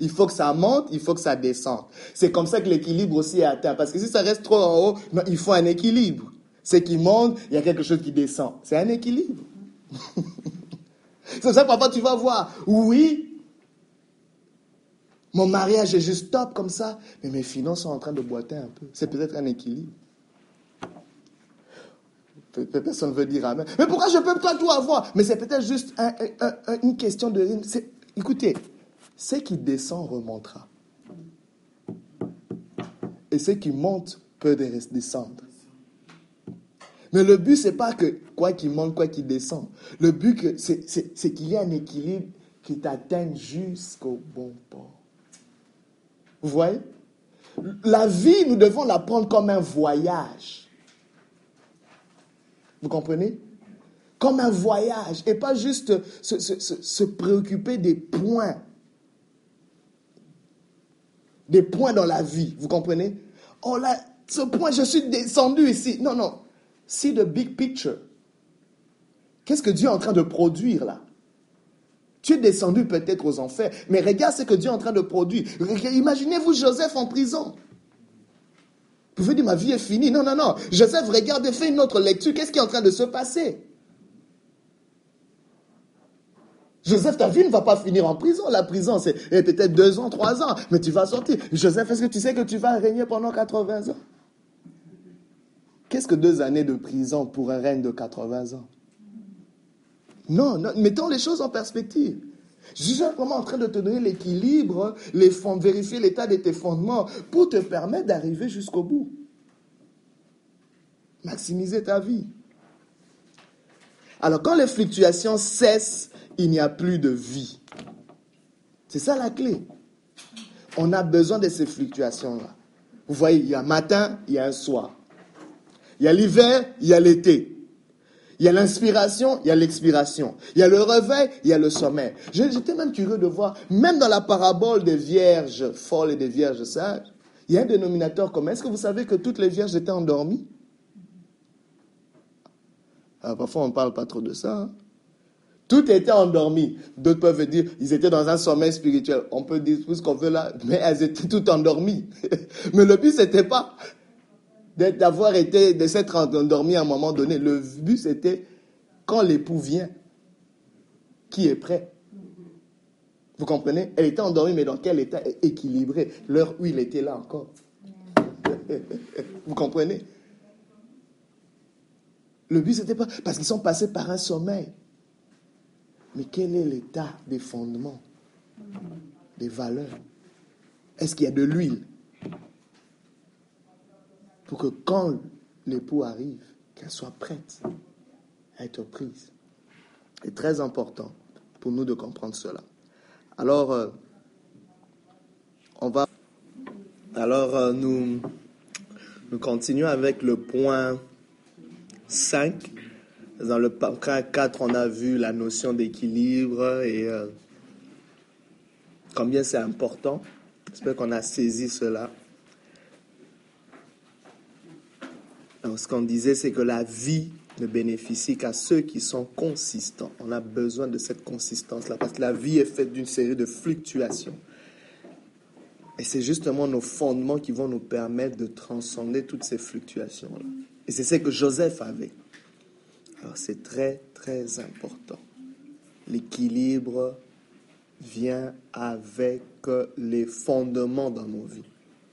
Il faut que ça monte, il faut que ça descende. C'est comme ça que l'équilibre aussi est atteint. Parce que si ça reste trop en haut, il faut un équilibre. C'est qui monte, il y a quelque chose qui descend. C'est un équilibre. C'est ça, papa, tu vas voir. Oui, mon mariage est juste top comme ça, mais mes finances sont en train de boiter un peu. C'est peut-être un équilibre. Personne ne veut dire Amen. Mais pourquoi je peux pas tout avoir? Mais c'est peut-être juste une question de Écoutez, ce qui descend remontera. Et ce qui monte peut descendre. Mais le but, c'est pas que quoi qu'il monte, quoi qu'il descend. Le but, c'est qu'il y ait un équilibre qui t'atteigne jusqu'au bon port. Vous voyez? La vie, nous devons la prendre comme un voyage. Vous comprenez? Comme un voyage et pas juste se préoccuper des points des points dans la vie, vous comprenez? Oh là, ce point, je suis descendu ici. Non, non. See the big picture. Qu'est-ce que Dieu est en train de produire là? Tu es descendu peut-être aux enfers, mais regarde ce que Dieu est en train de produire. Imaginez-vous Joseph en prison. Vous pouvez dire ma vie est finie. Non, non, non. Joseph, regardez, fais une autre lecture. Qu'est-ce qui est en train de se passer? Joseph, ta vie ne va pas finir en prison. La prison, c'est eh, peut-être deux ans, trois ans, mais tu vas sortir. Joseph, est-ce que tu sais que tu vas régner pendant 80 ans? Qu'est-ce que deux années de prison pour un règne de 80 ans? Non, non, mettons les choses en perspective. Je suis en train de te donner l'équilibre, les fonds, vérifier l'état de tes fondements pour te permettre d'arriver jusqu'au bout. Maximiser ta vie. Alors quand les fluctuations cessent il n'y a plus de vie. C'est ça la clé. On a besoin de ces fluctuations-là. Vous voyez, il y a matin, il y a un soir. Il y a l'hiver, il y a l'été. Il y a l'inspiration, il y a l'expiration. Il y a le réveil, il y a le sommeil. J'étais même curieux de voir, même dans la parabole des vierges folles et des vierges sages, il y a un dénominateur commun. Est-ce que vous savez que toutes les vierges étaient endormies? Ah, Parfois, on ne parle pas trop de ça. Hein. Tout était endormi. D'autres peuvent dire, ils étaient dans un sommeil spirituel. On peut dire tout ce qu'on veut là, mais elles étaient toutes endormies. mais le but, c'était pas d'avoir été, de s'être endormi à un moment donné. Le but, c'était quand l'époux vient, qui est prêt. Vous comprenez? Elle était endormie, mais dans quel état? Équilibré L'heure où il était là encore. Vous comprenez? Le but, c'était pas. Parce qu'ils sont passés par un sommeil. Mais quel est l'état des fondements, des valeurs? Est-ce qu'il y a de l'huile Pour que quand l'époux arrive, qu'elle soit prête à être prise? C'est très important pour nous de comprendre cela. Alors, euh, on va. Alors, euh, nous, nous continuons avec le point 5 Dans le cas 4, on a vu la notion d'équilibre et euh, combien c'est important. J'espère qu'on a saisi cela. ce qu'on disait, c'est que la vie ne bénéficie qu'à ceux qui sont consistants. On a besoin de cette consistance-là parce que la vie est faite d'une série de fluctuations. Et c'est justement nos fondements qui vont nous permettre de transcender toutes ces fluctuations-là. Et c'est ce que Joseph avait. Alors c'est très, très important. L'équilibre vient avec les fondements dans nos vies.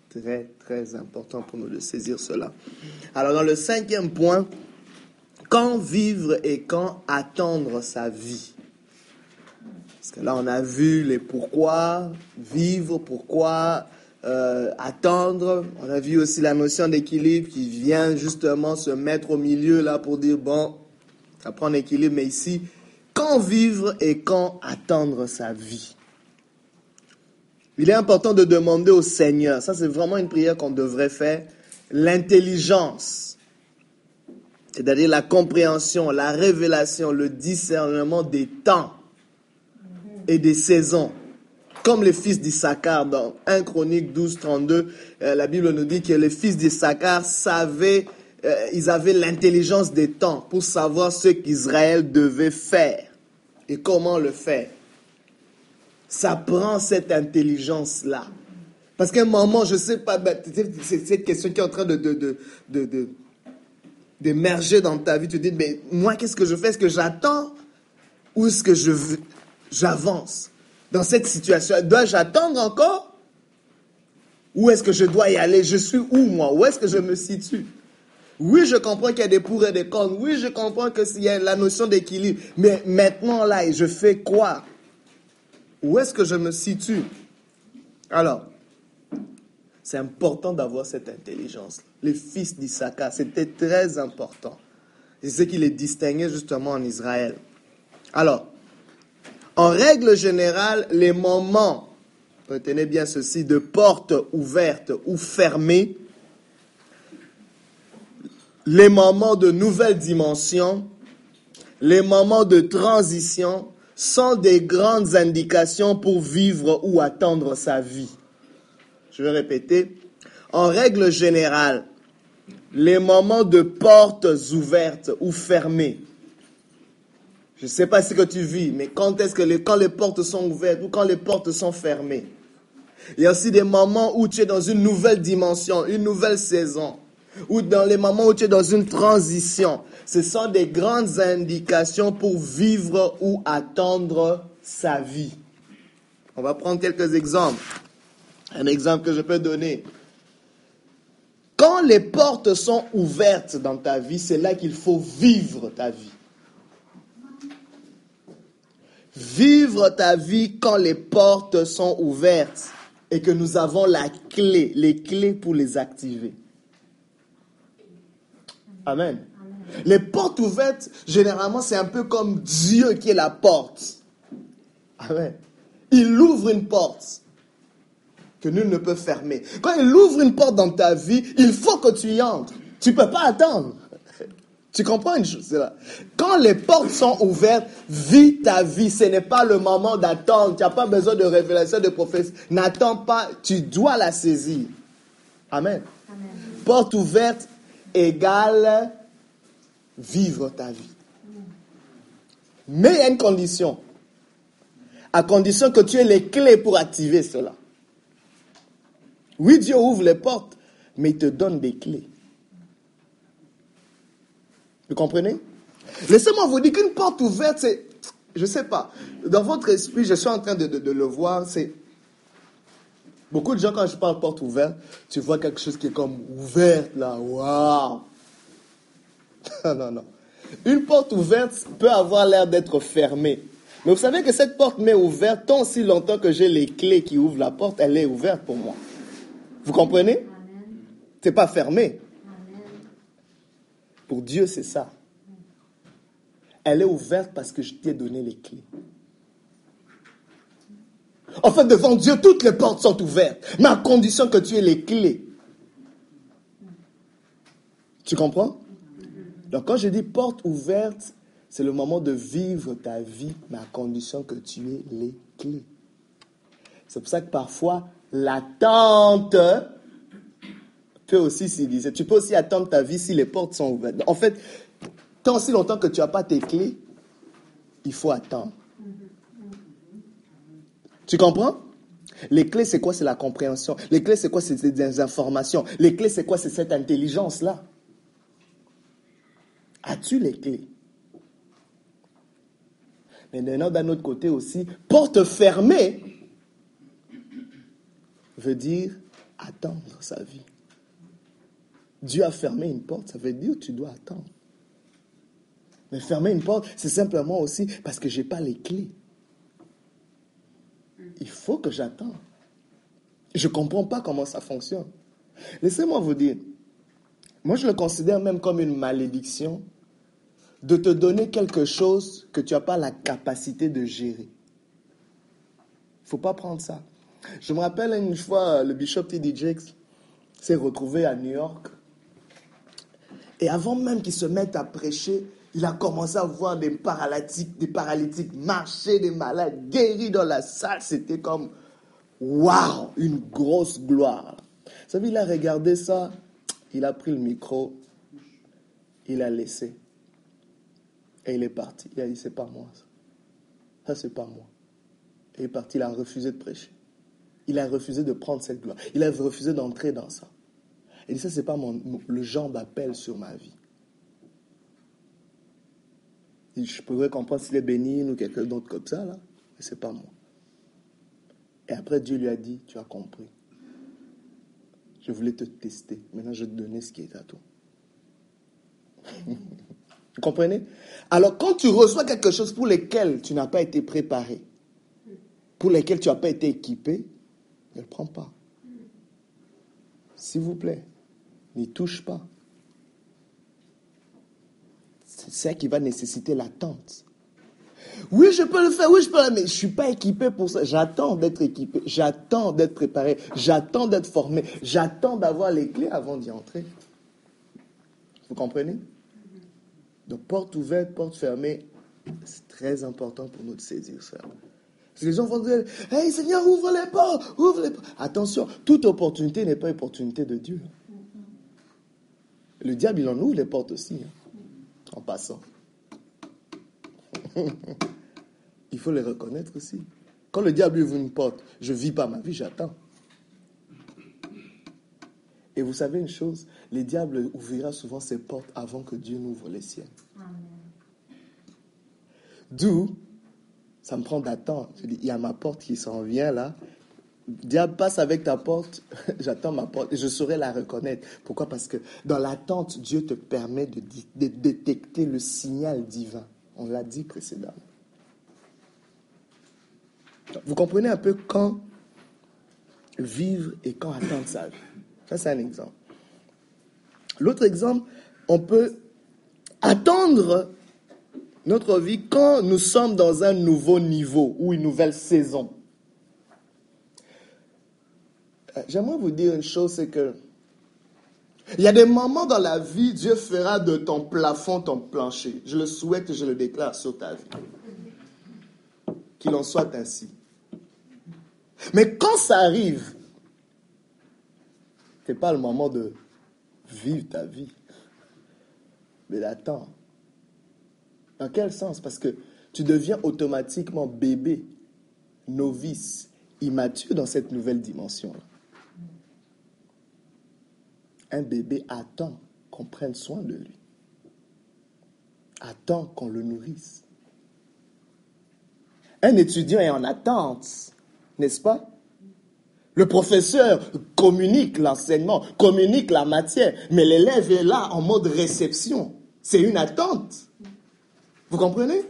Très, très important pour nous de saisir cela. Alors dans le cinquième point, quand vivre et quand attendre sa vie? Parce que là, on a vu les pourquoi vivre, pourquoi euh, attendre. On a vu aussi la notion d'équilibre qui vient justement se mettre au milieu là pour dire, bon, ça prend l'équilibre, mais ici, quand vivre et quand attendre sa vie. Il est important de demander au Seigneur, ça c'est vraiment une prière qu'on devrait faire, l'intelligence, c'est-à-dire la compréhension, la révélation, le discernement des temps et des saisons. Comme les fils d'Issachar, dans 1 Chronique 12, 32, euh, la Bible nous dit que les fils d'Issachar savaient, euh, ils avaient l'intelligence des temps pour savoir ce qu'Israël devait faire. Et comment le faire. Ça prend cette intelligence-là. Parce qu'à un moment, je ne sais pas, ben, c'est cette question qui est en train de, de, d'émerger dans ta vie. Tu te dis, mais moi, qu'est-ce que je fais? Est-ce que j'attends? Ou est-ce que j'avance dans cette situation? Dois-je attendre encore? Ou est-ce que je dois y aller? Je suis où, moi? Où est-ce que je me situe? Oui, je comprends qu'il y a des pour et des contre. Oui, je comprends qu'il y a la notion d'équilibre. Mais maintenant, là, je fais quoi? Où est-ce que je me situe? Alors, c'est important d'avoir cette intelligence. Les fils d'Issachar, c'était très important. C'est ce qui les distinguait justement en Israël. Alors, en règle générale, les moments, retenez bien ceci, de portes ouvertes ou fermées, les moments de nouvelle dimension, les moments de transition sont des grandes indications pour vivre ou attendre sa vie. Je vais répéter. En règle générale, les moments de portes ouvertes ou fermées, je ne sais pas ce que tu vis, mais quand est-ce que quand les portes sont ouvertes ou quand les portes sont fermées? Il y a aussi des moments où tu es dans une nouvelle dimension, une nouvelle saison, ou dans les moments où tu es dans une transition. Ce sont des grandes indications pour vivre ou attendre sa vie. On va prendre quelques exemples. Un exemple que je peux donner. Quand les portes sont ouvertes dans ta vie, c'est là qu'il faut vivre ta vie. Vivre ta vie quand les portes sont ouvertes et que nous avons la clé, les clés pour les activer. Amen. Les portes ouvertes, généralement, c'est un peu comme Dieu qui est la porte. Amen. Il ouvre une porte que nul ne peut fermer. Quand il ouvre une porte dans ta vie, il faut que tu y entres. Tu ne peux pas attendre. Tu comprends une chose là Quand les portes sont ouvertes, vis ta vie. Ce n'est pas le moment d'attendre. Tu n'as pas besoin de révélation, de prophétie. N'attends pas. Tu dois la saisir. Amen. Amen. Porte ouverte égale vivre ta vie. Mais il y a une condition. À condition que tu aies les clés pour activer cela. Oui, Dieu ouvre les portes, mais il te donne des clés. Vous comprenez? Laissez-moi vous dire qu'une porte ouverte, c'est, je ne sais pas, dans votre esprit, je suis en train de, le voir, c'est... Beaucoup de gens, quand je parle porte ouverte, tu vois quelque chose qui est comme ouverte, là, waouh Non, non, non. Une porte ouverte peut avoir l'air d'être fermée. Mais vous savez que cette porte m'est ouverte tant si longtemps que j'ai les clés qui ouvrent la porte, elle est ouverte pour moi. Vous comprenez? C'est pas fermé. Pour Dieu, c'est ça. Elle est ouverte parce que je t'ai donné les clés. En fait, devant Dieu, toutes les portes sont ouvertes, mais à condition que tu aies les clés. Tu comprends? Donc quand je dis porte ouverte, c'est le moment de vivre ta vie, mais à condition que tu aies les clés. C'est pour ça que parfois, l'attente peut aussi dire. Tu peux aussi attendre ta vie si les portes sont ouvertes. En fait, tant si longtemps que tu n'as pas tes clés, il faut attendre. Tu comprends? Les clés, c'est quoi? C'est la compréhension. Les clés, c'est quoi? C'est des informations. Les clés, c'est quoi? C'est cette intelligence-là. As-tu les clés? Mais d'un autre côté aussi, porte fermée veut dire attendre sa vie. Dieu a fermé une porte, ça veut dire tu dois attendre. Mais fermer une porte, c'est simplement aussi parce que je n'ai pas les clés. Il faut que j'attende. Je ne comprends pas comment ça fonctionne. Laissez-moi vous dire, moi je le considère même comme une malédiction de te donner quelque chose que tu n'as pas la capacité de gérer. Il ne faut pas prendre ça. Je me rappelle une fois, le bishop T.D. Jakes s'est retrouvé à New York. Et avant même qu'il se mette à prêcher, il a commencé à voir des paralytiques, des paralytiques marcher, des malades guéris dans la salle. C'était comme, waouh, une grosse gloire. Vous savez, il a regardé ça, il a pris le micro, il a laissé. Et il est parti. Il a dit, c'est pas moi. Ça, ça c'est pas moi. Et il est parti, il a refusé de prêcher. Il a refusé de prendre cette gloire. Il a refusé d'entrer dans ça. Il dit, ça, c'est pas mon, le genre d'appel sur ma vie. Je pourrais comprendre s'il est béni ou quelqu'un d'autre comme ça, là, mais c'est pas moi. Et après, Dieu lui a dit, tu as compris. Je voulais te tester. Maintenant, je vais te donner ce qui est à toi. Vous comprenez? Alors, quand tu reçois quelque chose pour lequel tu n'as pas été préparé, pour lequel tu n'as pas été équipé, ne le prends pas. S'il vous plaît, n'y touche pas. C'est ça qui va nécessiter l'attente. Oui, je peux le faire, oui, je peux mais je ne suis pas équipé pour ça. J'attends d'être équipé, j'attends d'être préparé, j'attends d'être formé, j'attends d'avoir les clés avant d'y entrer. Vous comprenez? Donc, porte ouverte, porte fermée, c'est très important pour nous de saisir ça. Parce que les gens vont dire Hey Seigneur, ouvre les portes, ouvre les portes. Attention, toute opportunité n'est pas opportunité de Dieu. Le diable, il en ouvre les portes aussi. Hein en passant. Il faut les reconnaître aussi. Quand le diable ouvre une porte, je ne vis pas ma vie, j'attends. Et vous savez une chose, le diable ouvrira souvent ses portes avant que Dieu n'ouvre les siennes. D'où, ça me prend d'attendre. il y a ma porte qui s'en vient là, Diable passe avec ta porte, j'attends ma porte et je saurai la reconnaître. Pourquoi? Parce que dans l'attente, Dieu te permet de, détecter le signal divin. On l'a dit précédemment. Vous comprenez un peu quand vivre et quand attendre sa. Ça, c'est un exemple. L'autre exemple, on peut attendre notre vie quand nous sommes dans un nouveau niveau ou une nouvelle saison. Euh, j'aimerais vous dire une chose, c'est que il y a des moments dans la vie, Dieu fera de ton plafond ton plancher. Je le souhaite je le déclare sur ta vie. Qu'il en soit ainsi. Mais quand ça arrive, ce n'est pas le moment de vivre ta vie, mais d'attendre. Dans quel sens? Parce que tu deviens automatiquement bébé, novice, immature dans cette nouvelle dimension-là un bébé attend qu'on prenne soin de lui. Attend qu'on le nourrisse. Un étudiant est en attente, n'est-ce pas? Le professeur communique l'enseignement, communique la matière, mais l'élève est là en mode réception. C'est une attente. Vous comprenez?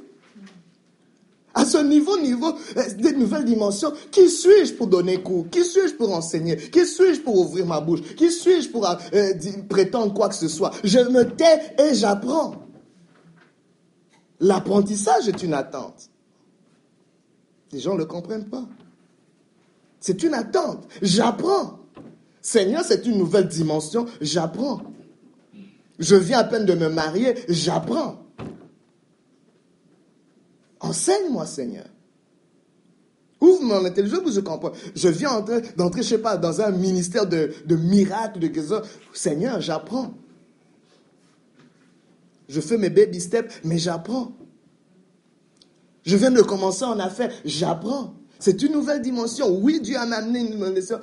À ce niveau, niveau, euh, des nouvelles dimensions, qui suis-je pour donner cours? Qui suis-je pour enseigner? Qui suis-je pour ouvrir ma bouche? Qui suis-je pour euh, prétendre quoi que ce soit? Je me tais et j'apprends. L'apprentissage est une attente. Les gens ne le comprennent pas. C'est une attente. J'apprends. Seigneur, c'est une nouvelle dimension. J'apprends. Je viens à peine de me marier, j'apprends. Enseigne-moi, Seigneur. Ouvre mon intelligence pour je comprends. Je viens d'entrer, je sais pas, dans un ministère de, de miracles, de guérison. Seigneur, j'apprends. Je fais mes baby steps, mais j'apprends. Je viens de commencer en affaires, j'apprends. C'est une nouvelle dimension. Oui, Dieu m'a amené une dimension.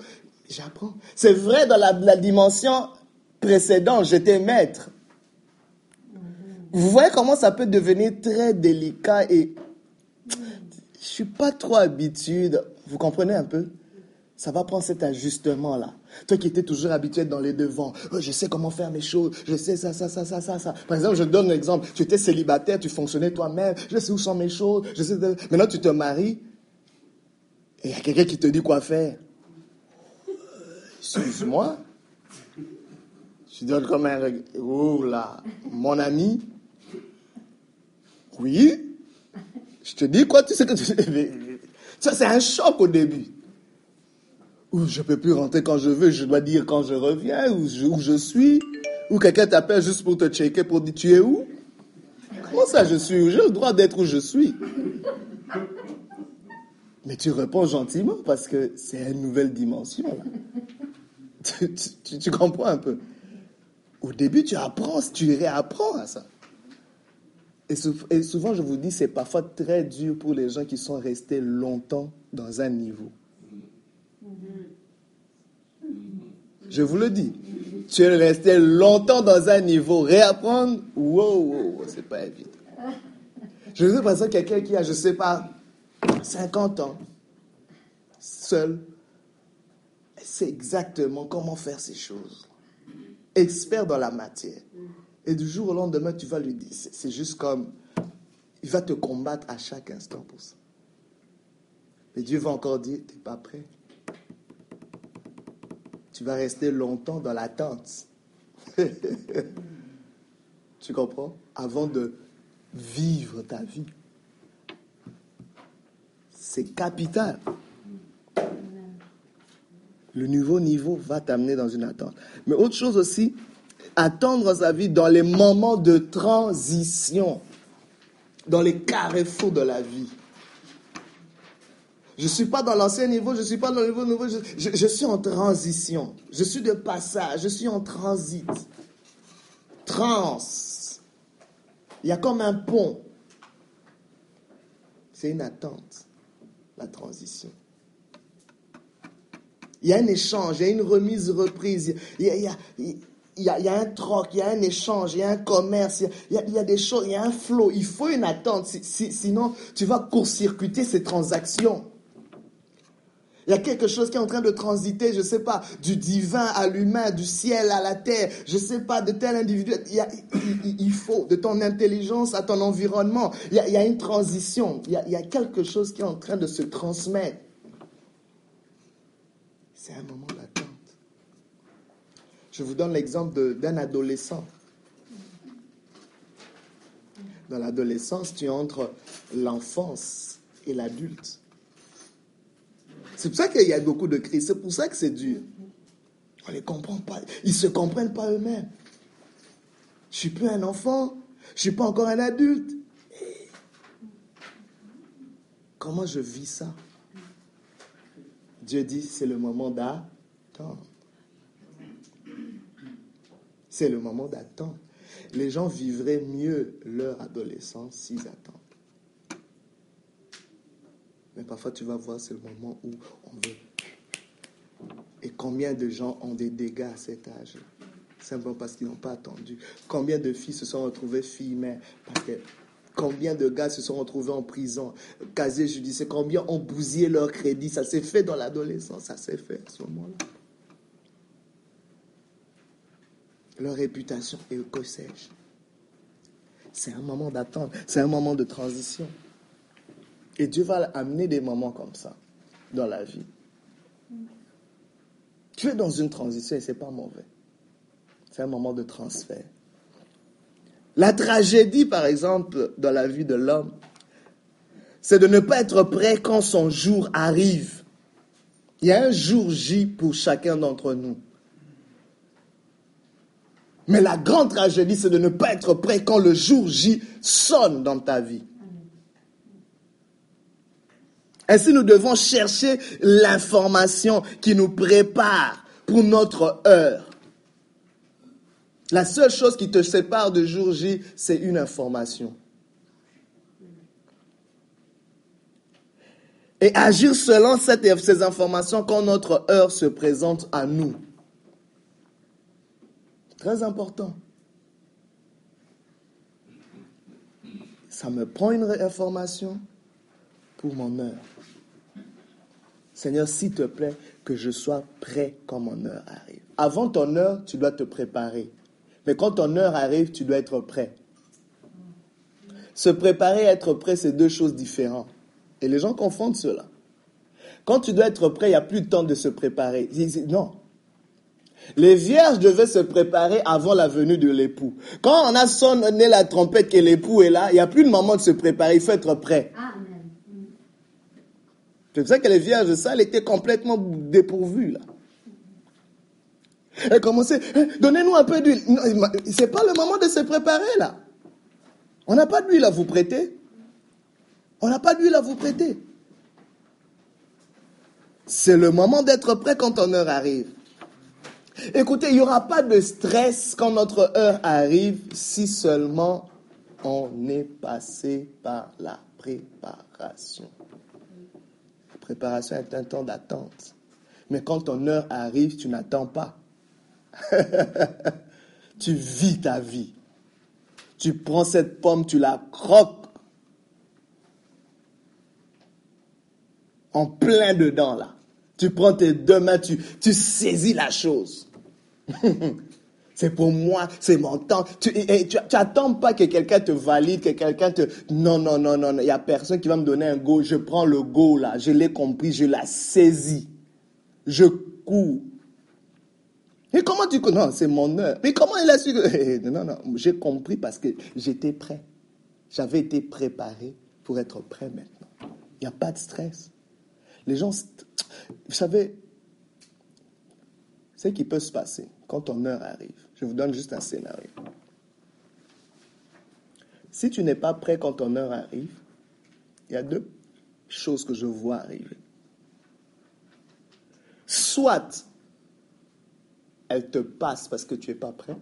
J'apprends. C'est vrai dans la, dimension précédente, j'étais maître. Vous voyez comment ça peut devenir très délicat et je suis pas trop habitué. Vous comprenez un peu? Ça va prendre cet ajustement-là. Toi qui étais toujours habitué dans les devants, oh, je sais comment faire mes choses, je sais ça, ça, ça, ça, ça, ça. Par exemple, je donne un exemple. Tu étais célibataire, tu fonctionnais toi-même, je sais où sont mes choses, je sais. Maintenant, tu te maries et il y a quelqu'un qui te dit quoi faire. Excuse-moi. Je donne comme un Oh là, mon ami. Oui? Je te dis quoi, tu sais que tu... Ça, c'est un choc au début. Ou je peux plus rentrer quand je veux, je dois dire quand je reviens, où je, où je suis. Ou quelqu'un t'appelle juste pour te checker, pour dire tu es où? Comment ça je suis où? J'ai le droit d'être où je suis. Mais tu réponds gentiment parce que c'est une nouvelle dimension. tu, comprends un peu Au début, tu apprends, tu réapprends à ça. Et, souvent, je vous dis, c'est parfois très dur pour les gens qui sont restés longtemps dans un niveau. Je vous le dis. Tu es resté longtemps dans un niveau. Réapprendre, wow, wow, c'est pas évident. Je par exemple quelqu'un qui a, je sais pas, 50 ans, seul, sait exactement comment faire ces choses. Expert dans la matière. Et du jour au lendemain, tu vas lui dire, c'est juste comme, il va te combattre à chaque instant pour ça. Mais Dieu va encore dire, tu n'es pas prêt. Tu vas rester longtemps dans l'attente. tu comprends? Avant de vivre ta vie. C'est capital. Le nouveau niveau va t'amener dans une attente. Mais autre chose aussi, attendre sa vie dans les moments de transition, dans les carrefours de la vie. Je ne suis pas dans l'ancien niveau, je ne suis pas dans le niveau nouveau, je, je, suis en transition. Je suis de passage, je suis en transit. Trans. Il y a comme un pont. C'est une attente, la transition. Il y a un échange, il y a une remise, reprise. Il y a, il y a, il y a, y a un troc, il y a un échange, il y a un commerce, il y a, y a des choses, il y a un flot. Il faut une attente, sinon tu vas court-circuiter ces transactions. Il y a quelque chose qui est en train de transiter, je ne sais pas, du divin à l'humain, du ciel à la terre, je ne sais pas, de tel individu. Il, faut, de ton intelligence à ton environnement. Il y a, une transition, il y, y a quelque chose qui est en train de se transmettre. C'est un moment. Je vous donne l'exemple d'un adolescent. Dans l'adolescence, tu entres l'enfance et l'adulte. C'est pour ça qu'il y a beaucoup de crises. C'est pour ça que c'est dur. On ne les comprend pas. Ils ne se comprennent pas eux-mêmes. Je ne suis plus un enfant. Je ne suis pas encore un adulte. comment je vis ça? Dieu dit, c'est le moment d'attendre. C'est le moment d'attendre. Les gens vivraient mieux leur adolescence s'ils attendent. Mais parfois, tu vas voir, c'est le moment où on veut. Et combien de gens ont des dégâts à cet âge Simplement parce qu'ils n'ont pas attendu. Combien de filles se sont retrouvées filles mais parce que Combien de gars se sont retrouvés en prison, casier judiciaire, combien ont bousillé leur crédit. Ça s'est fait dans l'adolescence, ça s'est fait à ce moment-là. Leur réputation, et que sais-je. C'est un moment d'attente, c'est un moment de transition. Et Dieu va amener des moments comme ça dans la vie. Tu es dans une transition et ce n'est pas mauvais. C'est un moment de transfert. La tragédie, par exemple, dans la vie de l'homme, c'est de ne pas être prêt quand son jour arrive. Il y a un jour J pour chacun d'entre nous. Mais la grande tragédie, c'est de ne pas être prêt quand le jour J sonne dans ta vie. Ainsi, nous devons chercher l'information qui nous prépare pour notre heure. La seule chose qui te sépare de jour J, c'est une information. Et agir selon ces informations quand notre heure se présente à nous. Très important. Ça me prend une information pour mon heure. Seigneur, s'il te plaît, que je sois prêt quand mon heure arrive. Avant ton heure, tu dois te préparer. Mais quand ton heure arrive, tu dois être prêt. Se préparer et être prêt, c'est deux choses différentes. Et les gens confondent cela. Quand tu dois être prêt, il n'y a plus de temps de se préparer. Non. Les vierges devaient se préparer avant la venue de l'époux. Quand on a sonné la trompette que l'époux est là, il n'y a plus de moment de se préparer, il faut être prêt. C'est pour ça que les vierges, ça, elle était complètement dépourvue, là. Elle commençait, hein, donnez-nous un peu d'huile. C'est pas le moment de se préparer, là. On n'a pas d'huile à vous prêter. On n'a pas d'huile à vous prêter. C'est le moment d'être prêt quand ton heure arrive. Écoutez, il n'y aura pas de stress quand notre heure arrive si seulement on est passé par la préparation préparation est un temps d'attente. Mais quand ton heure arrive, tu n'attends pas. tu vis ta vie. Tu prends cette pomme, tu la croques en plein dedans là. Tu prends tes deux mains, tu, tu saisis la chose. C'est pour moi, c'est mon temps. Tu n'attends pas que quelqu'un te valide, que quelqu'un te... Non, non, non, non, il n'y a personne qui va me donner un go. Je prends le go là, je l'ai compris, je la saisis. Je cours. Et comment tu... Non, c'est mon heure. Mais comment il a su que... Non, non, j'ai compris parce que j'étais prêt. J'avais été préparé pour être prêt maintenant. Il n'y a pas de stress. Les gens... Vous savez, ce qui peut se passer quand ton heure arrive. Je vous donne juste un scénario. Si tu n'es pas prêt quand ton heure arrive, il y a deux choses que je vois arriver. Soit elle te passe parce que tu n'es pas prêt.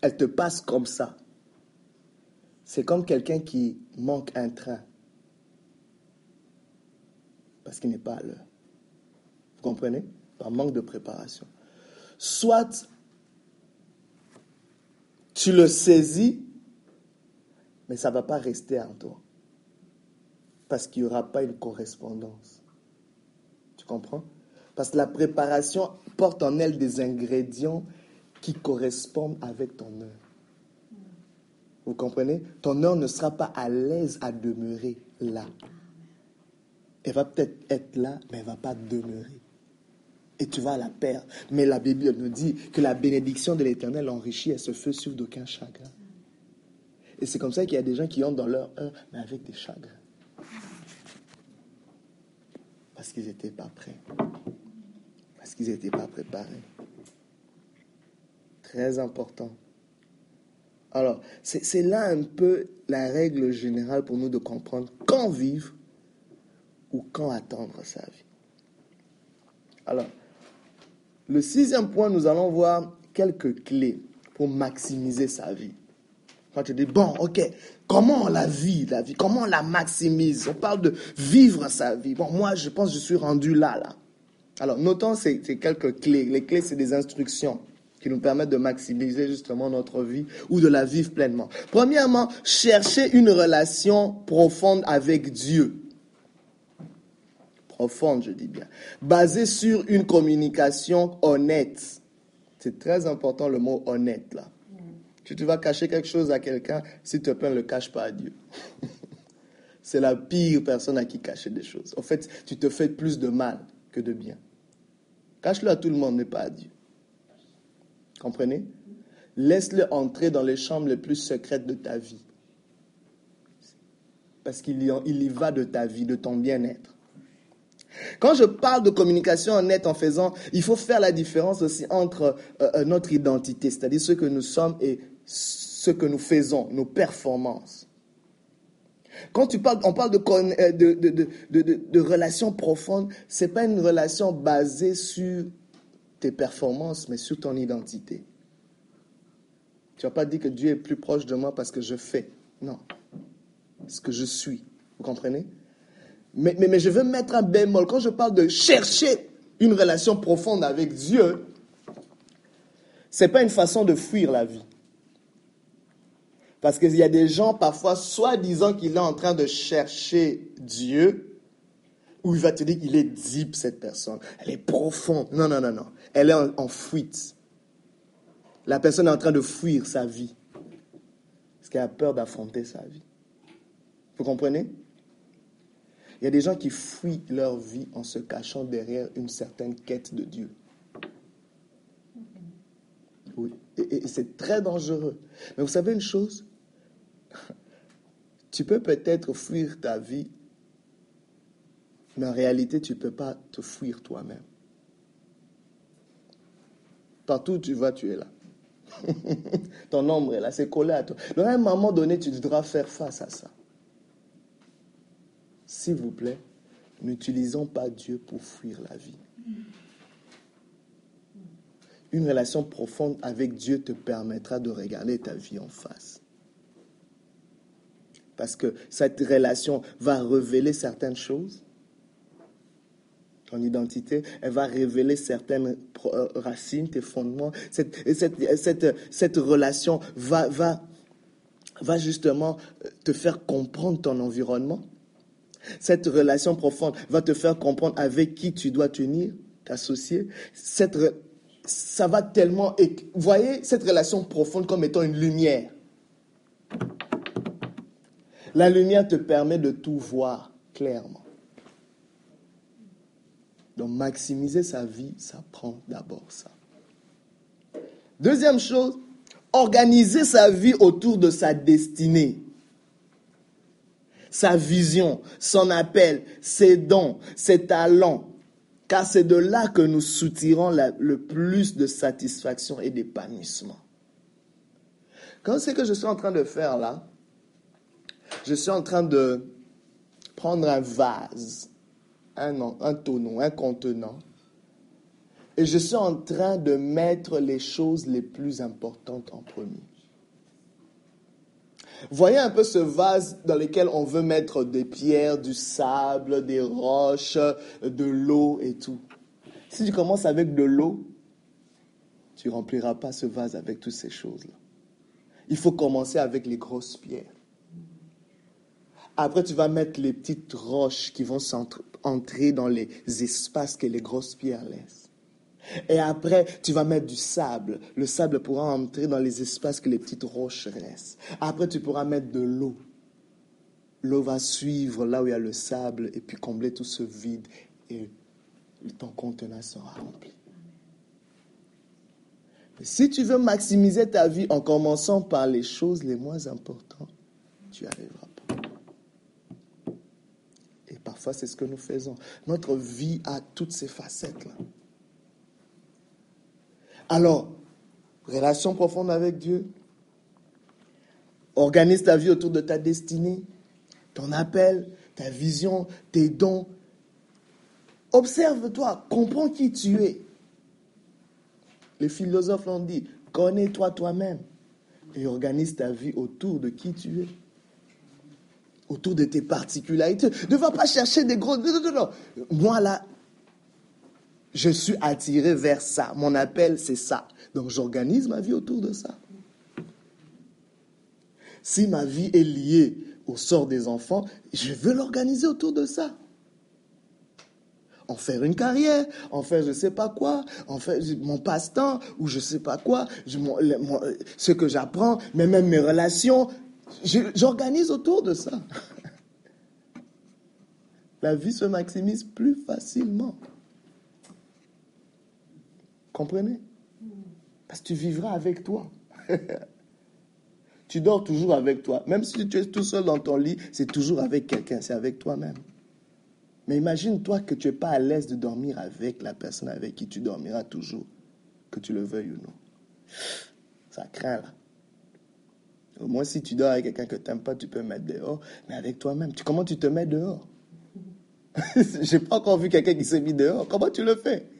Elle te passe comme ça. C'est comme quelqu'un qui manque un train parce qu'il n'est pas à l'heure. Vous comprenez? Par manque de préparation. Soit tu le saisis, mais ça ne va pas rester en toi. Parce qu'il n'y aura pas une correspondance. Tu comprends? Parce que la préparation porte en elle des ingrédients qui correspondent avec ton heure. Vous comprenez? Ton heure ne sera pas à l'aise à demeurer là. Elle va peut-être être là, mais elle ne va pas demeurer et tu vas la perdre. Mais la Bible nous dit que la bénédiction de l'Éternel enrichit et se fait suivre d'aucun chagrin. Et c'est comme ça qu'il y a des gens qui ont dans leur heure, mais avec des chagrins. Parce qu'ils n'étaient pas prêts. Parce qu'ils n'étaient pas préparés. Très important. Alors, c'est là un peu la règle générale pour nous de comprendre quand vivre ou quand attendre sa vie. Alors, le sixième point, nous allons voir quelques clés pour maximiser sa vie. Quand tu dis, bon, ok, comment on la vit, la vie? Comment on la maximise? On parle de vivre sa vie. Bon, moi, je pense que je suis rendu là, là. Alors, notons ces, ces quelques clés. Les clés, c'est des instructions qui nous permettent de maximiser justement notre vie ou de la vivre pleinement. Premièrement, chercher une relation profonde avec Dieu profonde, je dis bien, basée sur une communication honnête. C'est très important le mot honnête là. Tu vas cacher quelque chose à quelqu'un, s'il te plaît, ne le cache pas à Dieu. C'est la pire personne à qui cacher des choses. En fait, tu te fais plus de mal que de bien. Cache-le à tout le monde, mais pas à Dieu. Comprenez? Laisse-le entrer dans les chambres les plus secrètes de ta vie. Parce qu'il y, il y va de ta vie, de ton bien-être. Quand je parle de communication honnête en faisant, il faut faire la différence aussi entre euh, euh, notre identité, c'est-à-dire ce que nous sommes et ce que nous faisons, nos performances. Quand tu parles, on parle de, euh, de, de, de, de relations profondes, ce n'est pas une relation basée sur tes performances, mais sur ton identité. Tu vas pas dire que Dieu est plus proche de moi parce que je fais. Non. Ce que je suis. Vous comprenez? Mais, mais, je veux mettre un bémol. Quand je parle de chercher une relation profonde avec Dieu, ce n'est pas une façon de fuir la vie. Parce qu'il y a des gens, parfois, soi-disant qu'il est en train de chercher Dieu, ou il va te dire qu'il est deep, cette personne. Elle est profonde. Non, non, non, non. Elle est en, fuite. La personne est en train de fuir sa vie. Parce qu'elle a peur d'affronter sa vie. Vous comprenez? Il y a des gens qui fuient leur vie en se cachant derrière une certaine quête de Dieu. Oui. et c'est très dangereux. Mais vous savez une chose? Tu peux peut-être fuir ta vie, mais en réalité, tu ne peux pas te fuir toi-même. Partout où tu vas, tu es là. Ton ombre est là, c'est collé à toi. Donc à un moment donné, tu devras faire face à ça. S'il vous plaît, n'utilisons pas Dieu pour fuir la vie. Une relation profonde avec Dieu te permettra de regarder ta vie en face parce que cette relation va révéler certaines choses. Ton identité, elle va révéler certaines euh, racines, tes fondements. Cette, relation va, va, va justement euh, te faire comprendre ton environnement. Cette relation profonde va te faire comprendre avec qui tu dois tenir, t'associer. Cette, ça va tellement... Voyez cette relation profonde comme étant une lumière. La lumière te permet de tout voir clairement. Donc maximiser sa vie, ça prend d'abord ça. Deuxième chose, organiser sa vie autour de sa destinée. Sa vision, son appel, ses dons, ses talents. Car c'est de là que nous soutirons le plus de satisfaction et d'épanouissement. Quand c'est que je suis en train de faire là, je suis en train de prendre un vase, un, tonneau, un contenant, et je suis en train de mettre les choses les plus importantes en premier. Voyez un peu ce vase dans lequel on veut mettre des pierres, du sable, des roches, de l'eau et tout. Si tu commences avec de l'eau, tu rempliras pas ce vase avec toutes ces choses-là. Il faut commencer avec les grosses pierres. Après, tu vas mettre les petites roches qui vont entrer dans les espaces que les grosses pierres laissent. Et après, tu vas mettre du sable. Le sable pourra entrer dans les espaces que les petites roches laissent. Après, tu pourras mettre de l'eau. L'eau va suivre là où il y a le sable et puis combler tout ce vide et ton contenant sera rempli. si tu veux maximiser ta vie en commençant par les choses les moins importantes, tu arriveras. Parfois, c'est ce que nous faisons. Notre vie a toutes ces facettes-là. Alors, relation profonde avec Dieu. Organise ta vie autour de ta destinée, ton appel, ta vision, tes dons. Observe-toi, comprends qui tu es. Les philosophes l'ont dit, connais-toi toi-même et organise ta vie autour de qui tu es autour de tes particularités. Ne va pas chercher des gros... Non, non, non. Moi, là, je suis attiré vers ça. Mon appel, c'est ça. Donc, j'organise ma vie autour de ça. Si ma vie est liée au sort des enfants, je veux l'organiser autour de ça. En faire une carrière, en faire je ne sais pas quoi, en faire mon passe-temps ou je ne sais pas quoi, ce que j'apprends, mais même mes relations, J'organise autour de ça. La vie se maximise plus facilement. Comprenez? Parce que tu vivras avec toi. tu dors toujours avec toi. Même si tu es tout seul dans ton lit, c'est toujours avec quelqu'un, c'est avec toi-même. Mais imagine-toi que tu n'es pas à l'aise de dormir avec la personne avec qui tu dormiras toujours, que tu le veuilles ou non. Ça craint là. Au moins, si tu dors avec quelqu'un que tu n'aimes pas, tu peux mettre dehors. Mais avec toi-même, comment tu te mets dehors? J'ai pas encore vu quelqu'un qui s'est mis dehors. Comment tu le fais?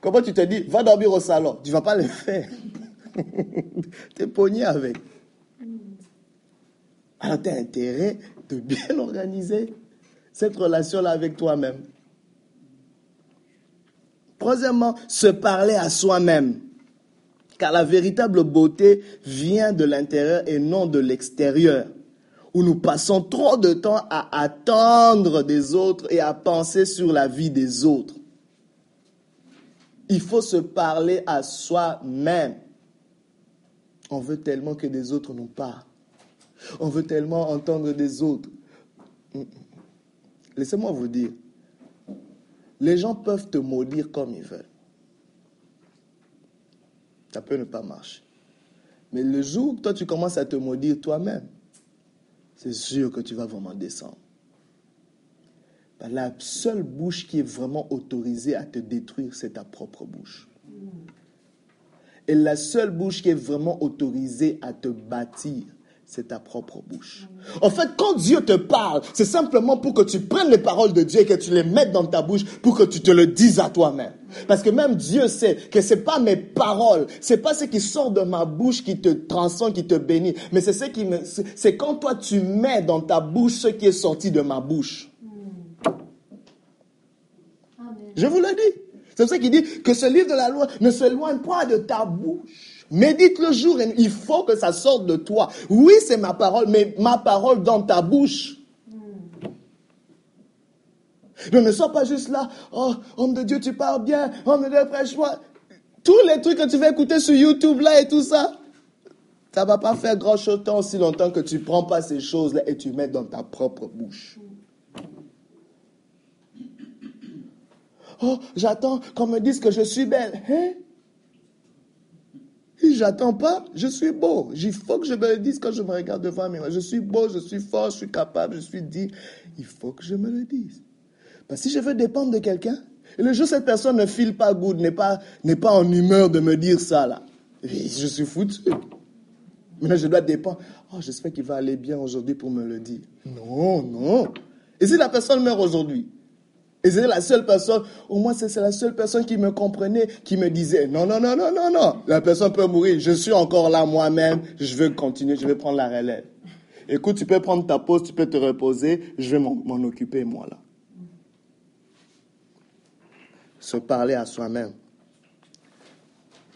Comment tu te dis, va dormir au salon Tu vas pas le faire. tu es pogné avec. Alors, tu as intérêt de bien organiser cette relation-là avec toi-même. Troisièmement, se parler à soi-même. Car la véritable beauté vient de l'intérieur et non de l'extérieur, où nous passons trop de temps à attendre des autres et à penser sur la vie des autres. Il faut se parler à soi-même. On veut tellement que des autres nous parlent. On veut tellement entendre des autres. Laissez-moi vous dire, les gens peuvent te maudire comme ils veulent. Ça peut ne pas marcher. Mais le jour où toi tu commences à te maudire toi-même, c'est sûr que tu vas vraiment descendre. La seule bouche qui est vraiment autorisée à te détruire, c'est ta propre bouche. Et la seule bouche qui est vraiment autorisée à te bâtir, c'est ta propre bouche. En fait, quand Dieu te parle, c'est simplement pour que tu prennes les paroles de Dieu et que tu les mettes dans ta bouche pour que tu te le dises à toi-même. Parce que même Dieu sait que c'est pas mes paroles, c'est pas ce qui sort de ma bouche qui te transcende, qui te bénit, mais c'est ce qui me, c'est quand toi tu mets dans ta bouche ce qui est sorti de ma bouche. Je vous le dis. C'est ça qui dit que ce livre de la loi ne s'éloigne pas de ta bouche. Médite le jour et il faut que ça sorte de toi. Oui, c'est ma parole, mais ma parole dans ta bouche. Ne, sois pas juste là. Oh, homme de Dieu, tu parles bien. Homme de Dieu, prêche-moi. Tous les trucs que tu vas écouter sur YouTube là et tout ça, ça va pas faire grand chose tant aussi longtemps que tu prends pas ces choses-là et tu mets dans ta propre bouche. Oh, j'attends qu'on me dise que je suis belle. Hein? J'attends pas, je suis beau. Il faut que je me le dise quand je me regarde devant moi. Je suis beau, je suis fort, je suis capable, je suis dit. Il faut que je me le dise. Parce que si je veux dépendre de quelqu'un, et le jour où cette personne ne file pas good, n'est pas, n'est pas en humeur de me dire ça là, je suis foutu. Maintenant, je dois dépendre. Oh, j'espère qu'il va aller bien aujourd'hui pour me le dire. Non, non. Et si la personne meurt aujourd'hui et c'est la seule personne, au moins c'est la seule personne qui me comprenait, qui me disait, non, non, non, non, non, non, la personne peut mourir, je suis encore là moi-même, je veux continuer, je vais prendre la relève. Écoute, tu peux prendre ta pause, tu peux te reposer, je vais m'en occuper moi là. Se parler à soi-même.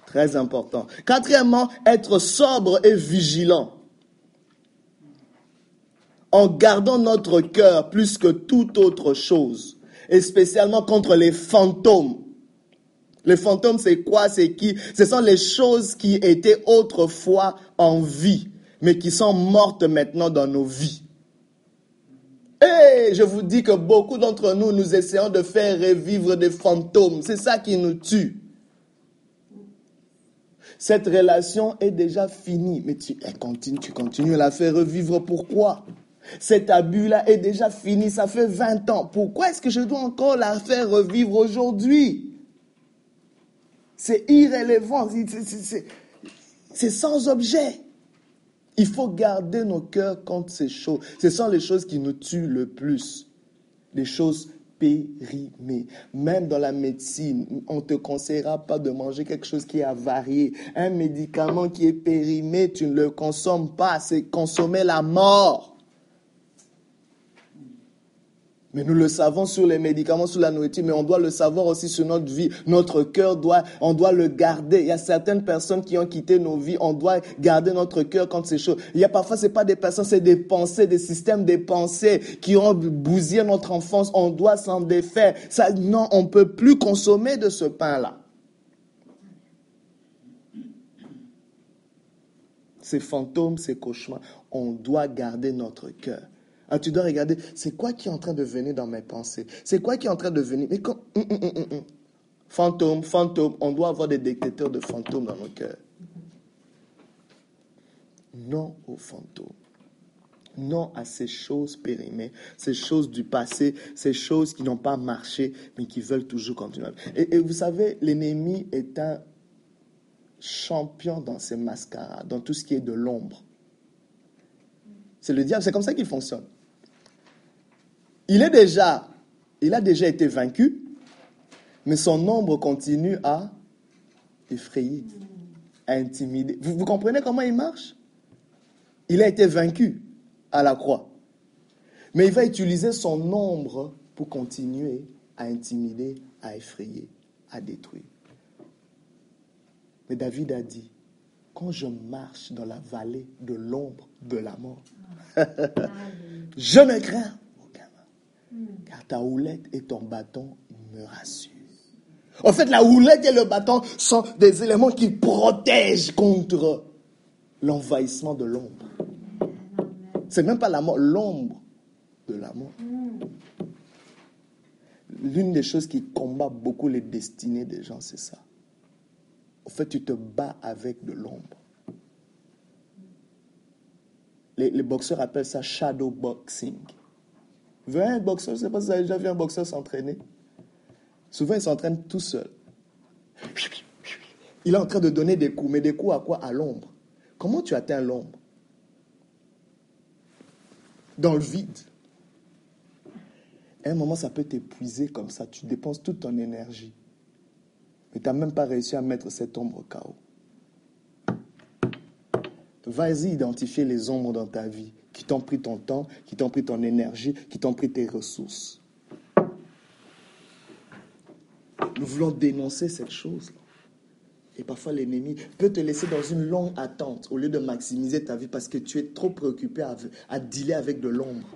Très important. Quatrièmement, être sobre et vigilant. En gardant notre cœur plus que toute autre chose et spécialement contre les fantômes. Les fantômes, c'est quoi? C'est qui? Ce sont les choses qui étaient autrefois en vie, mais qui sont mortes maintenant dans nos vies. Et je vous dis que beaucoup d'entre nous, nous essayons de faire revivre des fantômes. C'est ça qui nous tue. Cette relation est déjà finie, mais tu continues à la faire revivre. Pourquoi? Cet abus-là est déjà fini, ça fait 20 ans. Pourquoi est-ce que je dois encore la faire revivre aujourd'hui? C'est irrélevant, c'est sans objet. Il faut garder nos cœurs contre ces choses. Ce sont les choses qui nous tuent le plus. Les choses périmées. Même dans la médecine, on ne te conseillera pas de manger quelque chose qui est avarié. Un médicament qui est périmé, tu ne le consommes pas. C'est consommer la mort. Mais nous le savons sur les médicaments, sur la nourriture, mais on doit le savoir aussi sur notre vie. Notre cœur doit, on doit le garder. Il y a certaines personnes qui ont quitté nos vies. On doit garder notre cœur contre ces choses. Il y a parfois, c'est pas des personnes, c'est des pensées, des systèmes des pensées qui ont bousillé notre enfance. On doit s'en défaire. Non, on peut plus consommer de ce pain-là. Ces fantômes, ces cauchemars, on doit garder notre cœur. Ah, tu dois regarder, c'est quoi qui est en train de venir dans mes pensées? C'est quoi qui est en train de venir? Mais quand... Hum, hum, hum, fantôme, fantôme, on doit avoir des détecteurs de fantômes dans nos cœurs. Non aux fantômes. Non à ces choses périmées, ces choses du passé, ces choses qui n'ont pas marché, mais qui veulent toujours continuer. Et, et vous savez, l'ennemi est un champion dans ses mascarades, dans tout ce qui est de l'ombre. C'est le diable, c'est comme ça qu'il fonctionne. Il est déjà, il a déjà été vaincu, mais son ombre continue à effrayer, à intimider. Vous, comprenez comment il marche? Il a été vaincu à la croix. Mais il va utiliser son ombre pour continuer à intimider, à effrayer, à détruire. Mais David a dit, quand je marche dans la vallée de l'ombre de la mort, je ne crains car ta houlette et ton bâton me rassurent. En fait, la houlette et le bâton sont des éléments qui protègent contre l'envahissement de l'ombre. C'est même pas la l'ombre de la mort. L'une des choses qui combat beaucoup les destinées des gens, c'est ça. En fait, tu te bats avec de l'ombre. Les, boxeurs appellent ça shadow boxing. Voyez un boxeur, je ne sais pas si vous avez déjà vu un boxeur s'entraîner. Souvent, il s'entraîne tout seul. Il est en train de donner des coups, mais des coups à quoi? À l'ombre. Comment tu atteins l'ombre? Dans le vide. À un moment, ça peut t'épuiser comme ça. Tu dépenses toute ton énergie. Mais tu n'as même pas réussi à mettre cette ombre KO. Vas-y identifier les ombres dans ta vie qui t'ont pris ton temps, qui t'ont pris ton énergie, qui t'ont pris tes ressources. Nous voulons dénoncer cette chose-là. Et parfois, l'ennemi peut te laisser dans une longue attente au lieu de maximiser ta vie parce que tu es trop préoccupé à, à dealer avec de l'ombre.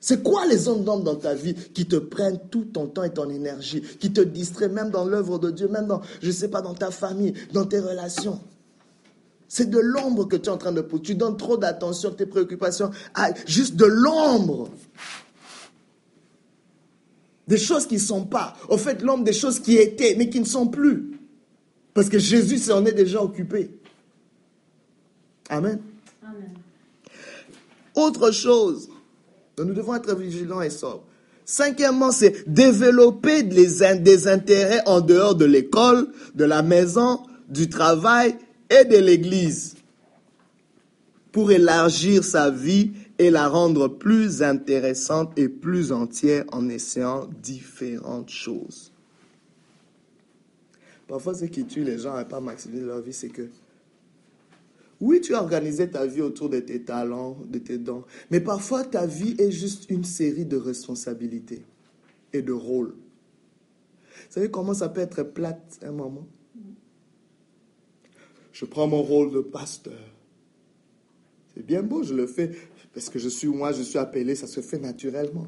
C'est quoi les ondes d'ombre dans ta vie qui te prennent tout ton temps et ton énergie, qui te distraient même dans l'œuvre de Dieu, même dans, je sais pas, dans ta famille, dans tes relations? C'est de l'ombre que tu es en train de pousser. Tu donnes trop d'attention, tes préoccupations à juste de l'ombre. Des choses qui ne sont pas. Au fait, l'ombre des choses qui étaient, mais qui ne sont plus. Parce que Jésus s'en est déjà occupé. Amen. Amen. Autre chose nous devons être vigilants et sobres. Cinquièmement, c'est développer des intérêts en dehors de l'école, de la maison, du travail et de l'église pour élargir sa vie et la rendre plus intéressante et plus entière en essayant différentes choses. Parfois, ce qui tue les gens à ne pas maximiser leur vie, c'est que oui, tu as organisé ta vie autour de tes talents, de tes dons, mais parfois ta vie est juste une série de responsabilités et de rôles. Vous savez comment ça peut être plate un moment? Je prends mon rôle de pasteur. C'est bien beau, je le fais parce que je suis moi, je suis appelé, ça se fait naturellement.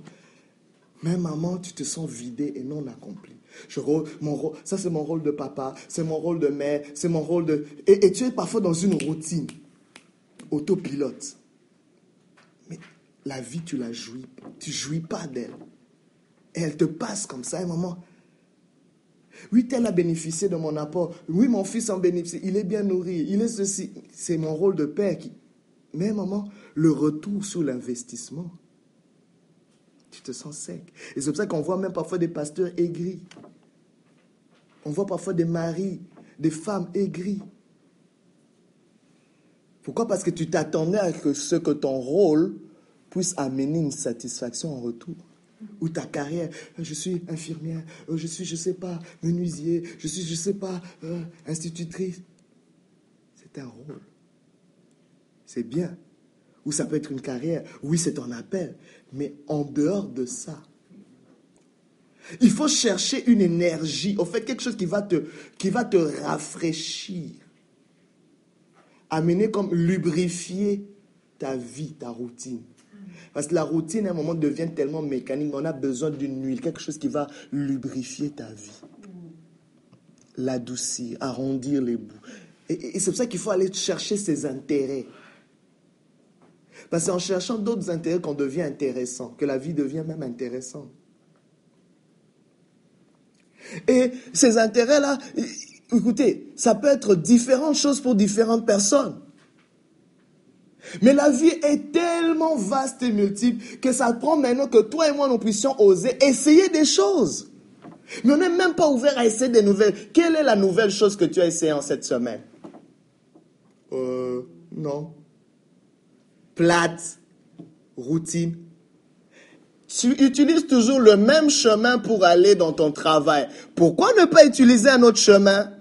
Mais maman, tu te sens vidé et non accompli. Je, mon ça, c'est mon rôle de papa, c'est mon rôle de mère, c'est mon rôle de... Et, tu es parfois dans une routine, autopilote. Mais la vie, tu la jouis. Tu jouis pas d'elle. Et elle te passe comme ça, un moment. Oui, tel a bénéficié de mon apport. Oui, mon fils en bénéficie. Il est bien nourri. Il est ceci. C'est mon rôle de père. Qui... Mais moment, le retour sur l'investissement, tu te sens sec. Et c'est pour ça qu'on voit même parfois des pasteurs aigris. On voit parfois des maris, des femmes aigris. Pourquoi? Parce que tu t'attendais à ce que ton rôle puisse amener une satisfaction en retour. Ou ta carrière, je suis infirmière, euh, je suis, je sais pas, menuisier, je suis, je sais pas, euh, institutrice. C'est un rôle. C'est bien. Ou ça peut être une carrière. Oui, c'est ton appel. Mais en dehors de ça, il faut chercher une énergie, au fait quelque chose qui va te, qui va te rafraîchir, amener comme lubrifier ta vie, ta routine. Parce que la routine, à un moment, devient tellement mécanique, on a besoin d'une huile, quelque chose qui va lubrifier ta vie, l'adoucir, arrondir les bouts. Et, et c'est pour ça qu'il faut aller chercher ses intérêts. Parce que c'est en cherchant d'autres intérêts qu'on devient intéressant, que la vie devient même intéressante. Et ces intérêts-là, écoutez, ça peut être différentes choses pour différentes personnes. Mais la vie est tellement vaste et multiple que ça prend maintenant que toi et moi nous puissions oser essayer des choses. Mais on n'est même pas ouvert à essayer des nouvelles. Quelle est la nouvelle chose que tu as essayé en cette semaine? Euh, non. Plate, routine. Tu utilises toujours le même chemin pour aller dans ton travail. Pourquoi ne pas utiliser un autre chemin?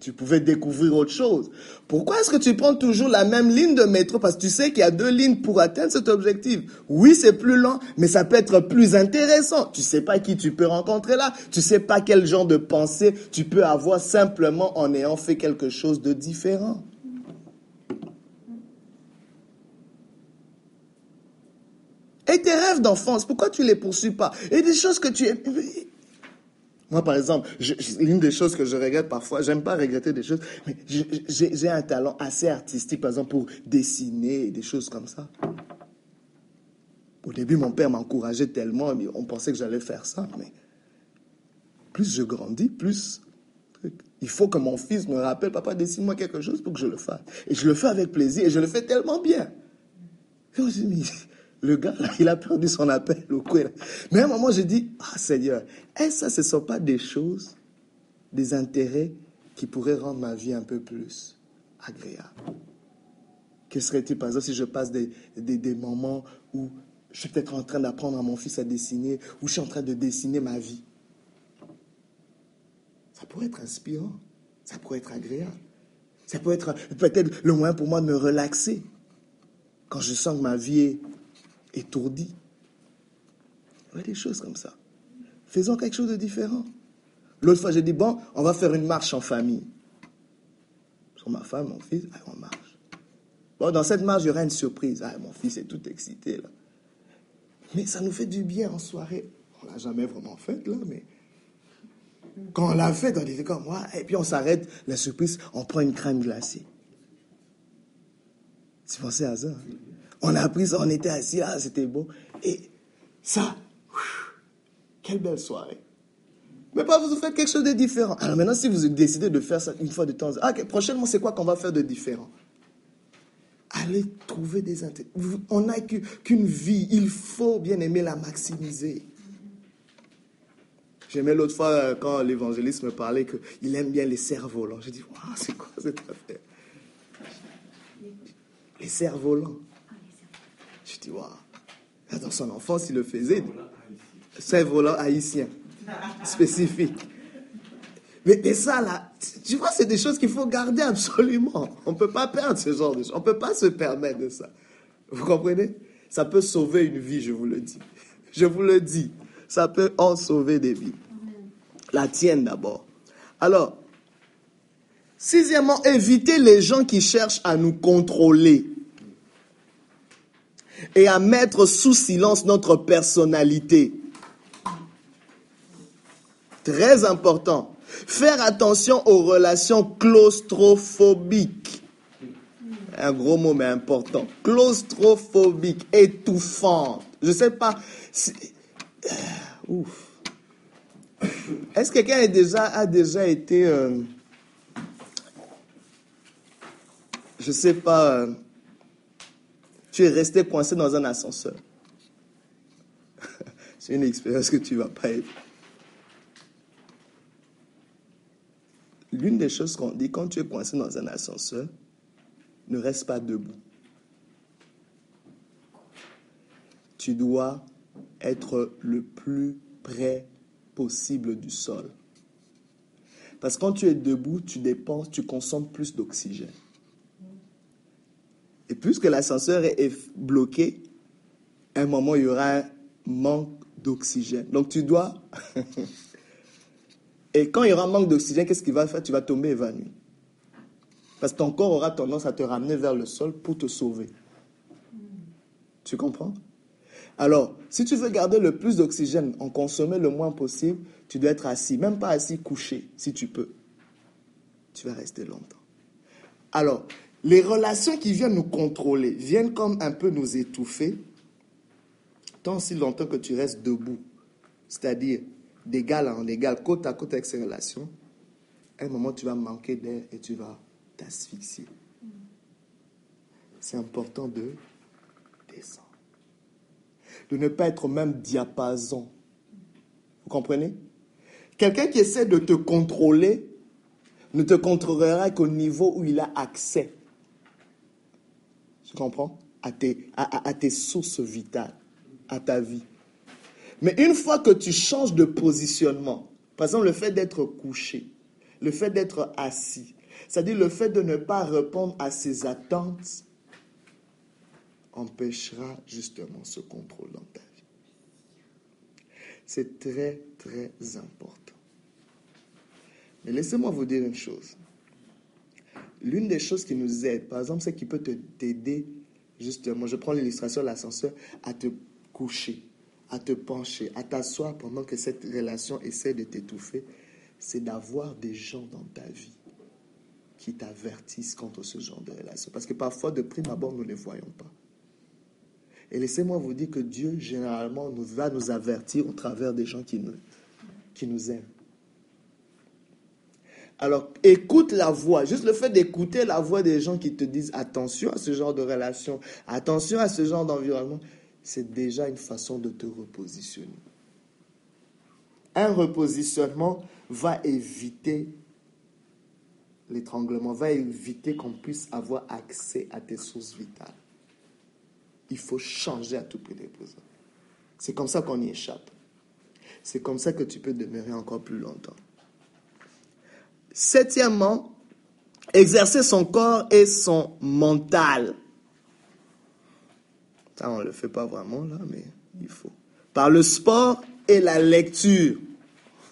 Tu pouvais découvrir autre chose. Pourquoi est-ce que tu prends toujours la même ligne de métro? Parce que tu sais qu'il y a deux lignes pour atteindre cet objectif. Oui, c'est plus lent, mais ça peut être plus intéressant. Tu sais pas qui tu peux rencontrer là. Tu sais pas quel genre de pensée tu peux avoir simplement en ayant fait quelque chose de différent. Et tes rêves d'enfance, pourquoi tu les poursuis pas? Et des choses que tu moi, par exemple, l'une des choses que je regrette parfois, j'aime pas regretter des choses, mais j'ai un talent assez artistique, par exemple, pour dessiner des choses comme ça. Au début, mon père m'encourageait tellement, mais on pensait que j'allais faire ça, mais plus je grandis, plus il faut que mon fils me rappelle, papa, dessine-moi quelque chose pour que je le fasse. Et je le fais avec plaisir, et je le fais tellement bien. Et on se dit, le gars, il a perdu son appel au Mais à un moment, je dis, ah Seigneur, est-ce que ce ne sont pas des choses, des intérêts qui pourraient rendre ma vie un peu plus agréable? Que serait-il, par exemple, si je passe des, des, moments où je suis peut-être en train d'apprendre à mon fils à dessiner, ou je suis en train de dessiner ma vie? Ça pourrait être inspirant, ça pourrait être agréable. Ça peut être peut-être le moyen pour moi de me relaxer. Quand je sens que ma vie est étourdi. Il y a des choses comme ça. Faisons quelque chose de différent. L'autre fois, j'ai dit, bon, on va faire une marche en famille. Sur ma femme, mon fils, on marche. Bon, dans cette marche, il y aura une surprise. Ah, mon fils est tout excité, là. Mais ça nous fait du bien en soirée. On l'a jamais vraiment fait, là, mais quand on l'a fait, on était comme moi, et puis on s'arrête, la surprise, on prend une crème glacée. Tu pensais à ça? Hein? On a appris ça, on était assis, ah, c'était beau. Et ça, quelle belle soirée. Mais pas vous faites quelque chose de différent. Alors maintenant, si vous décidez de faire ça une fois de temps, ah, prochainement, c'est quoi qu'on va faire de différent? Allez trouver des intérêts. On n'a qu'une vie. Il faut bien aimer la maximiser. J'aimais l'autre fois euh, quand l'évangéliste me parlait qu'il aime bien les cerfs-volants. J'ai dit, c'est quoi cette affaire? Les cerfs-volants. Je dis, waouh. Dans son enfance, il le faisait. C'est volant haïtien, spécifique. Mais, ça, là, tu vois, c'est des choses qu'il faut garder absolument. On ne peut pas perdre ce genre de choses. On ne peut pas se permettre de ça. Vous comprenez? Ça peut sauver une vie, je vous le dis. Je vous le dis. Ça peut en sauver des vies. La tienne d'abord. Alors, sixièmement, éviter les gens qui cherchent à nous contrôler et à mettre sous silence notre personnalité. Très important. Faire attention aux relations claustrophobiques. Un gros mot mais important. Claustrophobique, étouffante. Je ne sais pas. Euh, ouf. Est-ce que quelqu'un a déjà, été, euh, je sais pas, euh, tu es resté coincé dans un ascenseur. C'est une expérience que tu ne vas pas aimer. L'une des choses qu'on dit quand tu es coincé dans un ascenseur, ne reste pas debout. Tu dois être le plus près possible du sol. Parce que quand tu es debout, tu dépenses, tu consommes plus d'oxygène. Et puisque l'ascenseur est bloqué, à un moment, il y aura un manque d'oxygène. Donc tu dois... Et quand il y aura un manque d'oxygène, qu'est-ce qu'il va faire? Tu vas tomber évanoui. Parce que ton corps aura tendance à te ramener vers le sol pour te sauver. Tu comprends? Alors, si tu veux garder le plus d'oxygène, en consommer le moins possible, tu dois être assis, même pas assis, couché, si tu peux. Tu vas rester longtemps. Alors, les relations qui viennent nous contrôler viennent comme un peu nous étouffer, tant si longtemps que tu restes debout, c'est-à-dire d'égal en égal, côte à côte avec ces relations, à un moment tu vas manquer d'air et tu vas t'asphyxier. c'est important de descendre. De ne pas être même diapason. Vous comprenez? Quelqu'un qui essaie de te contrôler ne te contrôlera qu'au niveau où il a accès. Tu comprends? À tes, à tes sources vitales, à ta vie. Mais une fois que tu changes de positionnement, par exemple le fait d'être couché, le fait d'être assis, c'est-à-dire le fait de ne pas répondre à ses attentes, empêchera justement ce contrôle dans ta vie. C'est très, très important. Mais laissez-moi vous dire une chose. L'une des choses qui nous aide, par exemple, c'est qui peut t'aider, justement, je prends l'illustration de l'ascenseur, à te coucher, à te pencher, à t'asseoir pendant que cette relation essaie de t'étouffer, c'est d'avoir des gens dans ta vie qui t'avertissent contre ce genre de relation. Parce que parfois, de prime abord, nous ne les voyons pas. Et laissez-moi vous dire que Dieu, généralement, nous va nous avertir au travers des gens qui nous, qui nous aiment. Alors, écoute la voix. Juste le fait d'écouter la voix des gens qui te disent attention à ce genre de relation, attention à ce genre d'environnement, c'est déjà une façon de te repositionner. Un repositionnement va éviter l'étranglement, va éviter qu'on puisse avoir accès à tes sources vitales. Il faut changer à tout prix les besoins. C'est comme ça qu'on y échappe. C'est comme ça que tu peux demeurer encore plus longtemps. Septièmement, exercer son corps et son mental. Ça, on ne le fait pas vraiment là, mais il faut. Par le sport et la lecture.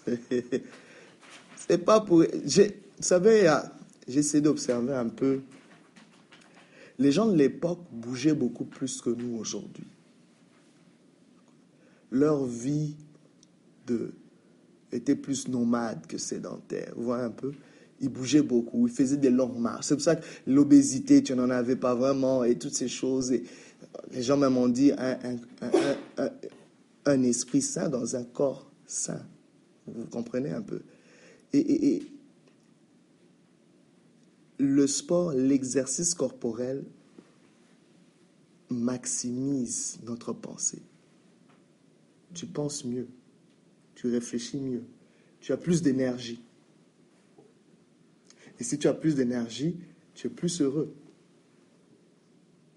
C'est pas pour. Vous savez, j'ai essayé d'observer un peu. Les gens de l'époque bougeaient beaucoup plus que nous aujourd'hui. Leur vie de était plus nomade que sédentaire. Vous voyez un peu? Il bougeait beaucoup, il faisait des longues marches. C'est pour ça que l'obésité, tu n'en avais pas vraiment et toutes ces choses. Les gens même ont dit un, esprit sain dans un corps sain. Vous comprenez un peu? Et le sport, l'exercice corporel maximise notre pensée. Tu penses mieux tu réfléchis mieux, tu as plus d'énergie. Et si tu as plus d'énergie, tu es plus heureux.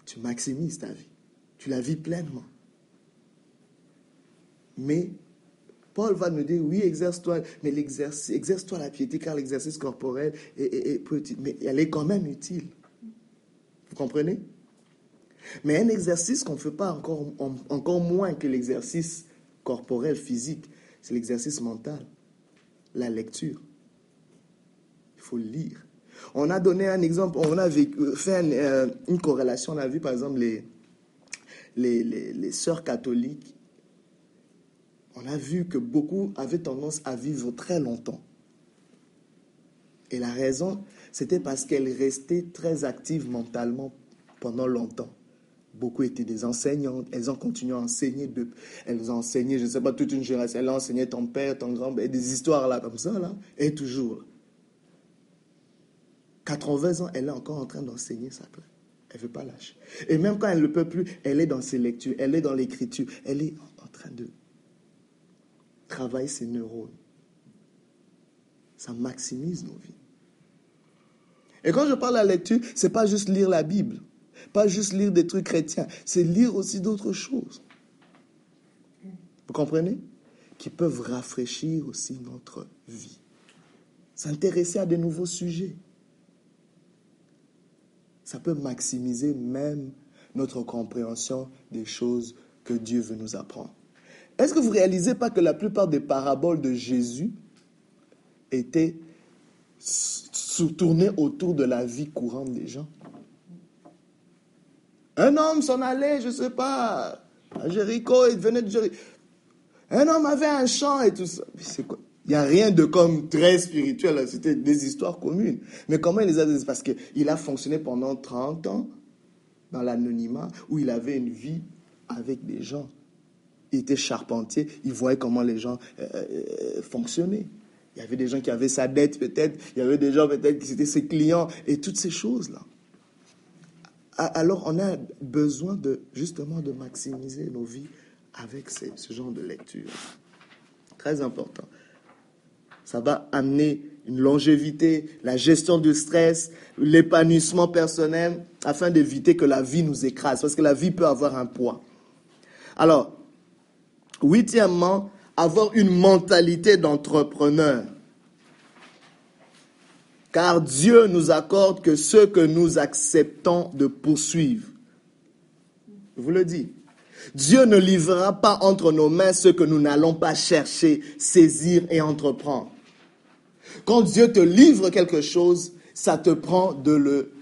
Tu maximises ta vie. Tu la vis pleinement. Mais Paul va nous dire, oui, exerce-toi, mais l'exercice, exerce-toi la piété, car l'exercice corporel est, petit, mais elle est quand même utile. Vous comprenez? Mais un exercice qu'on ne fait pas encore moins que l'exercice corporel, physique, c'est l'exercice mental, la lecture. Il faut lire. On a donné un exemple, on a fait euh, une corrélation, on a vu par exemple les, les, les, sœurs catholiques. On a vu que beaucoup avaient tendance à vivre très longtemps. Et la raison, c'était parce qu'elles restaient très actives mentalement pendant longtemps. Beaucoup étaient des enseignantes. Elles ont continué à enseigner. Elles ont enseigné, je ne sais pas, toute une génération. Elles ont enseigné ton père, ton grand-père, des histoires là, comme ça, là. Et toujours. 80 ans, elle est encore en train d'enseigner ça. Elle ne veut pas lâcher. Et même quand elle ne peut plus, elle est dans ses lectures, elle est dans l'écriture, elle est en train de travailler ses neurones. Ça maximise nos vies. Et quand je parle de la lecture, ce n'est pas juste lire la Bible. Pas juste lire des trucs chrétiens, c'est lire aussi d'autres choses. Vous comprenez? Qui peuvent rafraîchir aussi notre vie. S'intéresser à de nouveaux sujets. Ça peut maximiser même notre compréhension des choses que Dieu veut nous apprendre. Est-ce que vous ne réalisez pas que la plupart des paraboles de Jésus étaient tournées autour de la vie courante des gens? Un homme s'en allait, je ne sais pas, à Jéricho, il venait de Jéricho. Un homme avait un champ et tout ça. C'est quoi? Il n'y a rien de comme très spirituel, c'était des histoires communes. Mais comment il les a Parce qu'il a fonctionné pendant 30 ans dans l'anonymat, où il avait une vie avec des gens. Il était charpentier, il voyait comment les gens euh, euh, fonctionnaient. Il y avait des gens qui avaient sa dette peut-être, il y avait des gens peut-être qui étaient ses clients, et toutes ces choses-là alors on a besoin de justement de maximiser nos vies avec ce genre de lecture. Très important. Ça va amener une longévité, la gestion du stress, l'épanouissement personnel, afin d'éviter que la vie nous écrase, parce que la vie peut avoir un poids. Alors, huitièmement, avoir une mentalité d'entrepreneur. Car Dieu nous accorde que ce que nous acceptons de poursuivre. Je vous le dis. Dieu ne livrera pas entre nos mains ce que nous n'allons pas chercher, saisir et entreprendre. Quand Dieu te livre quelque chose, ça te prend de le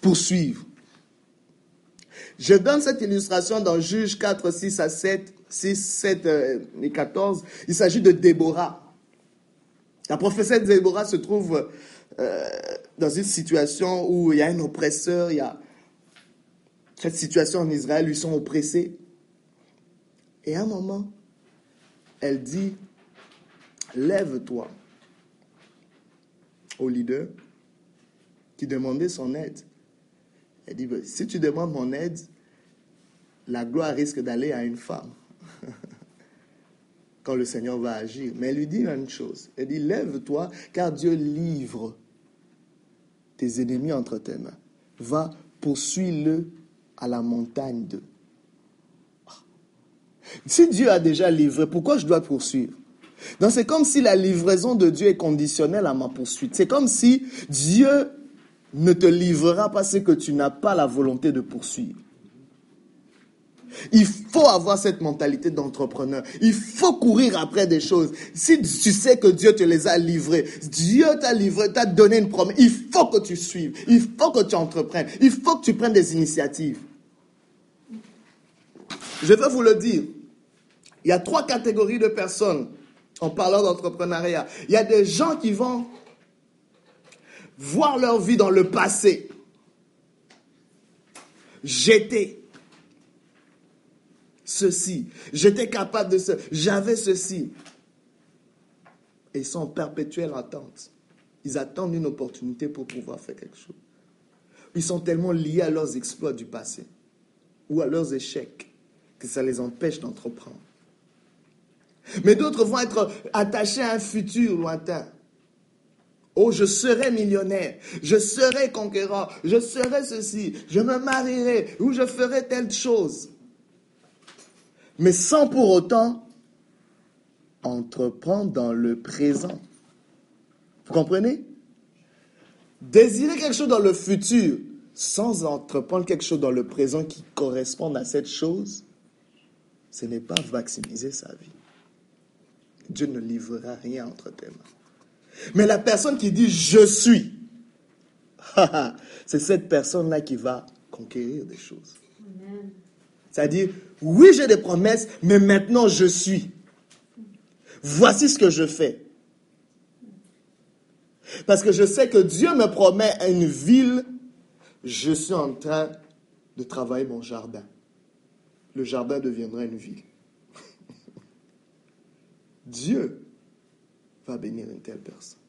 poursuivre. Je donne cette illustration dans Juge 4, 6 à 7, 6, 7 et 14. Il s'agit de Déborah. La prophétie Déborah se trouve euh, dans une situation où il y a un oppresseur, il y a cette situation en Israël, ils sont oppressés. Et à un moment, elle dit, lève-toi au leader qui demandait son aide. Elle dit, si tu demandes mon aide, la gloire risque d'aller à une femme quand le Seigneur va agir. Mais elle lui dit une chose. Elle dit, lève-toi, car Dieu livre tes ennemis entre tes mains. Va, poursuis-le à la montagne de. Si Dieu a déjà livré, pourquoi je dois poursuivre? Donc c'est comme si la livraison de Dieu est conditionnelle à ma poursuite. C'est comme si Dieu ne te livrera pas ce que tu n'as pas la volonté de poursuivre. Il faut avoir cette mentalité d'entrepreneur. Il faut courir après des choses. Si tu sais que Dieu te les a livrées, Dieu t'a livré, t'a donné une promesse, il faut que tu suives. Il faut que tu entreprennes. Il faut que tu prennes des initiatives. Je vais vous le dire. Il y a trois catégories de personnes en parlant d'entrepreneuriat. Il y a des gens qui vont voir leur vie dans le passé, jeter ceci, j'étais capable de ce, j'avais ceci. Et ils sont en perpétuelle attente. Ils attendent une opportunité pour pouvoir faire quelque chose. Ils sont tellement liés à leurs exploits du passé ou à leurs échecs que ça les empêche d'entreprendre. Mais d'autres vont être attachés à un futur lointain. Oh, je serai millionnaire, je serai conquérant, je serai ceci, je me marierai ou je ferai telle chose. Mais sans pour autant entreprendre dans le présent. Vous comprenez? Désirer quelque chose dans le futur sans entreprendre quelque chose dans le présent qui corresponde à cette chose, ce n'est pas maximiser sa vie. Dieu ne livrera rien entre tes mains. Mais la personne qui dit je suis, c'est cette personne-là qui va conquérir des choses. C'est-à-dire, oui, j'ai des promesses, mais maintenant je suis. Voici ce que je fais. Parce que je sais que Dieu me promet une ville, je suis en train de travailler mon jardin. Le jardin deviendra une ville. Dieu va bénir une telle personne.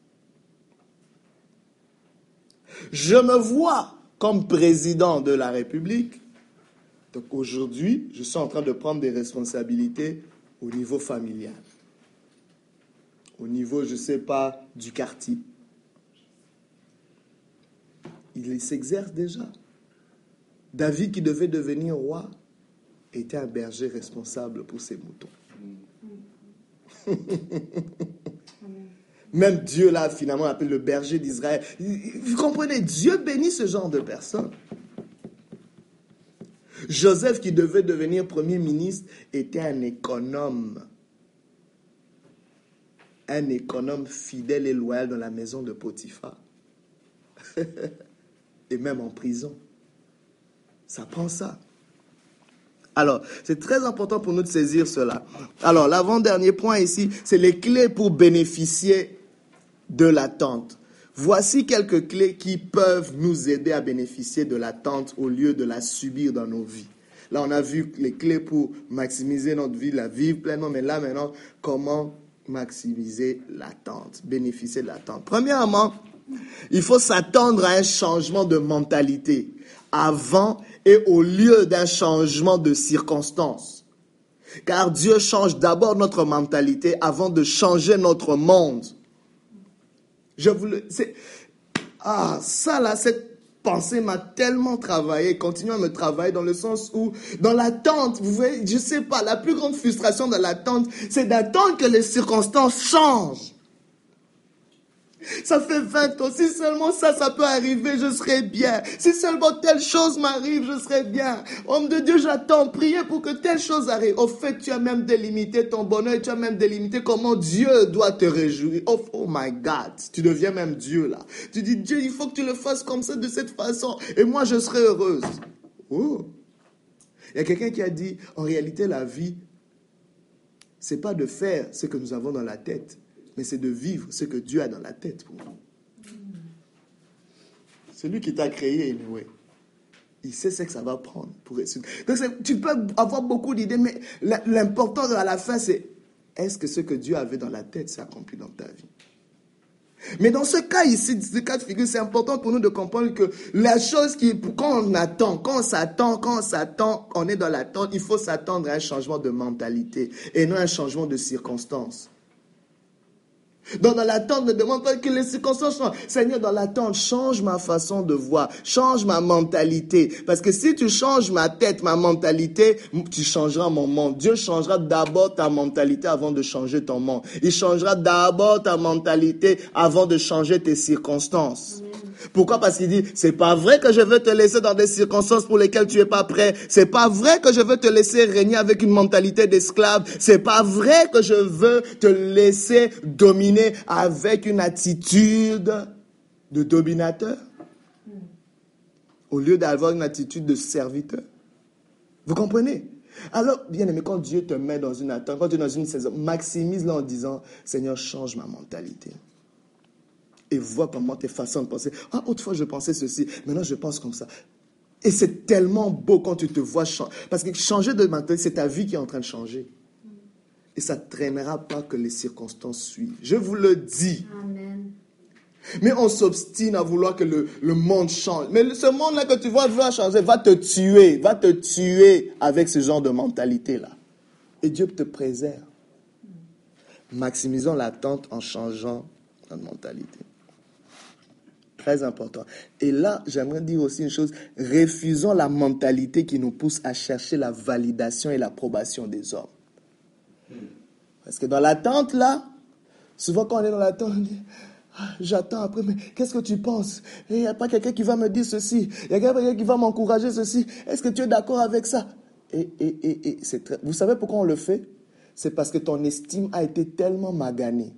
Je me vois comme président de la République. Donc aujourd'hui, je suis en train de prendre des responsabilités au niveau familial, au niveau, je ne sais pas, du quartier. Il s'exerce déjà. David, qui devait devenir roi, était un berger responsable pour ses moutons. Même Dieu, là, finalement, appelle le berger d'Israël. Vous comprenez, Dieu bénit ce genre de personnes. Joseph, qui devait devenir premier ministre, était un économe. Un économe fidèle et loyal dans la maison de Potiphar. et même en prison. Ça prend ça. Alors, c'est très important pour nous de saisir cela. Alors, l'avant-dernier point ici, c'est les clés pour bénéficier de l'attente. Voici quelques clés qui peuvent nous aider à bénéficier de l'attente au lieu de la subir dans nos vies. Là, on a vu les clés pour maximiser notre vie, la vivre pleinement, mais là maintenant, comment maximiser l'attente, bénéficier de l'attente? Premièrement, Il faut s'attendre à un changement de mentalité avant et au lieu d'un changement de circonstances. Car Dieu change d'abord notre mentalité avant de changer notre monde. Je vous le, ah, ça là, cette pensée m'a tellement travaillé, continue à me travailler dans le sens où, dans l'attente, vous voyez, je sais pas, la plus grande frustration de l'attente, c'est d'attendre que les circonstances changent. Ça fait 20 ans. Si seulement ça, ça peut arriver, je serai bien. Si seulement telle chose m'arrive, je serai bien. Homme de Dieu, j'attends. Priez pour que telle chose arrive. Au fait, tu as même délimité ton bonheur. Tu as même délimité comment Dieu doit te réjouir. Oh, oh my God. Tu deviens même Dieu là. Tu dis, Dieu, il faut que tu le fasses comme ça, de cette façon. Et moi, je serai heureuse. Oh. Il y a quelqu'un qui a dit, en réalité, la vie, c'est pas de faire ce que nous avons dans la tête, mais c'est de vivre ce que Dieu a dans la tête pour nous. C'est lui qui t'a créé, anyway. Il sait ce que ça va prendre pour réussir. Donc, tu peux avoir beaucoup d'idées, mais l'important à la fin, c'est est-ce que ce que Dieu avait dans la tête s'est accompli dans ta vie? Mais dans ce cas ici, ce cas de c'est important pour nous de comprendre que la chose qui, quand on attend, quand on s'attend, quand on s'attend, on est dans l'attente, il faut s'attendre à un changement de mentalité et non un changement de circonstances. Donc dans l'attente, ne demande pas que les circonstances changent. Seigneur, dans l'attente, change ma façon de voir, change ma mentalité. Parce que si tu changes ma tête, ma mentalité, tu changeras mon monde. Dieu changera d'abord ta mentalité avant de changer ton monde. Il changera d'abord ta mentalité avant de changer tes circonstances. Pourquoi? Parce qu'il dit, c'est pas vrai que je veux te laisser dans des circonstances pour lesquelles tu es pas prêt. C'est pas vrai que je veux te laisser régner avec une mentalité d'esclave. C'est pas vrai que je veux te laisser dominer avec une attitude de dominateur. Au lieu d'avoir une attitude de serviteur. Vous comprenez? Alors, bien aimé, quand Dieu te met dans une attente, quand tu es dans une saison, maximise-le en disant, Seigneur, change ma mentalité et vois comment tes façons de penser. Ah, autrefois je pensais ceci, maintenant je pense comme ça. Et c'est tellement beau quand tu te vois changer. Parce que changer de mentalité, c'est ta vie qui est en train de changer. Et ça ne traînera pas que les circonstances suivent. Je vous le dis. Amen. Mais on s'obstine à vouloir que le, le, monde change. Mais ce monde-là que tu vois va changer, va te tuer, va te tuer avec ce genre de mentalité-là. Et Dieu te préserve. Maximisons l'attente en changeant notre mentalité très important. Et là, j'aimerais dire aussi une chose, refusons la mentalité qui nous pousse à chercher la validation et l'approbation des hommes. Parce que dans l'attente, là, souvent quand on est dans l'attente, on ah, j'attends après, mais qu'est-ce que tu penses? Il n'y a pas quelqu'un qui va me dire ceci, il y a quelqu'un qui va m'encourager ceci, est-ce que tu es d'accord avec ça Et, et, et, et c'est très... vous savez pourquoi on le fait? C'est parce que ton estime a été tellement maganée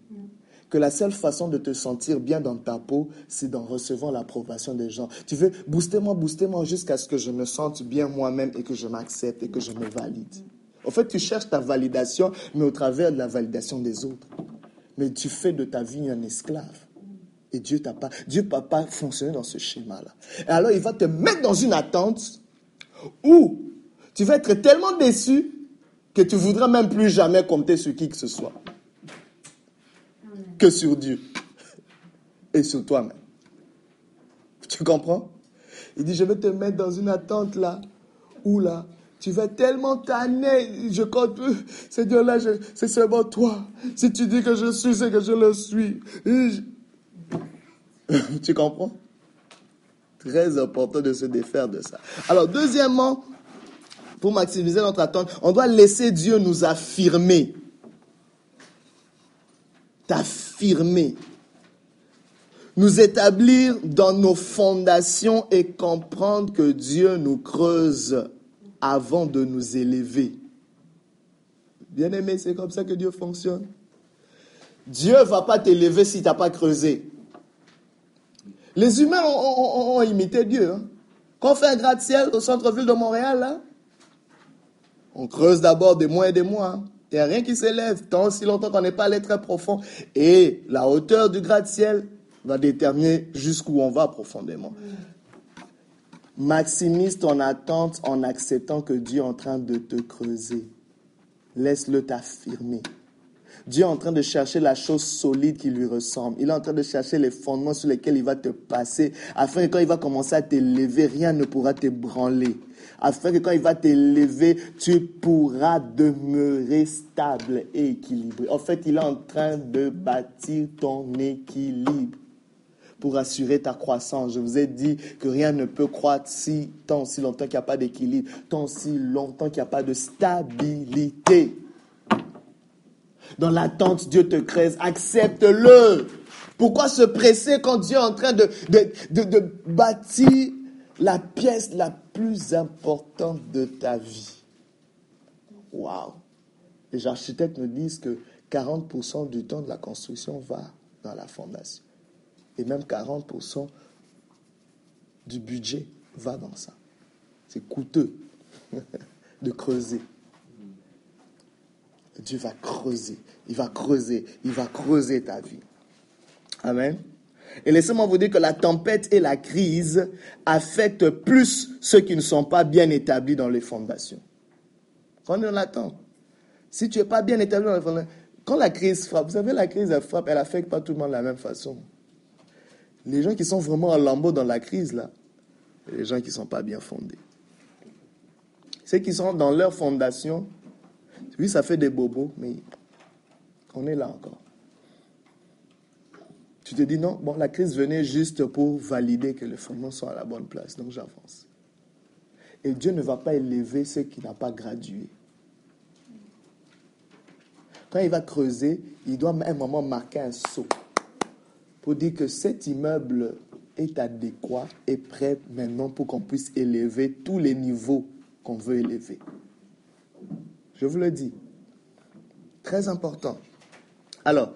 que la seule façon de te sentir bien dans ta peau, c'est d'en recevoir l'approbation des gens. Tu veux booster moi, booster moi jusqu'à ce que je me sente bien moi-même et que je m'accepte et que je me valide. En fait, tu cherches ta validation, mais au travers de la validation des autres. Mais tu fais de ta vie un esclave. Et Dieu t'a pas, Dieu peut pas fonctionner dans ce schéma-là. Et alors, il va te mettre dans une attente où tu vas être tellement déçu que tu voudras même plus jamais compter sur qui que ce soit que sur Dieu et sur toi-même. Tu comprends? Il dit, je vais te mettre dans une attente là, où là, tu vas tellement tanner, je compte plus. Seigneur, là, c'est seulement toi. Si tu dis que je suis, c'est que je le suis. tu comprends? Très important de se défaire de ça. Alors, deuxièmement, pour maximiser notre attente, on doit laisser Dieu nous affirmer t'affirmer, nous établir dans nos fondations et comprendre que Dieu nous creuse avant de nous élever. Bien aimé, c'est comme ça que Dieu fonctionne. Dieu ne va pas t'élever si tu n'as pas creusé. Les humains ont, imité Dieu. Hein. Quand on fait un gratte-ciel au centre-ville de Montréal, on creuse d'abord des mois et des mois. Hein. Il n'y a rien qui s'élève tant aussi longtemps qu'on n'est pas allé très profond. Et la hauteur du gratte-ciel va déterminer jusqu'où on va profondément. Maximise ton attente en acceptant que Dieu est en train de te creuser. Laisse-le t'affirmer. Dieu est en train de chercher la chose solide qui lui ressemble. Il est en train de chercher les fondements sur lesquels il va te passer, afin que quand il va commencer à t'élever, rien ne pourra t'ébranler. Afin que quand il va t'élever, tu pourras demeurer stable et équilibré. En fait, il est en train de bâtir ton équilibre pour assurer ta croissance. Je vous ai dit que rien ne peut croître si tant si longtemps qu'il n'y a pas d'équilibre, tant si longtemps qu'il n'y a pas de stabilité. Dans l'attente, Dieu te crée, accepte-le. Pourquoi se presser quand Dieu est en train de, de, de bâtir la pièce la plus importante de ta vie Waouh Les architectes me disent que 40% du temps de la construction va dans la fondation et même 40% du budget va dans ça. C'est coûteux de creuser. Dieu va creuser, il va creuser, il va creuser ta vie. Amen. Et laissez-moi vous dire que la tempête et la crise affectent plus ceux qui ne sont pas bien établis dans les fondations. Quand on attend, si tu n'es pas bien établi dans les fondations, quand la crise frappe, vous savez, la crise elle frappe, elle affecte pas tout le monde de la même façon. Les gens qui sont vraiment en lambeau dans la crise, là, les gens qui ne sont pas bien fondés. Ceux qui sont dans leur fondation, oui, ça fait des bobos, mais on est là encore. Tu te dis non, bon, la crise venait juste pour valider que les fondements sont à la bonne place, donc j'avance. Et Dieu ne va pas élever ceux qui n'ont pas gradué. Quand il va creuser, il doit à un moment marquer un saut pour dire que cet immeuble est adéquat et prêt maintenant pour qu'on puisse élever tous les niveaux qu'on veut élever. Je vous le dis. Très important. Alors,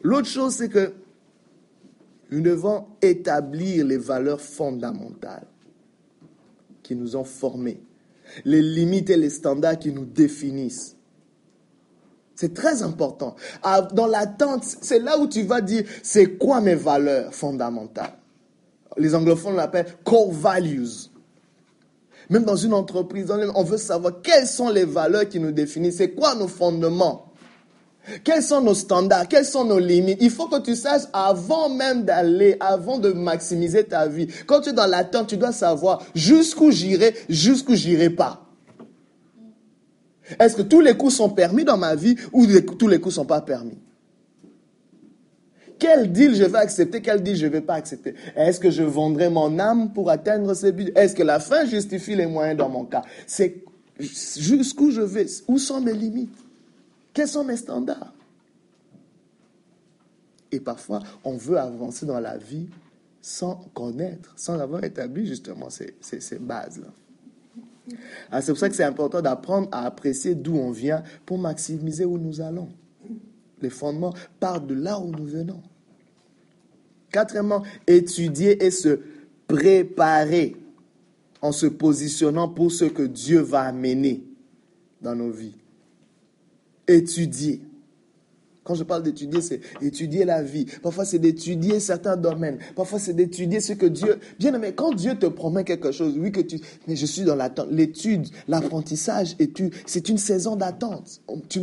l'autre chose, c'est que nous devons établir les valeurs fondamentales qui nous ont formés, les limites et les standards qui nous définissent. C'est très important. Dans l'attente, c'est là où tu vas dire, c'est quoi mes valeurs fondamentales? Les anglophones l'appellent core values. Même dans une entreprise, on veut savoir quelles sont les valeurs qui nous définissent, c'est quoi nos fondements, quels sont nos standards, quelles sont nos limites? Il faut que tu saches avant même d'aller, avant de maximiser ta vie. Quand tu es dans l'attente, tu dois savoir jusqu'où j'irai, jusqu'où j'irai pas. Est-ce que tous les coups sont permis dans ma vie ou tous les coups ne sont pas permis? Quel deal je vais accepter, quel deal je ne vais pas accepter? Est-ce que je vendrai mon âme pour atteindre ces buts Est-ce que la fin justifie les moyens dans mon cas? C'est jusqu'où je vais, où sont mes limites? Quels sont mes standards? Et parfois, on veut avancer dans la vie sans connaître, sans avoir établi justement ces, bases-là. Ah, c'est pour ça que c'est important d'apprendre à apprécier d'où on vient pour maximiser où nous allons. Les fondements partent de là où nous venons. Quatrièmement, étudier et se préparer en se positionnant pour ce que Dieu va amener dans nos vies. Étudier. Quand je parle d'étudier, c'est étudier la vie. Parfois, c'est d'étudier certains domaines. Parfois, c'est d'étudier ce que Dieu... Bien aimé, quand Dieu te promet quelque chose, oui que tu... Mais je suis dans l'attente. L'étude, l'apprentissage, c'est une saison d'attente. Tu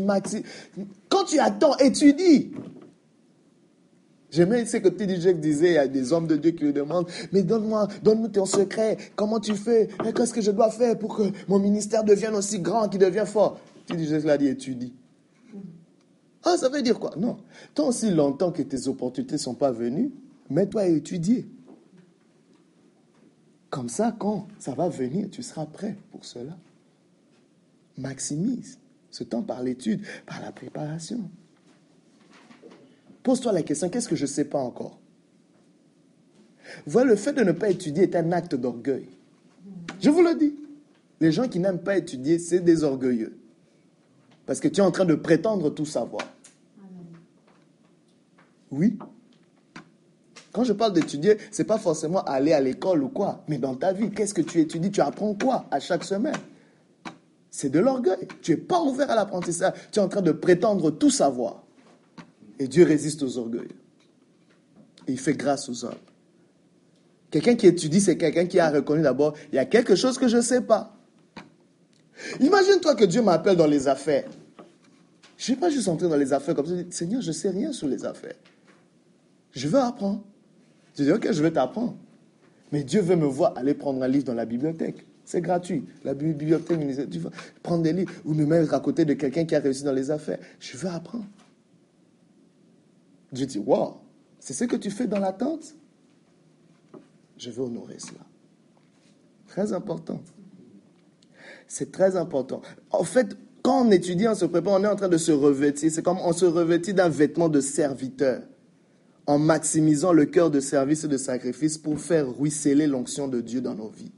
Quand tu attends, étudie. J'aimais ce que T.D. Disait, il y a des hommes de Dieu qui lui demandent, mais donne-moi, donne-nous ton secret, comment tu fais, qu'est-ce que je dois faire pour que mon ministère devienne aussi grand, qu'il devienne fort? T.D. Jack l'a dit, étudie. Ah, ça veut dire quoi? Non. Tant aussi longtemps que tes opportunités ne sont pas venues, mets-toi à étudier. Comme ça, quand ça va venir, tu seras prêt pour cela. Maximise ce temps par l'étude, par la préparation. Pose-toi la question, qu'est-ce que je ne sais pas encore? Voilà, le fait de ne pas étudier est un acte d'orgueil. Je vous le dis. Les gens qui n'aiment pas étudier, c'est des orgueilleux. Parce que tu es en train de prétendre tout savoir. Oui. Quand je parle d'étudier, ce n'est pas forcément aller à l'école ou quoi, mais dans ta vie, qu'est-ce que tu étudies? Tu apprends quoi à chaque semaine? C'est de l'orgueil. Tu n'es pas ouvert à l'apprentissage. Tu es en train de prétendre tout savoir. Et Dieu résiste aux orgueils. Et il fait grâce aux hommes. Quelqu'un qui étudie, c'est quelqu'un qui a reconnu d'abord, il y a quelque chose que je ne sais pas. Imagine-toi que Dieu m'appelle dans les affaires. Je ne vais pas juste entrer dans les affaires comme ça. Seigneur, je ne sais rien sur les affaires. Je veux apprendre. Je dis, ok, je vais t'apprendre. Mais Dieu veut me voir aller prendre un livre dans la bibliothèque. C'est gratuit. La bibliothèque, tu vas prendre des livres ou me mettre à côté de quelqu'un qui a réussi dans les affaires. Je veux apprendre. Dieu dit, wow, c'est ce que tu fais dans l'attente Je veux honorer cela. Très important. C'est très important. En fait, quand on étudie, on se prépare, on est en train de se revêtir. C'est comme on se revêtit d'un vêtement de serviteur en maximisant le cœur de service et de sacrifice pour faire ruisseler l'onction de Dieu dans nos vies.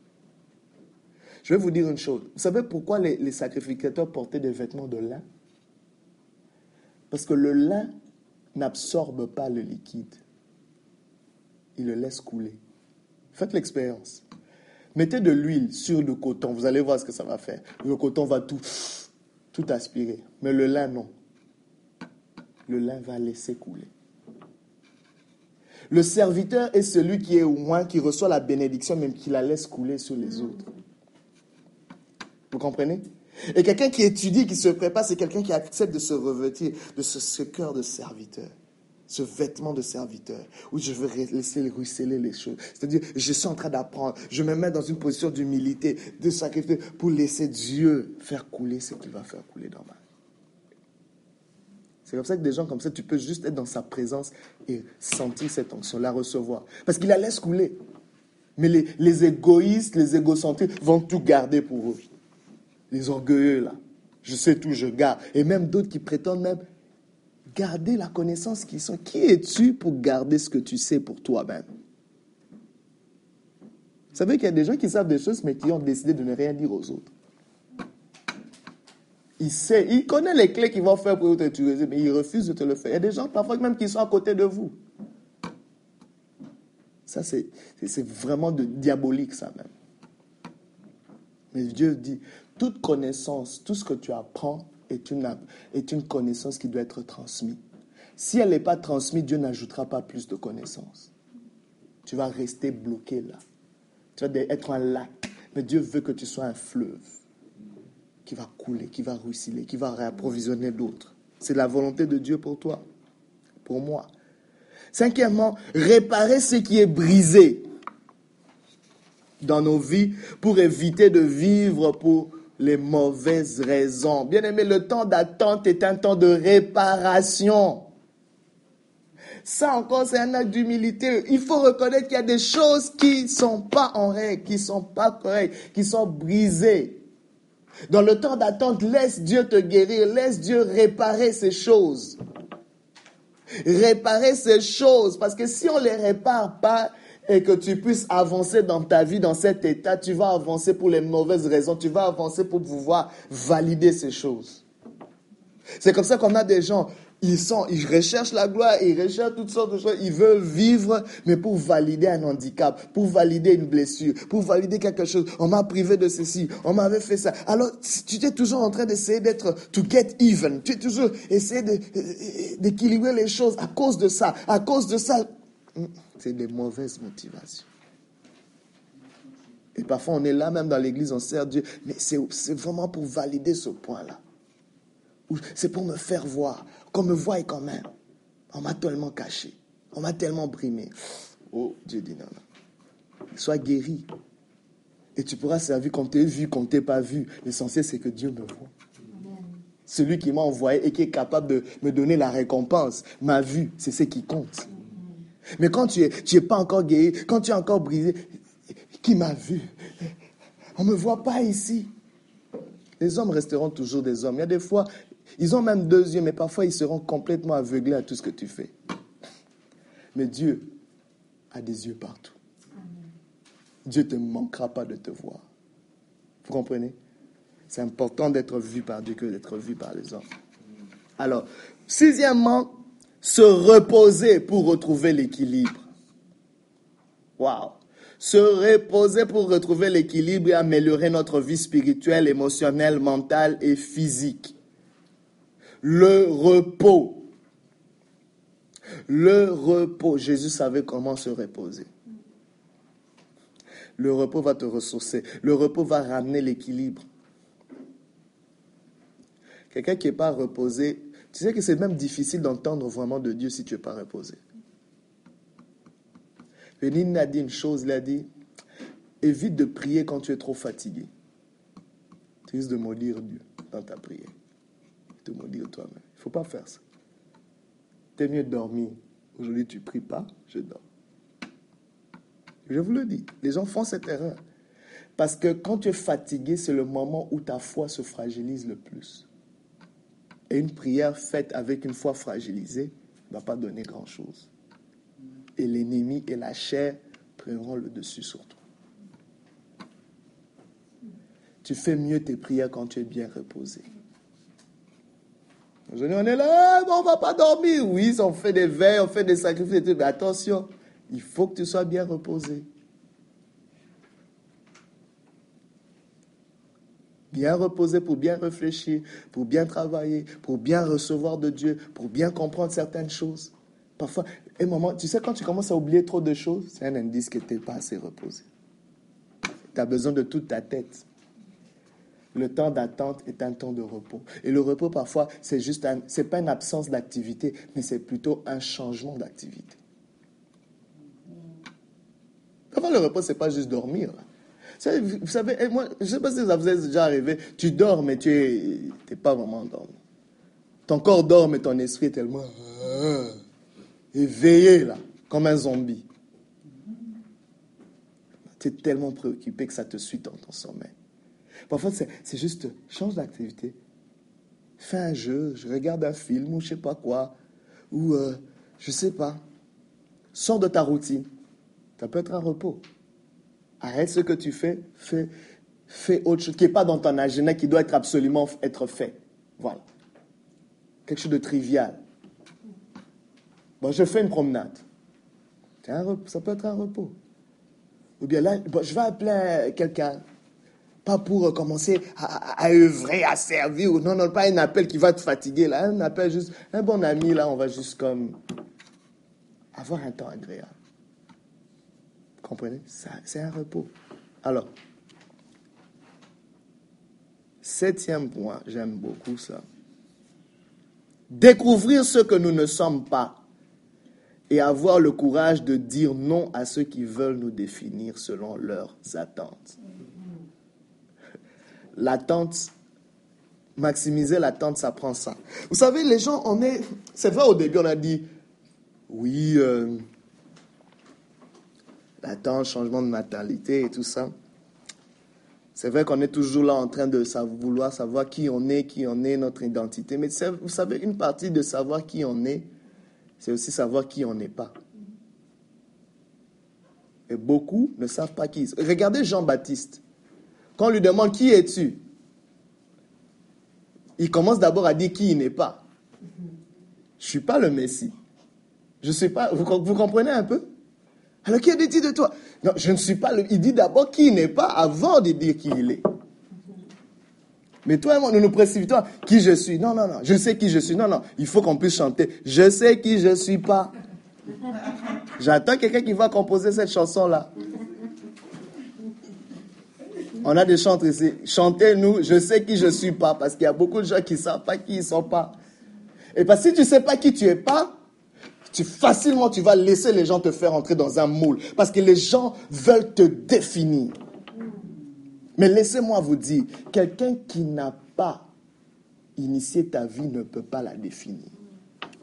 Je vais vous dire une chose. Vous savez pourquoi les, sacrificateurs portaient des vêtements de lin? Parce que le lin n'absorbe pas le liquide. Il le laisse couler. Faites l'expérience. Mettez de l'huile sur le coton, vous allez voir ce que ça va faire. Le coton va tout, tout aspirer. Mais le lin, non. Le lin va laisser couler. Le serviteur est celui qui est au moins, qui reçoit la bénédiction, même qui la laisse couler sur les autres. Vous comprenez? Et quelqu'un qui étudie, qui se prépare, c'est quelqu'un qui accepte de se revêtir de ce, cœur de serviteur ce vêtement de serviteur, où je veux laisser ruisseler les choses. C'est-à-dire, je suis en train d'apprendre, je me mets dans une position d'humilité, de sacrifice, pour laisser Dieu faire couler ce qu'il va faire couler dans ma c'est comme ça que des gens comme ça, tu peux juste être dans sa présence et sentir cette onction, la recevoir. Parce qu'il la laisse couler. Mais les, les égoïstes, les égocentriques vont tout garder pour eux. Les orgueilleux, là. Je sais tout, je garde. Et même d'autres qui prétendent même garder la connaissance qu'ils sont. Qui es-tu pour garder ce que tu sais pour toi-même? Vous savez qu'il y a des gens qui savent des choses, mais qui ont décidé de ne rien dire aux autres. Il sait, il connaît les clés qu'il va faire pour t'utiliser, mais il refuse de te le faire. Il y a des gens parfois même qui sont à côté de vous. Ça, c'est vraiment de diabolique, ça même. Mais Dieu dit, toute connaissance, tout ce que tu apprends est une, est une connaissance qui doit être transmise. Si elle n'est pas transmise, Dieu n'ajoutera pas plus de connaissances. Tu vas rester bloqué là. Tu vas être un lac. Mais Dieu veut que tu sois un fleuve qui va couler, qui va ruisseler, qui va réapprovisionner d'autres. C'est la volonté de Dieu pour toi, pour moi. Cinquièmement, réparer ce qui est brisé dans nos vies pour éviter de vivre pour les mauvaises raisons. Bien aimé, le temps d'attente est un temps de réparation. Ça encore, c'est un acte d'humilité. Il faut reconnaître qu'il y a des choses qui ne sont pas en règle, qui ne sont pas correctes, qui sont brisées. Dans le temps d'attente, laisse Dieu te guérir, laisse Dieu réparer ces choses. Réparer ces choses, parce que si on ne les répare pas et que tu puisses avancer dans ta vie, dans cet état, tu vas avancer pour les mauvaises raisons, tu vas avancer pour pouvoir valider ces choses. C'est comme ça qu'on a des gens, ils, sont, ils recherchent la gloire, ils recherchent toutes sortes de choses. Ils veulent vivre, mais pour valider un handicap, pour valider une blessure, pour valider quelque chose. On m'a privé de ceci, on m'avait fait ça. Alors, tu es toujours en train d'essayer d'être, to get even. Tu es toujours essayé d'équilibrer les choses à cause de ça, à cause de ça. C'est des mauvaises motivations. Et parfois, on est là même dans l'église, on sert Dieu, mais c'est vraiment pour valider ce point-là. C'est pour me faire voir qu'on me voie quand même. On m'a tellement caché. On m'a tellement brimé. Oh, Dieu dit non. Sois guéri. Et tu pourras servir comme tu es vu, comme tu pas vu. L'essentiel, c'est que Dieu me voit. Celui qui m'a envoyé et qui est capable de me donner la récompense m'a vu. C'est ce qui compte. Mais quand tu n'es tu es pas encore guéri, quand tu es encore brisé, qui m'a vu? On ne me voit pas ici. Les hommes resteront toujours des hommes. Il y a des fois, ils ont même deux yeux, mais parfois ils seront complètement aveuglés à tout ce que tu fais. Mais Dieu a des yeux partout. Dieu ne te manquera pas de te voir. Vous comprenez? C'est important d'être vu par Dieu que d'être vu par les hommes. Alors, sixièmement, se reposer pour retrouver l'équilibre. Waouh Se reposer pour retrouver l'équilibre et améliorer notre vie spirituelle, émotionnelle, mentale et physique le repos. Le repos. Jésus savait comment se reposer. Le repos va te ressourcer. Le repos va ramener l'équilibre. Quelqu'un qui n'est pas reposé, Tu sais que c'est même difficile d'entendre vraiment de Dieu si tu n'es pas reposé. Lénine a dit une chose, il a dit, évite de prier quand tu es trop fatigué. Tu risques de maudire Dieu dans ta prière. De maudire toi-même. Il ne faut pas faire ça. T'es mieux dormir. Aujourd'hui, tu ne pries pas, je dors. Je vous le dis, les gens font cette erreur. Parce que quand tu es fatigué, c'est le moment où ta foi se fragilise le plus. Et une prière faite avec une foi fragilisée ne va pas donner grand-chose. Et l'ennemi et la chair prendront le dessus sur toi. Tu fais mieux tes prières quand tu es bien reposé. Aujourd'hui, on est là, on ne va pas dormir. Oui, on fait des veilles, on fait des sacrifices, mais attention, il faut que tu sois bien reposé. Bien reposé pour bien réfléchir, pour bien travailler, pour bien recevoir de Dieu, pour bien comprendre certaines choses. Parfois, un moment, tu sais, quand tu commences à oublier trop de choses, c'est un indice que tu n'es pas assez reposé. Tu as besoin de toute ta tête. Le temps d'attente est un temps de repos. Et le repos, parfois, c'est juste pas une absence d'activité, mais c'est plutôt un changement d'activité. Parfois, le repos, c'est pas juste dormir. Vous savez, moi, je ne sais pas si ça vous est déjà arrivé. Tu dors, mais tu n'es pas vraiment endormi. Ton corps dort, mais ton esprit est tellement euh, éveillé, là, comme un zombie. Tu es tellement préoccupé que ça te suit dans ton sommeil. Parfois, c'est juste, change d'activité. Fais un jeu, je regarde un film ou je sais pas quoi. Ou, euh, je sais pas. Sors de ta routine. Ça peut être un repos. Arrête ce que tu fais, fais, autre chose qui n'est pas dans ton agenda, qui doit être absolument être fait. Voilà. Quelque chose de trivial. Bon, je fais une promenade. ça peut être un repos. Ou bien là, je vais appeler quelqu'un. Pas pour commencer à, à, œuvrer, à servir. Non, non, pas un appel qui va te fatiguer. Là, un appel juste, un bon ami, là, on va juste comme avoir un temps agréable. Comprenez? C'est un repos. Alors, septième point, j'aime beaucoup ça. Découvrir ce que nous ne sommes pas et avoir le courage de dire non à ceux qui veulent nous définir selon leurs attentes. L'attente, maximiser l'attente, ça prend ça. Vous savez, les gens, on est. C'est vrai, au début, on a dit oui, euh, l'attente, changement de natalité et tout ça. C'est vrai qu'on est toujours là en train de vouloir savoir qui on est, qui on est, notre identité. Mais vous savez, une partie de savoir qui on est, c'est aussi savoir qui on n'est pas. Et beaucoup ne savent pas qui. Regardez Jean-Baptiste. Quand on lui demande qui es-tu, il commence d'abord à dire qui il n'est pas. Je ne suis pas le Messie. Je sais pas. Vous comprenez un peu? Alors qui a dit de toi? Non, je ne suis pas le... Il dit d'abord qui n'est pas avant de dire qui il est. Mais toi et moi, nous nous précipitons. Qui je suis Non, non, non. Je sais qui je suis. Non, non. Il faut qu'on puisse chanter. Je sais qui je suis pas. J'attends quelqu'un qui va composer cette chanson-là. On a des chantres ici. Chantez-nous, je sais qui je suis pas. Parce qu'il y a beaucoup de gens qui ne savent pas qui ils sont pas. Et parce que si tu ne sais pas qui tu es pas, tu, facilement tu vas laisser les gens te faire entrer dans un moule. Parce que les gens veulent te définir. Mais laissez-moi vous dire, quelqu'un qui n'a pas initié ta vie ne peut pas la définir.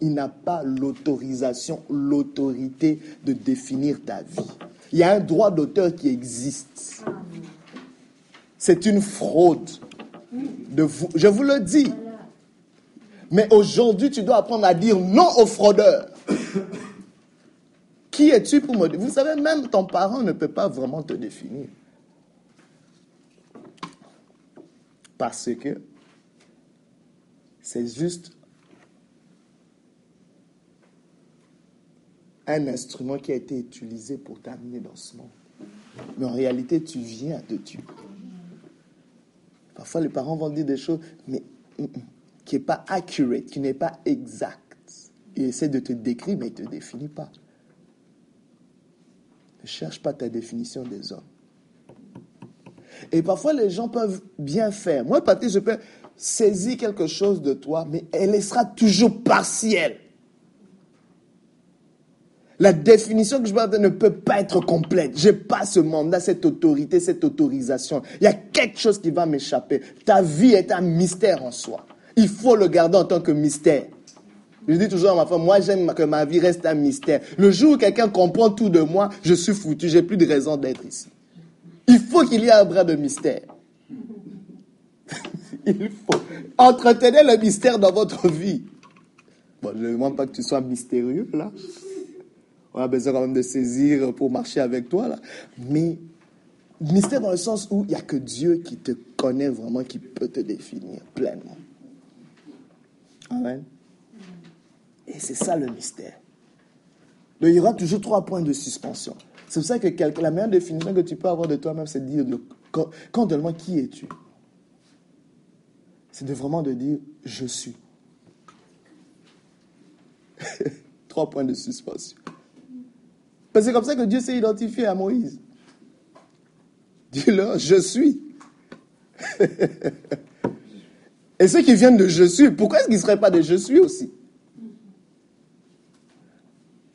Il n'a pas l'autorisation, l'autorité de définir ta vie. Il y a un droit d'auteur qui existe. C'est une fraude. De vous, je vous le dis. Mais aujourd'hui, tu dois apprendre à dire non aux fraudeurs. Qui es-tu pour me Vous savez, même ton parent ne peut pas vraiment te définir. Parce que c'est juste un instrument qui a été utilisé pour t'amener dans ce monde. Mais en réalité, tu viens de Dieu. Parfois, les parents vont dire des choses, mais mm, mm, qui n'est pas accurate, qui n'est pas exact. Il essaie de te décrire, mais il ne te définit pas. Ne cherche pas ta définition des hommes. Et parfois, les gens peuvent bien faire. Moi, Patrick, je peux saisir quelque chose de toi, mais elle sera toujours partielle. La définition que je vais ne peut pas être complète. Je n'ai pas ce mandat, cette autorité, cette autorisation. Il y a quelque chose qui va m'échapper. Ta vie est un mystère en soi. Il faut le garder en tant que mystère. Je dis toujours à ma femme, moi j'aime que ma vie reste un mystère. Le jour où quelqu'un comprend tout de moi, je suis foutu, j'ai plus de raison d'être ici. Il faut qu'il y ait un bras de mystère. Il faut. entretenir le mystère dans votre vie. Bon, je ne demande pas que tu sois mystérieux, là. On a besoin quand même de saisir pour marcher avec toi, là. Mais mystère dans le sens où il n'y a que Dieu qui te connaît vraiment, qui peut te définir pleinement. Amen. Et c'est ça le mystère. il y aura toujours trois points de suspension. C'est pour ça que la meilleure définition que tu peux avoir de toi-même, c'est de dire, quand, quand moi qui es-tu? C'est de vraiment de dire, je suis. trois points de suspension. Parce que c'est comme ça que Dieu s'est identifié à Moïse. Dis-leur, je suis. Et ceux qui viennent de je suis, pourquoi est-ce qu'ils ne seraient pas de je suis aussi?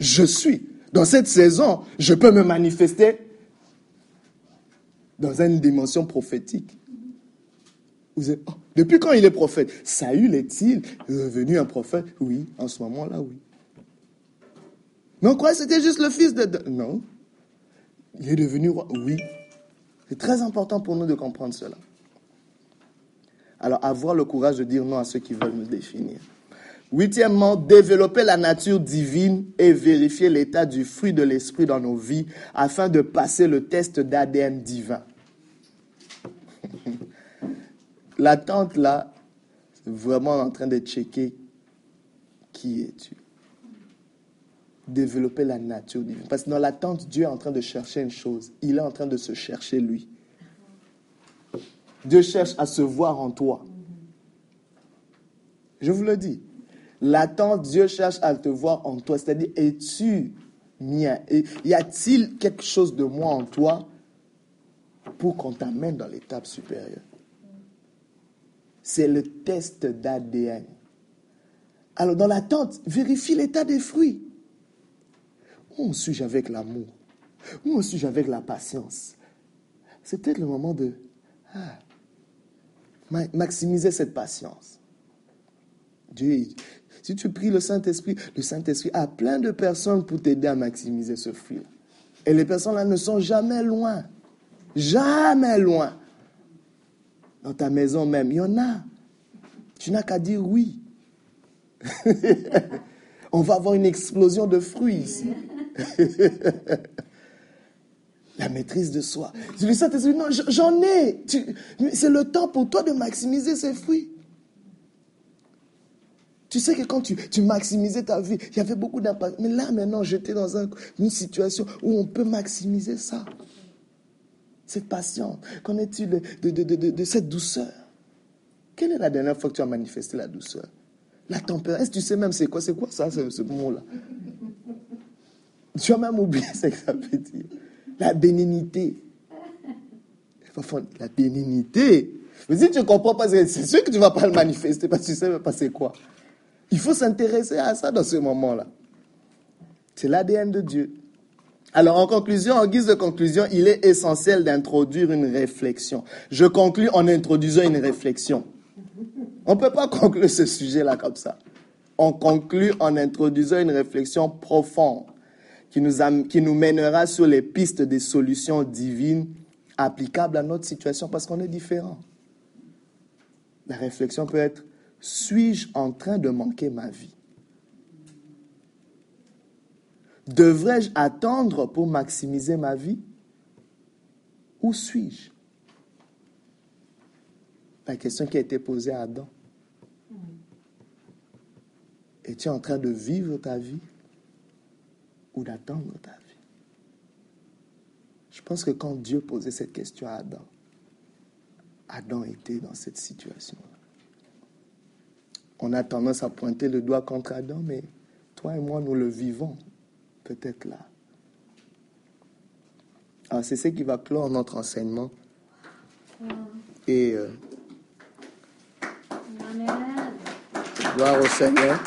Je suis. Dans cette saison, je peux me manifester dans une dimension prophétique. Oh, depuis quand il est prophète? Saül est-il devenu un prophète? Oui, en ce moment-là, oui. Non, quoi, c'était juste le fils de... Non. Il est devenu roi. Oui. C'est très important pour nous de comprendre cela. Alors, avoir le courage de dire non à ceux qui veulent nous définir. Huitièmement, développer la nature divine et vérifier l'état du fruit de l'esprit dans nos vies afin de passer le test d'ADN divin. L'attente là, c'est vraiment en train de checker qui es-tu développer la nature divine. Parce que dans l'attente, Dieu est en train de chercher une chose. Il est en train de se chercher lui. Dieu cherche à se voir en toi. Je vous le dis. L'attente, Dieu cherche à te voir en toi. C'est-à-dire, es-tu mien? Y a-t-il quelque chose de moi en toi pour qu'on t'amène dans l'étape supérieure? C'est le test d'ADN. Alors, dans l'attente, vérifie l'état des fruits. Où suis-je avec l'amour? Où suis-je avec la patience? C'est peut-être le moment de ah, maximiser cette patience. Dieu, si tu pries le Saint-Esprit, le Saint-Esprit a plein de personnes pour t'aider à maximiser ce fruit. Et les personnes-là ne sont jamais loin. Jamais loin. Dans ta maison même, il y en a. Tu n'as qu'à dire oui. On va avoir une explosion de fruits ici. La maîtrise de soi. Lui dis, non, j'en ai. C'est le temps pour toi de maximiser ces fruits. Tu sais que quand tu, tu maximisais ta vie, il y avait beaucoup d'impact. Mais là, maintenant, j'étais dans une situation où on peut maximiser ça. Cette patience. Qu'en est-il de, de, cette douceur? Quelle est la dernière fois que tu as manifesté la douceur? La tempérance. Tu sais même c'est quoi? C'est quoi ça, ce mot-là? Tu as même oublié ce que ça veut dire. La bénignité. La bénignité. Mais si tu ne comprends pas, c'est sûr que tu ne vas pas le manifester parce que tu ne sais même pas c'est quoi. Il faut s'intéresser à ça dans ce moment-là. C'est l'ADN de Dieu. Alors, en conclusion, en guise de conclusion, il est essentiel d'introduire une réflexion. Je conclus en introduisant une réflexion. On ne peut pas conclure ce sujet-là comme ça. On conclut en introduisant une réflexion profonde qui nous, qui nous mènera sur les pistes des solutions divines applicables à notre situation parce qu'on est différent. La réflexion peut être, suis-je en train de manquer ma vie? Devrais-je attendre pour maximiser ma vie? Où suis-je? La question qui a été posée à Adam. Es-tu en train de vivre ta vie ou d'attendre ta vie? Je pense que quand Dieu posait cette question à Adam, Adam était dans cette situation. On a tendance à pointer le doigt contre Adam, mais toi et moi, nous le vivons peut-être là. Alors c'est ce qui va clore notre enseignement Et euh, gloire au Seigneur.